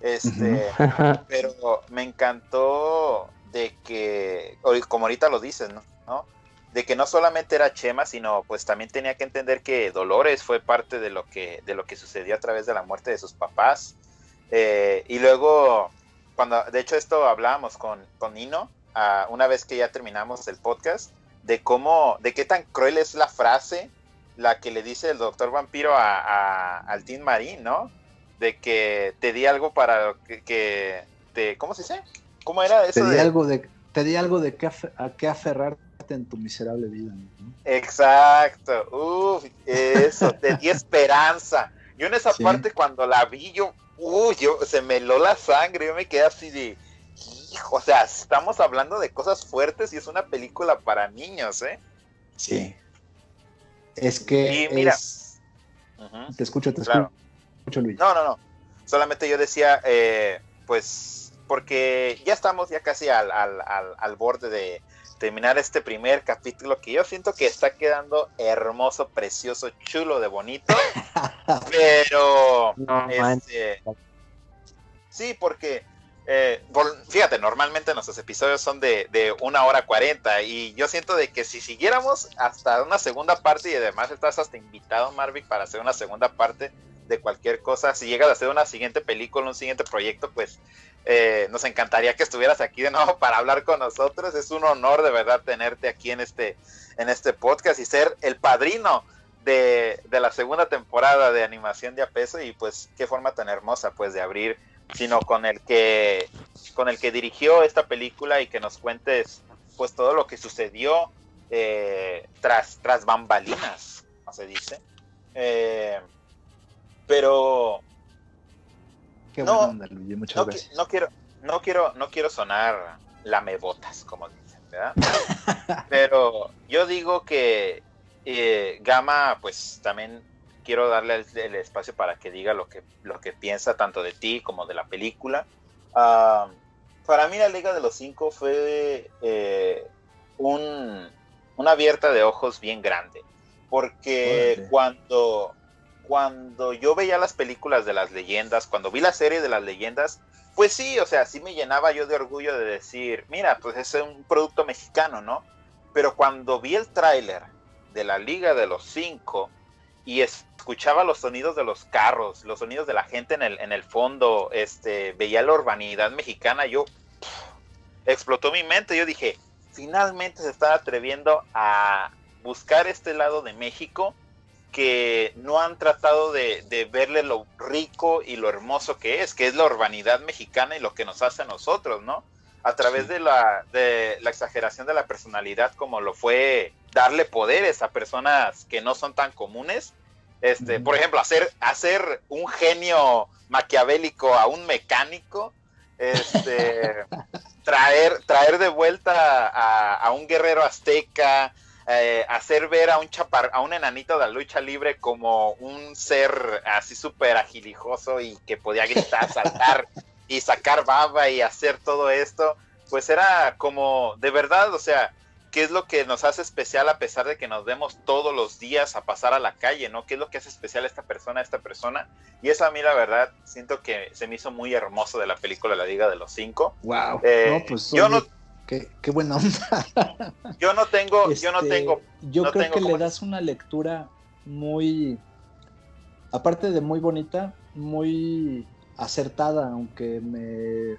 Este, pero me encantó de que, como ahorita lo dices, ¿no? De que no solamente era Chema, sino pues también tenía que entender que Dolores fue parte de lo que, de lo que sucedió a través de la muerte de sus papás. Eh, y luego, cuando, de hecho esto hablábamos con, con Nino, uh, una vez que ya terminamos el podcast, de cómo, de qué tan cruel es la frase, la que le dice el doctor vampiro a, a al Tim Marín, ¿no? de que te di algo para que, te, ¿cómo se dice? ¿Cómo era eso? Te di algo de, te di algo de que a qué aferrarte en tu miserable vida. Exacto, Uf, eso, te di esperanza. Yo en esa parte cuando la vi, yo, uy, yo, se me heló la sangre, yo me quedé así de, hijo, o sea, estamos hablando de cosas fuertes y es una película para niños, ¿eh? Sí. Es que... mira, te escucho, te escucho. No, no, no. Solamente yo decía, eh, pues, porque ya estamos ya casi al, al, borde de terminar este primer capítulo que yo siento que está quedando hermoso, precioso, chulo, de bonito. pero, este, sí, porque eh, fíjate, normalmente nuestros episodios son de, de, una hora cuarenta y yo siento de que si siguiéramos hasta una segunda parte y además estás hasta invitado, Marvick, para hacer una segunda parte, de cualquier cosa. Si llegas a hacer una siguiente película, un siguiente proyecto, pues eh, nos encantaría que estuvieras aquí de nuevo para hablar con nosotros. Es un honor de verdad tenerte aquí en este, en este podcast y ser el padrino de, la segunda temporada de animación de Apeso y pues qué forma tan hermosa pues de abrir, sino con el que con el que dirigió esta película y que nos cuentes pues todo lo que sucedió eh, tras, tras bambalinas, como se dice. Eh, pero no, muchas no, quiero, no quiero, no quiero sonar lamebotas, como dicen, ¿verdad? Pero yo digo que eh, Gama, pues también quiero darle el, espacio para que diga lo que, lo que piensa tanto de ti como de la película. Ah, para mí la Liga de los Cinco fue eh, un, una abierta de ojos bien grande, porque cuando cuando yo veía las películas de las leyendas, cuando vi la serie de las leyendas, pues sí, o sea, sí me llenaba yo de orgullo de decir, mira, pues es un producto mexicano, ¿no? Pero cuando vi el tráiler de la Liga de los Cinco y escuchaba los sonidos de los carros, los sonidos de la gente en el, en el fondo, este, veía la urbanidad mexicana, yo explotó mi mente, yo dije, finalmente se está atreviendo a buscar este lado de México que no han tratado de, verle lo rico y lo hermoso que es, que es la urbanidad mexicana y lo que nos hace a nosotros, ¿no? A través de, la, de la exageración de la personalidad, como lo fue darle poderes a personas que no son tan comunes. Este, Por ejemplo, hacer, hacer un genio maquiavélico a un mecánico, este, traer, traer de vuelta a, a un guerrero azteca, eh, hacer ver a un chapar, a un enanito de la lucha libre como un ser así súper agilijoso y que podía gritar, saltar y sacar baba y hacer todo esto, pues era como de verdad, o sea, ¿qué es lo que nos hace especial a pesar de que nos vemos todos los días a pasar a la calle, ¿no? ¿Qué es lo que hace especial a esta persona, a esta persona? Y eso a mí la verdad siento que se me hizo muy hermoso de la película La Liga de los Cinco. Wow. Eh, pues, yo no Qué, buena onda. Yo no tengo, yo no este, tengo. Yo creo que le das una lectura muy, aparte de muy bonita, muy acertada, aunque me,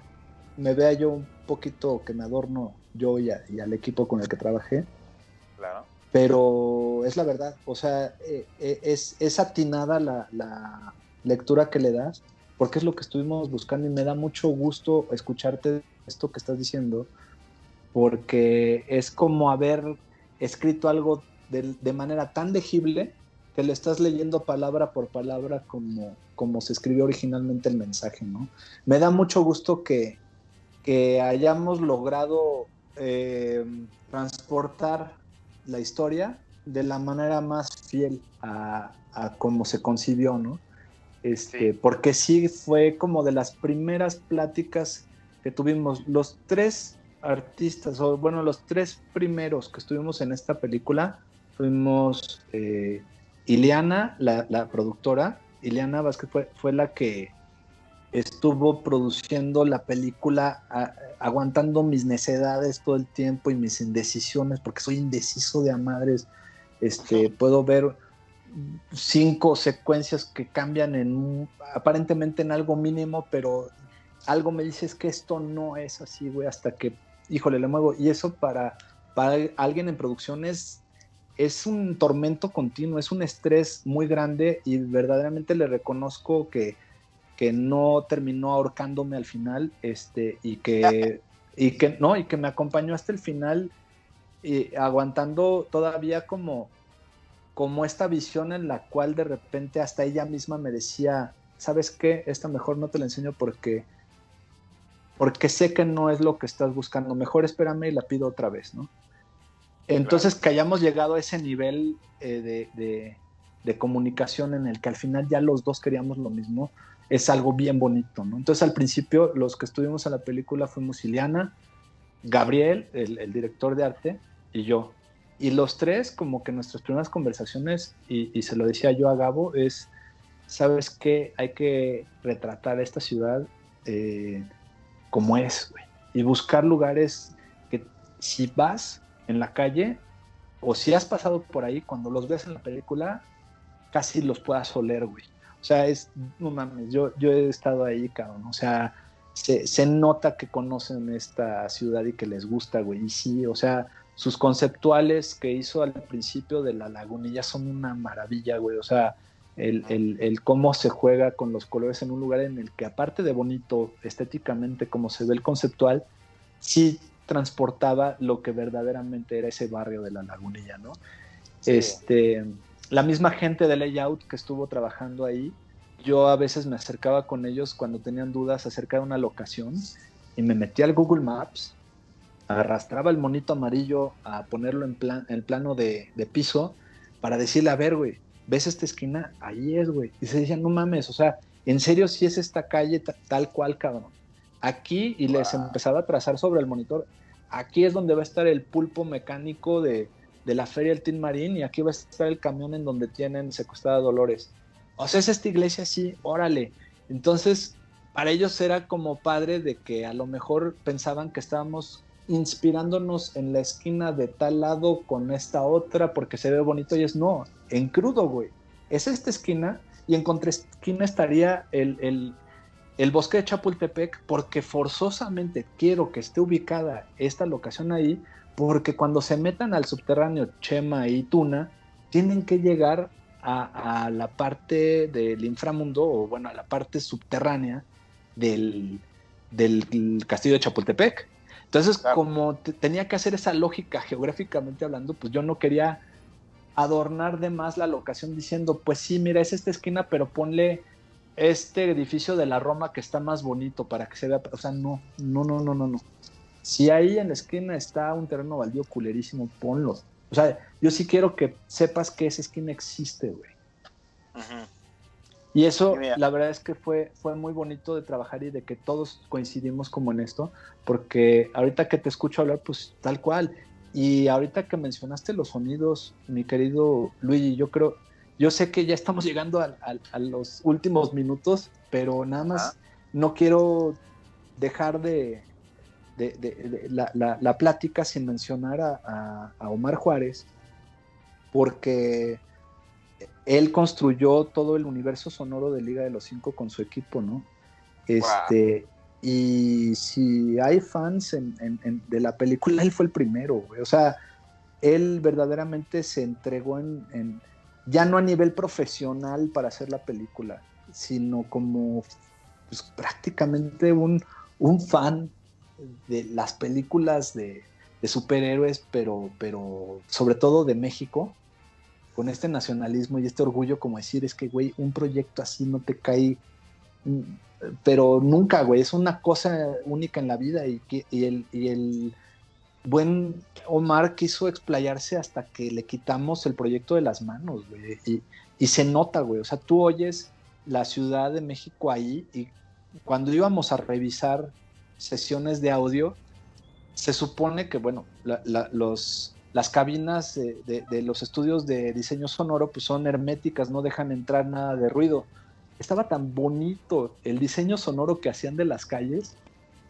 me vea yo un poquito que me adorno yo y, al equipo con el que trabajé. Claro. Pero es la verdad, o sea, eh, eh, es, es atinada la, la lectura que le das, porque es lo que estuvimos buscando y me da mucho gusto escucharte esto que estás diciendo, porque es como haber escrito algo de, manera tan legible que le estás leyendo palabra por palabra como, como se escribió originalmente el mensaje, ¿no? Me da mucho gusto que, hayamos logrado eh, transportar la historia de la manera más fiel a, a cómo se concibió, ¿no? Este, Porque sí fue como de las primeras pláticas que tuvimos. Los tres artistas, o bueno, los tres primeros que estuvimos en esta película fuimos eh, Ileana, la, productora, Ileana Vázquez fue, fue, la que estuvo produciendo la película, aguantando mis necedades todo el tiempo y mis indecisiones, porque soy indeciso de a madres. Este, puedo ver cinco secuencias que cambian en aparentemente en algo mínimo, pero algo me dice es que esto no es así, güey, hasta que híjole, le muevo. Y eso para, para alguien en producción es, un tormento continuo, es un estrés muy grande y verdaderamente le reconozco que, que no terminó ahorcándome al final este, y, que, y, que, no, y que me acompañó hasta el final y aguantando todavía como, como esta visión en la cual de repente hasta ella misma me decía, ¿sabes qué? Esta mejor no te la enseño porque porque sé que no es lo que estás buscando. Mejor espérame y la pido otra vez, ¿no? Entonces que hayamos llegado a ese nivel eh, de, comunicación en el que al final ya los dos queríamos lo mismo, es algo bien bonito, ¿no? Entonces al principio los que estuvimos en la película fuimos Iliana, Gabriel, el, director de arte, y yo. Y los tres, como que nuestras primeras conversaciones, y, se lo decía yo a Gabo, es, ¿sabes qué? Hay que retratar esta ciudad. Eh, como es, güey. Y buscar lugares que si vas en la calle o si has pasado por ahí, cuando los ves en la película, casi los puedas oler, güey. O sea, es, no mames, yo, yo he estado ahí, cabrón. O sea, se, se, nota que conocen esta ciudad y que les gusta, güey. Y sí, o sea, sus conceptuales que hizo al principio de la lagunilla son una maravilla, güey. O sea, el, cómo se juega con los colores en un lugar en el que aparte de bonito estéticamente como se ve el conceptual, sí transportaba lo que verdaderamente era ese barrio de la lagunilla, ¿no? Este, la misma gente de layout que estuvo trabajando ahí, yo a veces me acercaba con ellos cuando tenían dudas acerca de una locación y me metía al Google Maps, arrastraba el monito amarillo a ponerlo en, plan, en plano de, de piso para decirle, a ver, güey, ves esta esquina, ahí es, güey. Y se decían, no mames, o sea, en serio si es esta calle tal cual, cabrón. Aquí, y les empezaba a trazar sobre el monitor, aquí es donde va a estar el pulpo mecánico de, la feria del Tin Marín y aquí va a estar el camión en donde tienen secuestrada Dolores. o sea, es esta iglesia así, órale. Entonces, para ellos era como padre de que a lo mejor pensaban que estábamos inspirándonos en la esquina de tal lado con esta otra porque se ve bonito y es no, en crudo, güey. Es esta esquina y en contraesquina estaría el, el, bosque de Chapultepec porque forzosamente quiero que esté ubicada esta locación ahí porque cuando se metan al subterráneo Chema y Tuna, tienen que llegar a, la parte del inframundo o bueno, a la parte subterránea del, del castillo de Chapultepec. Entonces, como tenía que hacer esa lógica geográficamente hablando, pues yo no quería adornar de más la locación diciendo, pues sí, mira, es esta esquina, pero ponle este edificio de la Roma que está más bonito para que se vea, o sea, no, no, no, no, no, no. Si ahí en la esquina está un terreno baldío culerísimo, ponlo. O sea, yo sí quiero que sepas que esa esquina existe, güey. Y eso, la verdad es que fue, fue muy bonito de trabajar y de que todos coincidimos como en esto, porque ahorita que te escucho hablar, pues tal cual. Y ahorita que mencionaste los sonidos, mi querido Luigi, yo creo, yo sé que ya estamos llegando a, los últimos minutos, pero nada más no quiero dejar de, la, plática sin mencionar a, a Omar Juárez, porque él construyó todo el universo sonoro de Liga de los Cinco con su equipo, ¿no? Este, y si hay fans de la película, él fue el primero, güey. O sea, él verdaderamente se entregó en, ya no a nivel profesional para hacer la película, sino como pues, prácticamente un, un, fan de las películas de, superhéroes, pero, pero sobre todo de México con este nacionalismo y este orgullo como decir, es que, güey, un proyecto así no te cae, mm, pero nunca, güey, es una cosa única en la vida y, y, el, y el buen Omar quiso explayarse hasta que le quitamos el proyecto de las manos, güey, y, y se nota, güey, o sea, tú oyes la Ciudad de México ahí y cuando íbamos a revisar sesiones de audio, se supone que, bueno, los las cabinas de, los estudios de diseño sonoro pues son herméticas, no dejan entrar nada de ruido. Estaba tan bonito el diseño sonoro que hacían de las calles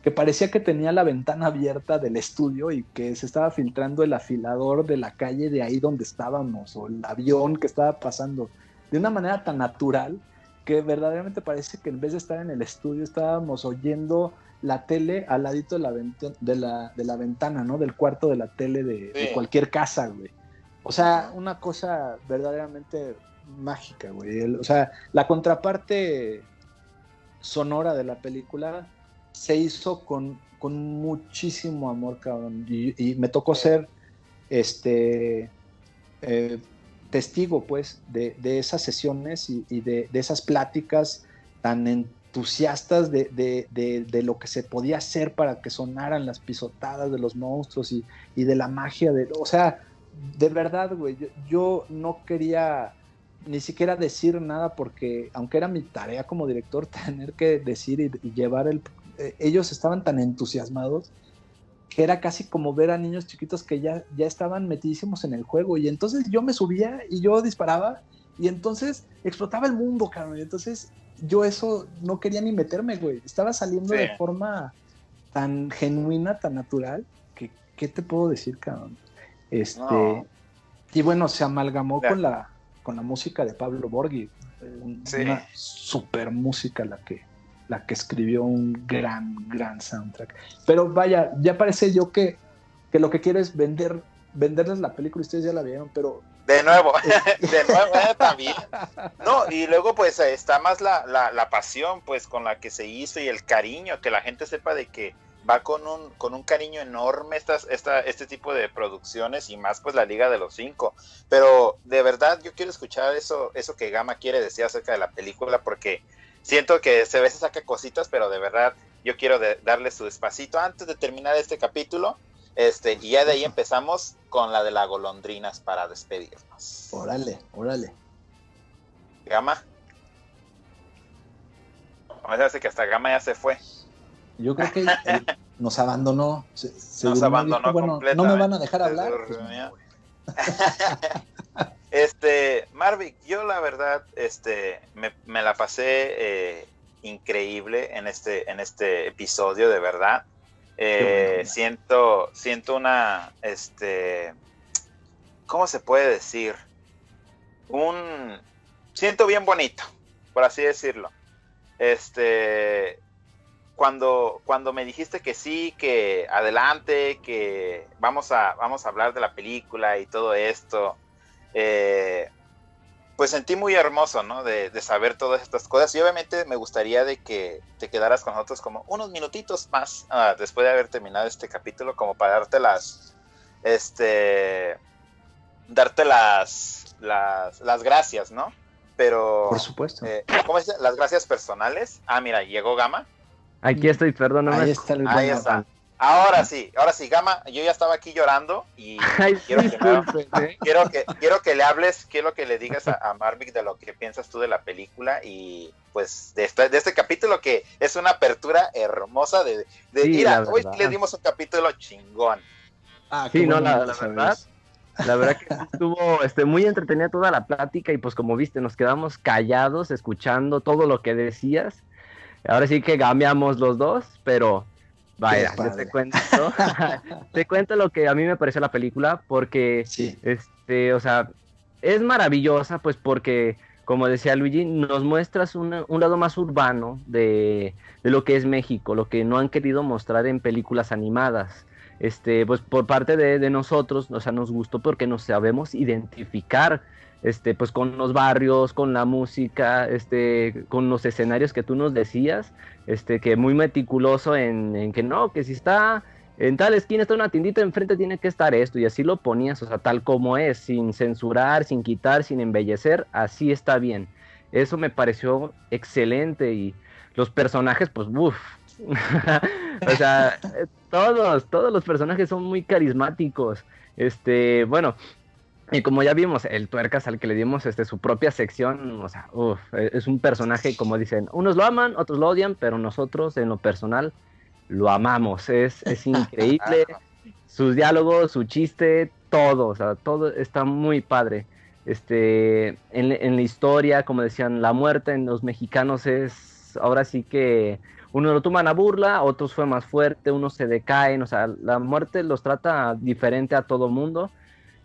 que parecía que tenía la ventana abierta del estudio y que se estaba filtrando el afilador de la calle de ahí donde estábamos o el avión que estaba pasando de una manera tan natural que verdaderamente parece que en vez de estar en el estudio estábamos oyendo la tele al ladito de la, de la, de la ventana, ¿no? Del cuarto de la tele de, cualquier casa, güey. O sea, una cosa verdaderamente mágica, güey. o sea, la contraparte sonora de la película se hizo con, con muchísimo amor, cabrón. Y, me tocó ser este eh, testigo, pues, de, esas sesiones y, de, de, esas pláticas tan en, entusiastas de, lo que se podía hacer para que sonaran las pisotadas de los monstruos y, de la magia de... O sea, de verdad, güey, yo, no quería ni siquiera decir nada porque, aunque era mi tarea como director, tener que decir y, llevar el... Eh, ellos estaban tan entusiasmados que era casi como ver a niños chiquitos que ya, ya estaban metidísimos en el juego y entonces yo me subía y yo disparaba y entonces explotaba el mundo, cabrón. Y entonces yo eso no quería ni meterme, güey. Estaba saliendo de forma tan genuina, tan natural, que ¿qué te puedo decir, cabrón? Este, y bueno, se amalgamó con la, con la música de Pablo Borghi, una super música la que, la que escribió un gran, gran soundtrack. Pero vaya, ya parece yo que, que lo que quiero es vender, venderles la película, ustedes ya la vieron, pero de nuevo, de nuevo eh, también. No, y luego pues está más la, la, pasión pues con la que se hizo y el cariño, que la gente sepa de que va con un, con un cariño enorme estas, esta, este tipo de producciones y más pues la Liga de los Cinco. Pero de verdad yo quiero escuchar eso, eso que Gama quiere decir acerca de la película porque siento que se ve se saca cositas, pero de verdad yo quiero darle su despacito antes de terminar este capítulo este, y ya de ahí empezamos con la de las golondrinas para despedirnos. Órale, órale. Gama. Me parece que hasta Gama ya se fue. Yo creo que nos abandonó. nos abandonó bueno, No me van a dejar hablar. Pues, Este, Marvick, yo la verdad, este, me, me la pasé eh, increíble en este, en este episodio, de verdad. Eh, siento, siento una, este, ¿cómo se puede decir? Un, siento bien bonito, por así decirlo. Este, cuando, cuando me dijiste que sí, que adelante, que vamos a, vamos a hablar de la película y todo esto, eh, pues sentí muy hermoso, ¿no? De, saber todas estas cosas. Y obviamente me gustaría de que te quedaras con nosotros como unos minutitos más ah, después de haber terminado este capítulo, como para darte las, este, darte las, las, las gracias, ¿no? Pero... Por supuesto. Eh, ¿Cómo dice? Las gracias personales. Ah, mira, llegó Gama. Aquí estoy, perdóname. Ahí está el Ahí está. Ahora sí, ahora sí, Gama, yo ya estaba aquí llorando y quiero, que me, quiero, que, quiero, que, le hables, quiero que le digas a, a, Marvick de lo que piensas tú de la película y pues de este, de este capítulo que es una apertura hermosa de, de Sí, mira, hoy le dimos un capítulo chingón. Ah, Sí, no, la, verdad. La verdad que estuvo este, muy entretenida toda la plática y pues como viste, nos quedamos callados escuchando todo lo que decías. Ahora sí que cambiamos los dos, pero vaya, yo te cuento, te cuento lo que a mí me pareció la película porque Sí, este, o sea, es maravillosa, pues porque, como decía Luigi, nos muestras una- un lado más urbano de, de lo que es México, lo que no han querido mostrar en películas animadas. Este, pues por parte de, de nosotros, o sea, nos gustó porque nos sabemos identificar, este, pues con los barrios, con la música, este, con los escenarios que tú nos decías, este, que muy meticuloso en, en que no, que si está en tal esquina está una tiendita, enfrente tiene que estar esto, y así lo ponías, o sea, tal como es, sin censurar, sin quitar, sin embellecer, así está bien. Eso me pareció excelente y los personajes, pues, uff. o sea, eh, todos, todos los personajes son muy carismáticos. Este, bueno, y como ya vimos, el tuercas al que le dimos este, su propia sección, o sea, uf, e- es un personaje, como dicen, unos lo aman, otros lo odian, pero nosotros en lo personal lo amamos. Es, es increíble. Sus diálogos, su chiste, todo, o sea, todo está muy padre. Este, en, en la historia, como decían, la muerte en los mexicanos es ahora sí que uno lo toman a burla, otros fue más fuerte, unos se decaen, o sea, la muerte los trata diferente a todo mundo.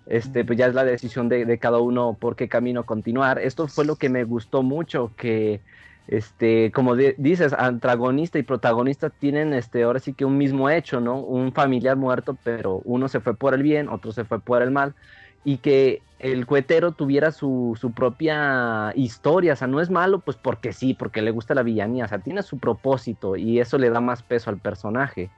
Este, pues ya es la decisión de, de cada uno por qué camino continuar. Esto fue lo que me gustó mucho, que este, como di- dices, antagonista y protagonista tienen este, ahora sí que un mismo hecho, ¿no? Un familiar muerto, pero uno se fue por el bien, otro se fue por el mal, y que el cuetero tuviera su, su propia historia, o sea, no es malo, pues porque sí, porque le gusta la villanía, o sea, tiene su propósito y eso le da más peso al personaje.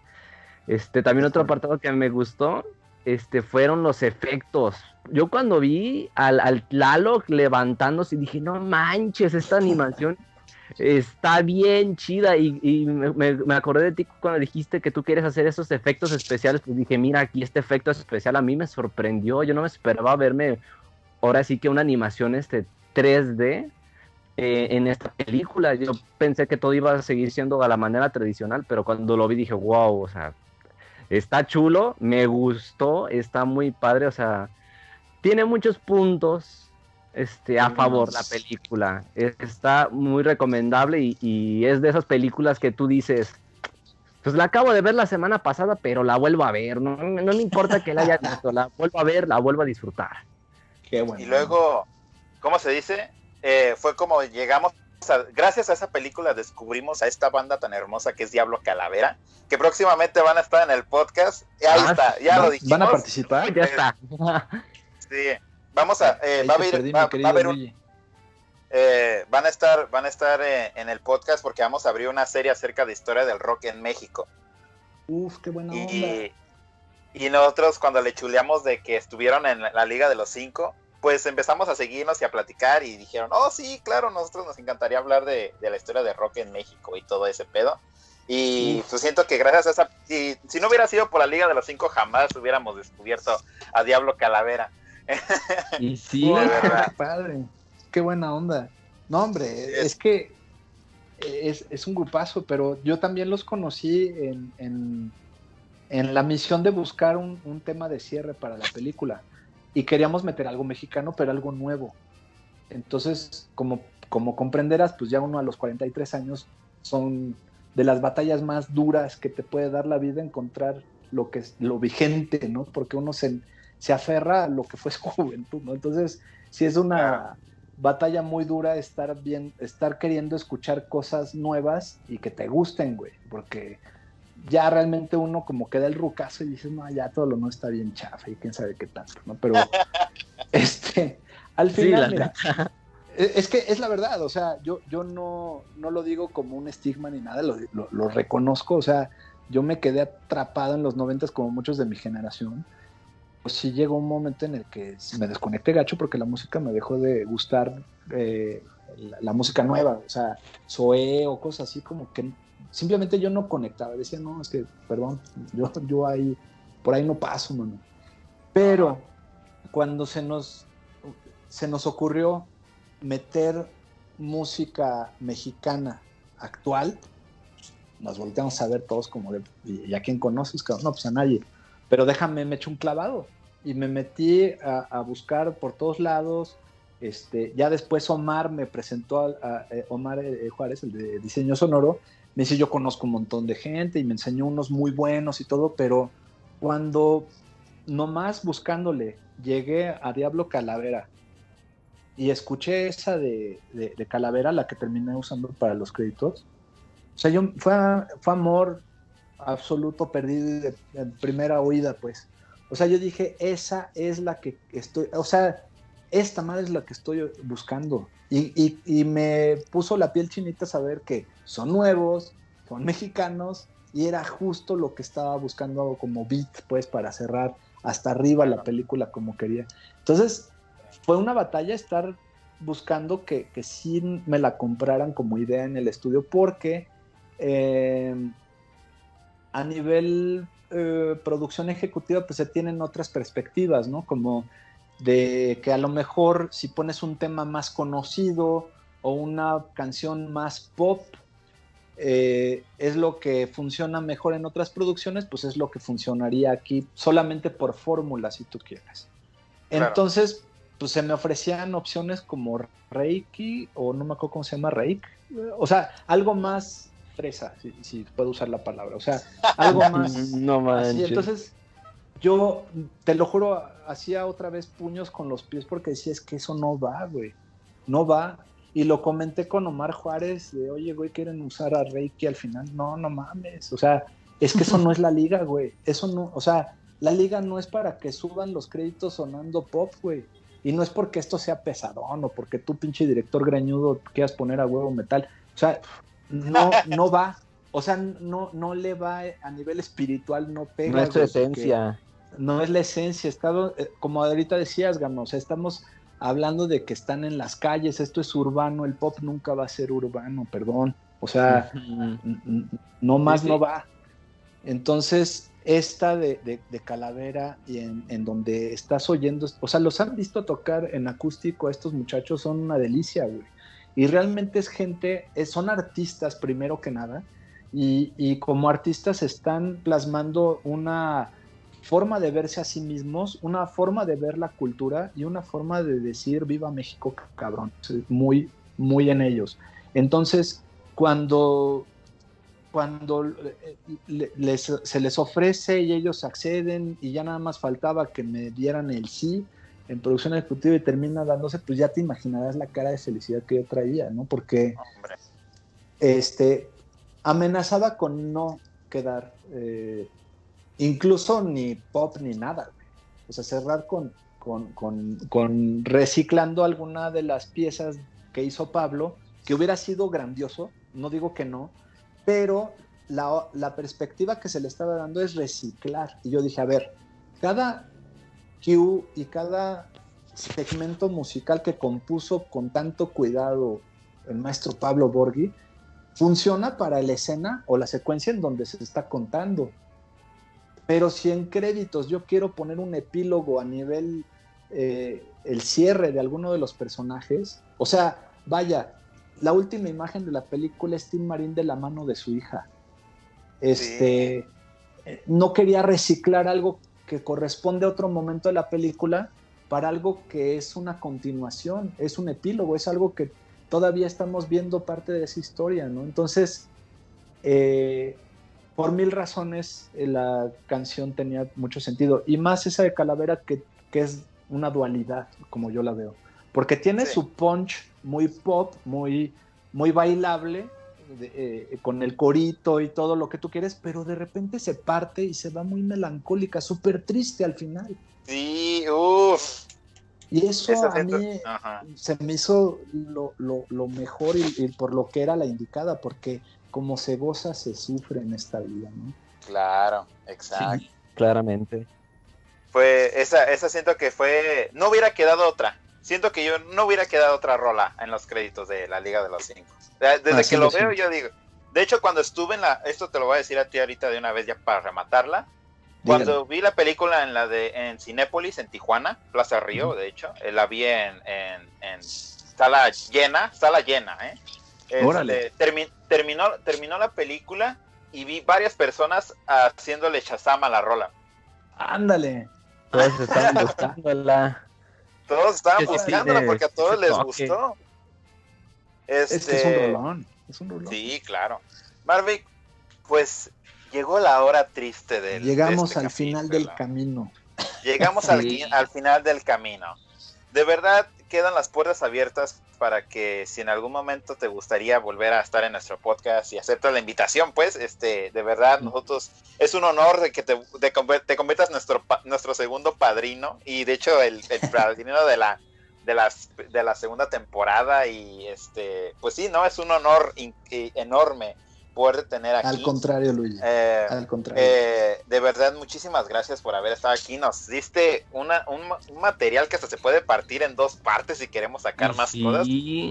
Este, también otro apartado que me gustó, este, fueron los efectos. Yo cuando vi al, al Tlaloc levantándose dije, no manches, esta animación está bien chida y, y me, me- acordé de ti cuando dijiste que tú quieres hacer esos efectos especiales, pues dije, mira, aquí este efecto especial a mí me sorprendió, yo no me esperaba verme ahora sí que una animación este 3D eh, en esta película, yo pensé que todo iba a seguir siendo a la manera tradicional, pero cuando lo vi dije, wow, o sea, está chulo, me gustó, está muy padre, o sea, tiene muchos puntos este, a favor la película. Es- Está muy recomendable y, y es de esas películas que tú dices, pues la acabo de ver la semana pasada, pero la vuelvo a ver, no, no me importa que la haya visto, la vuelvo a ver, la vuelvo a disfrutar. qué bueno. Y luego, ¿cómo se dice? Eh, fue como llegamos, a- gracias a esa película descubrimos a esta banda tan hermosa que es Diablo Calavera, que próximamente van a estar en el podcast. Y ahí Ah, está, ya ¿Van- lo dijimos. ¿Van a participar? Ya está. Sí, vamos a, eh, va a haber, perdí, va- mi va querido a haber un, Luigi. eh, van a estar, van a estar eh, en el podcast porque vamos a abrir una serie acerca de historia del rock en México. Uf, qué buena onda. Y, y nosotros cuando le chuleamos de que estuvieron en la, la Liga de los Cinco, pues empezamos a seguirnos y a platicar y dijeron, oh sí, claro, nosotros nos encantaría hablar de, de la historia de rock en México y todo ese pedo. Y pues siento que gracias a esa, si, si no hubiera sido por la Liga de los Cinco, jamás hubiéramos descubierto a Diablo Calavera. Y sí, Uf, de verdad. qué padre. Qué buena onda. No, hombre, Es- es, que es, es un grupazo, pero yo también los conocí en, en, en la misión de buscar un, un tema de cierre para la película. Y queríamos meter algo mexicano, pero algo nuevo. Entonces, como, como comprenderás, pues ya uno a los 43 años son de las batallas más duras que te puede dar la vida encontrar lo que es lo vigente, ¿no? Porque uno se, se aferra a lo que fue su juventud, ¿no? Entonces, si es una batalla muy dura estar bien, estar queriendo escuchar cosas nuevas y que te gusten, güey, porque ya realmente uno como queda el rucazo y dices, no, ya todo lo no está bien chafa y quién sabe qué tanto, ¿no? Pero, este, al final, mira, e, es que es la verdad, o sea, yo, yo no, no lo digo como un estigma ni nada, lo, lo, reconozco, o sea, yo me quedé atrapado en los noventas como muchos de mi generación, pues sí llegó un momento en el que me desconecté gacho porque la música me dejó de gustar eh, la, música nueva, o sea, Zoé o cosas así como que simplemente yo no conectaba, decía, no, es que, perdón, yo, yo ahí, por ahí no paso, mano. Pero cuando se nos, se nos ocurrió meter música mexicana actual, nos volteamos a ver todos como de, ¿y a quién conoces? No, pues a nadie. Pero déjame, me echo un clavado. Y me metí a, buscar por todos lados. Este, ya después Omar me presentó a, eh, Omar eh, Juárez, el de diseño sonoro. Me dice, yo conozco un montón de gente y me enseñó unos muy buenos y todo, pero cuando nomás buscándole llegué a Diablo Calavera y escuché esa de, Calavera, la que terminé usando para los créditos. O sea, yo fue, fue amor absoluto perdido en primera oída, pues. O sea, yo dije, esa es la que estoy, o sea, esta madre es la que estoy buscando. Y, y, me puso la piel chinita saber que son nuevos, son mexicanos, y era justo lo que estaba buscando como beat, pues, para cerrar hasta arriba la película como quería. Entonces, fue una batalla estar buscando que, que sí me la compraran como idea en el estudio, porque eh, a nivel eh, producción ejecutiva, pues se tienen otras perspectivas, ¿no? Como de que a lo mejor si pones un tema más conocido o una canción más pop, eh, es lo que funciona mejor en otras producciones, pues es lo que funcionaría aquí solamente por fórmula, si tú quieres. Entonces, pues se me ofrecían opciones como Reiki, o no me acuerdo cómo se llama Reiki, o sea, algo más fresa, si, puedo usar la palabra, o sea, algo más. no manches. entonces, yo te lo juro, hacía otra vez puños con los pies porque decía, es que eso no va, güey, no va. Y lo comenté con Omar Juárez, de, oye, güey, quieren usar a Reiki al final. No, no mames, o sea, es que eso no es la liga, güey, eso no, o sea, la liga no es para que suban los créditos sonando pop, güey. Y no es porque esto sea pesadón o porque tú, pinche director greñudo, quieras poner a huevo metal. O sea, no, no va. O sea, no, no le va a nivel espiritual, no pega. No es su esencia. No es la esencia. Estado, eh, como ahorita decías, Gama, o sea, estamos hablando de que están en las calles, esto es urbano, el pop nunca va a ser urbano, perdón. O sea, no más no va. Entonces, esta de, Calavera y en, donde estás oyendo, o sea, los han visto tocar en acústico, estos muchachos son una delicia, güey. Y realmente es gente, son artistas primero que nada, y, como artistas están plasmando una forma de verse a sí mismos, una forma de ver la cultura y una forma de decir viva México, cabrón, muy, muy en ellos. Entonces, cuando cuando se les ofrece y ellos acceden y ya nada más faltaba que me dieran el sí en producción ejecutiva y termina dándose, pues ya te imaginarás la cara de felicidad que yo traía, ¿no? Porque este amenazaba con no quedar eh, incluso ni pop ni nada, o sea, cerrar con, con, con, con reciclando alguna de las piezas que hizo Pablo, que hubiera sido grandioso, no digo que no, pero la, perspectiva que se le estaba dando es reciclar. Y yo dije, a ver, cada cue y cada segmento musical que compuso con tanto cuidado el maestro Pablo Borghi, funciona para la escena o la secuencia en donde se está contando. Pero si en créditos yo quiero poner un epílogo a nivel eh, el cierre de alguno de los personajes, o sea, vaya, la última imagen de la película es Tim Marín de la mano de su hija. Este, no quería reciclar algo que corresponde a otro momento de la película para algo que es una continuación, es un epílogo, es algo que todavía estamos viendo parte de esa historia, ¿no? Entonces, eh, por mil razones eh, la canción tenía mucho sentido, y más esa de Calavera que, es una dualidad, como yo la veo, porque tiene su punch muy pop, muy, muy bailable, eh, con el corito y todo lo que tú quieres, pero de repente se parte y se va muy melancólica, súper triste al final. Sí, uff. Y eso a mí se me hizo lo, mejor y, por lo que era la indicada, porque como se goza, se sufre en esta vida, ¿no? Claro, exacto. claramente. Fue, esa, esa siento que fue, no hubiera quedado otra. Siento que yo no hubiera quedado otra rola en los créditos de la Liga de los Cinco. Desde que lo veo, yo digo. De hecho, cuando estuve en la. Esto te lo voy a decir a ti ahorita de una vez ya para rematarla. Cuando vi la película en la de en Cinépolis, en Tijuana, Plaza Río, de hecho, eh, la vi en, en, sala llena, sala llena, ¿eh? Este, terminó, terminó la película y vi varias personas haciéndole chazama a la rola. Ándale. Todos estaban buscándola. Todos estaban buscándola porque a todos les gustó. Este, es que es un rolón. Es un rolón. Sí, claro. Marvick, pues llegó la hora triste del. Llegamos este al final del camino. Llegamos al, al final del camino. De verdad, quedan las puertas abiertas para que si en algún momento te gustaría volver a estar en nuestro podcast y aceptas la invitación, pues, este, de verdad, nosotros, es un honor de que te, te, conviertas nuestro, nuestro segundo padrino y de hecho el, el padrino de la, de, las, de la segunda temporada y este, pues sí, no, es un honor enorme poder tener aquí. Al contrario, Luis. Eh, Al contrario. Eh, de verdad, muchísimas gracias por haber estado aquí. Nos diste una, un, material que hasta se puede partir en dos partes si queremos sacar más cosas.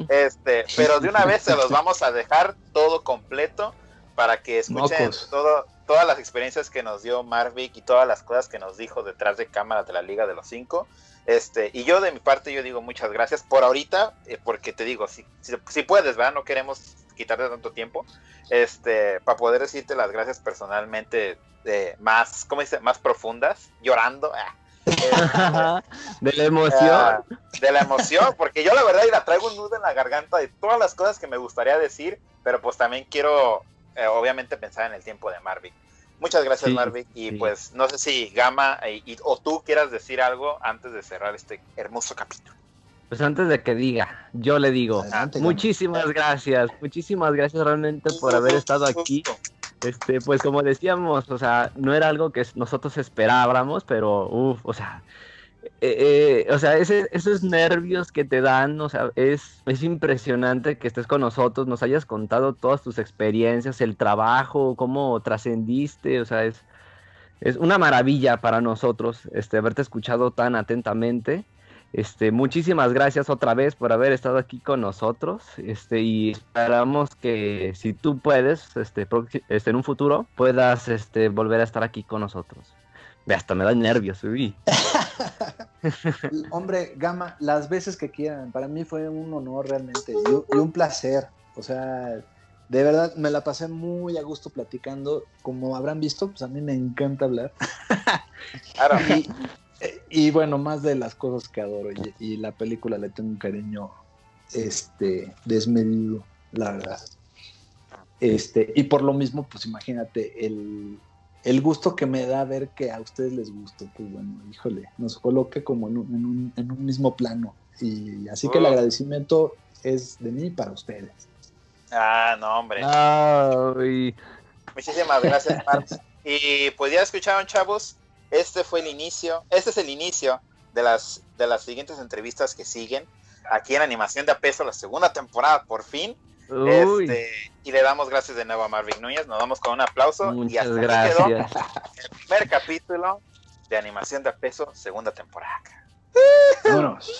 Este, pero de una vez se los vamos a dejar todo completo para que escuchen todo, todas las experiencias que nos dio Marvick y todas las cosas que nos dijo detrás de cámaras de la Liga de los Cinco. Este, y yo de mi parte, yo digo muchas gracias por ahorita, eh, porque te digo, si, si, puedes, ¿verdad? No queremos quitarte tanto tiempo, este, para poder decirte las gracias personalmente de más, ¿cómo dice? Más profundas, llorando. Ah, de la emoción. Ah, de la emoción, porque yo la verdad la traigo un nudo en la garganta de todas las cosas que me gustaría decir, pero pues también quiero, eh, obviamente, pensar en el tiempo de Marvin. Muchas gracias, Marvick. Y pues no sé si Gama y, o tú quieras decir algo antes de cerrar este hermoso capítulo. Pues antes de que diga, yo le digo, muchísimas gracias, muchísimas gracias realmente por haber estado aquí. Este, pues como decíamos, o sea, no era algo que nosotros esperábamos, pero uff, o sea, eh, eh, o sea, esos nervios que te dan, o sea, es, es impresionante que estés con nosotros, nos hayas contado todas tus experiencias, el trabajo, cómo trascendiste, o sea, es, es una maravilla para nosotros este, haberte escuchado tan atentamente. Este, muchísimas gracias otra vez por haber estado aquí con nosotros. Este, y esperamos que si tú puedes, este, este, en un futuro, puedas este, volver a estar aquí con nosotros. Hasta me da nervios, uy. Hombre, Gama, las veces que quieran. Para mí fue un honor realmente y, un placer. O sea, de verdad me la pasé muy a gusto platicando. Como habrán visto, pues a mí me encanta hablar. Claro. y, bueno, más de las cosas que adoro. Y, la película le tengo un cariño este, desmedido, la verdad. Este, y por lo mismo, pues imagínate, el, el gusto que me da ver que a ustedes les gustó, pues bueno, híjole, nos coloque como en un, en un, mismo plano. Y así que el oh. agradecimiento es de mí para ustedes. Ah, no, hombre. Muchísimas gracias, Marx. Y pues ya escucharon, chavos, este fue el inicio, este es el inicio de las, de las siguientes entrevistas que siguen aquí en Animación de a Peso, la segunda temporada, por fin. Este, y le damos gracias de nuevo a Marvin Núñez. Nos vamos con un aplauso. y hasta gracias. quedó el primer capítulo de animación de peso, segunda temporada. Vámonos.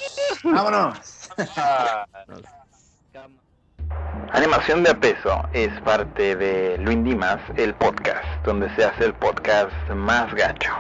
Vámonos. Animación de peso es parte de Luis Dimas, el podcast, donde se hace el podcast más gacho.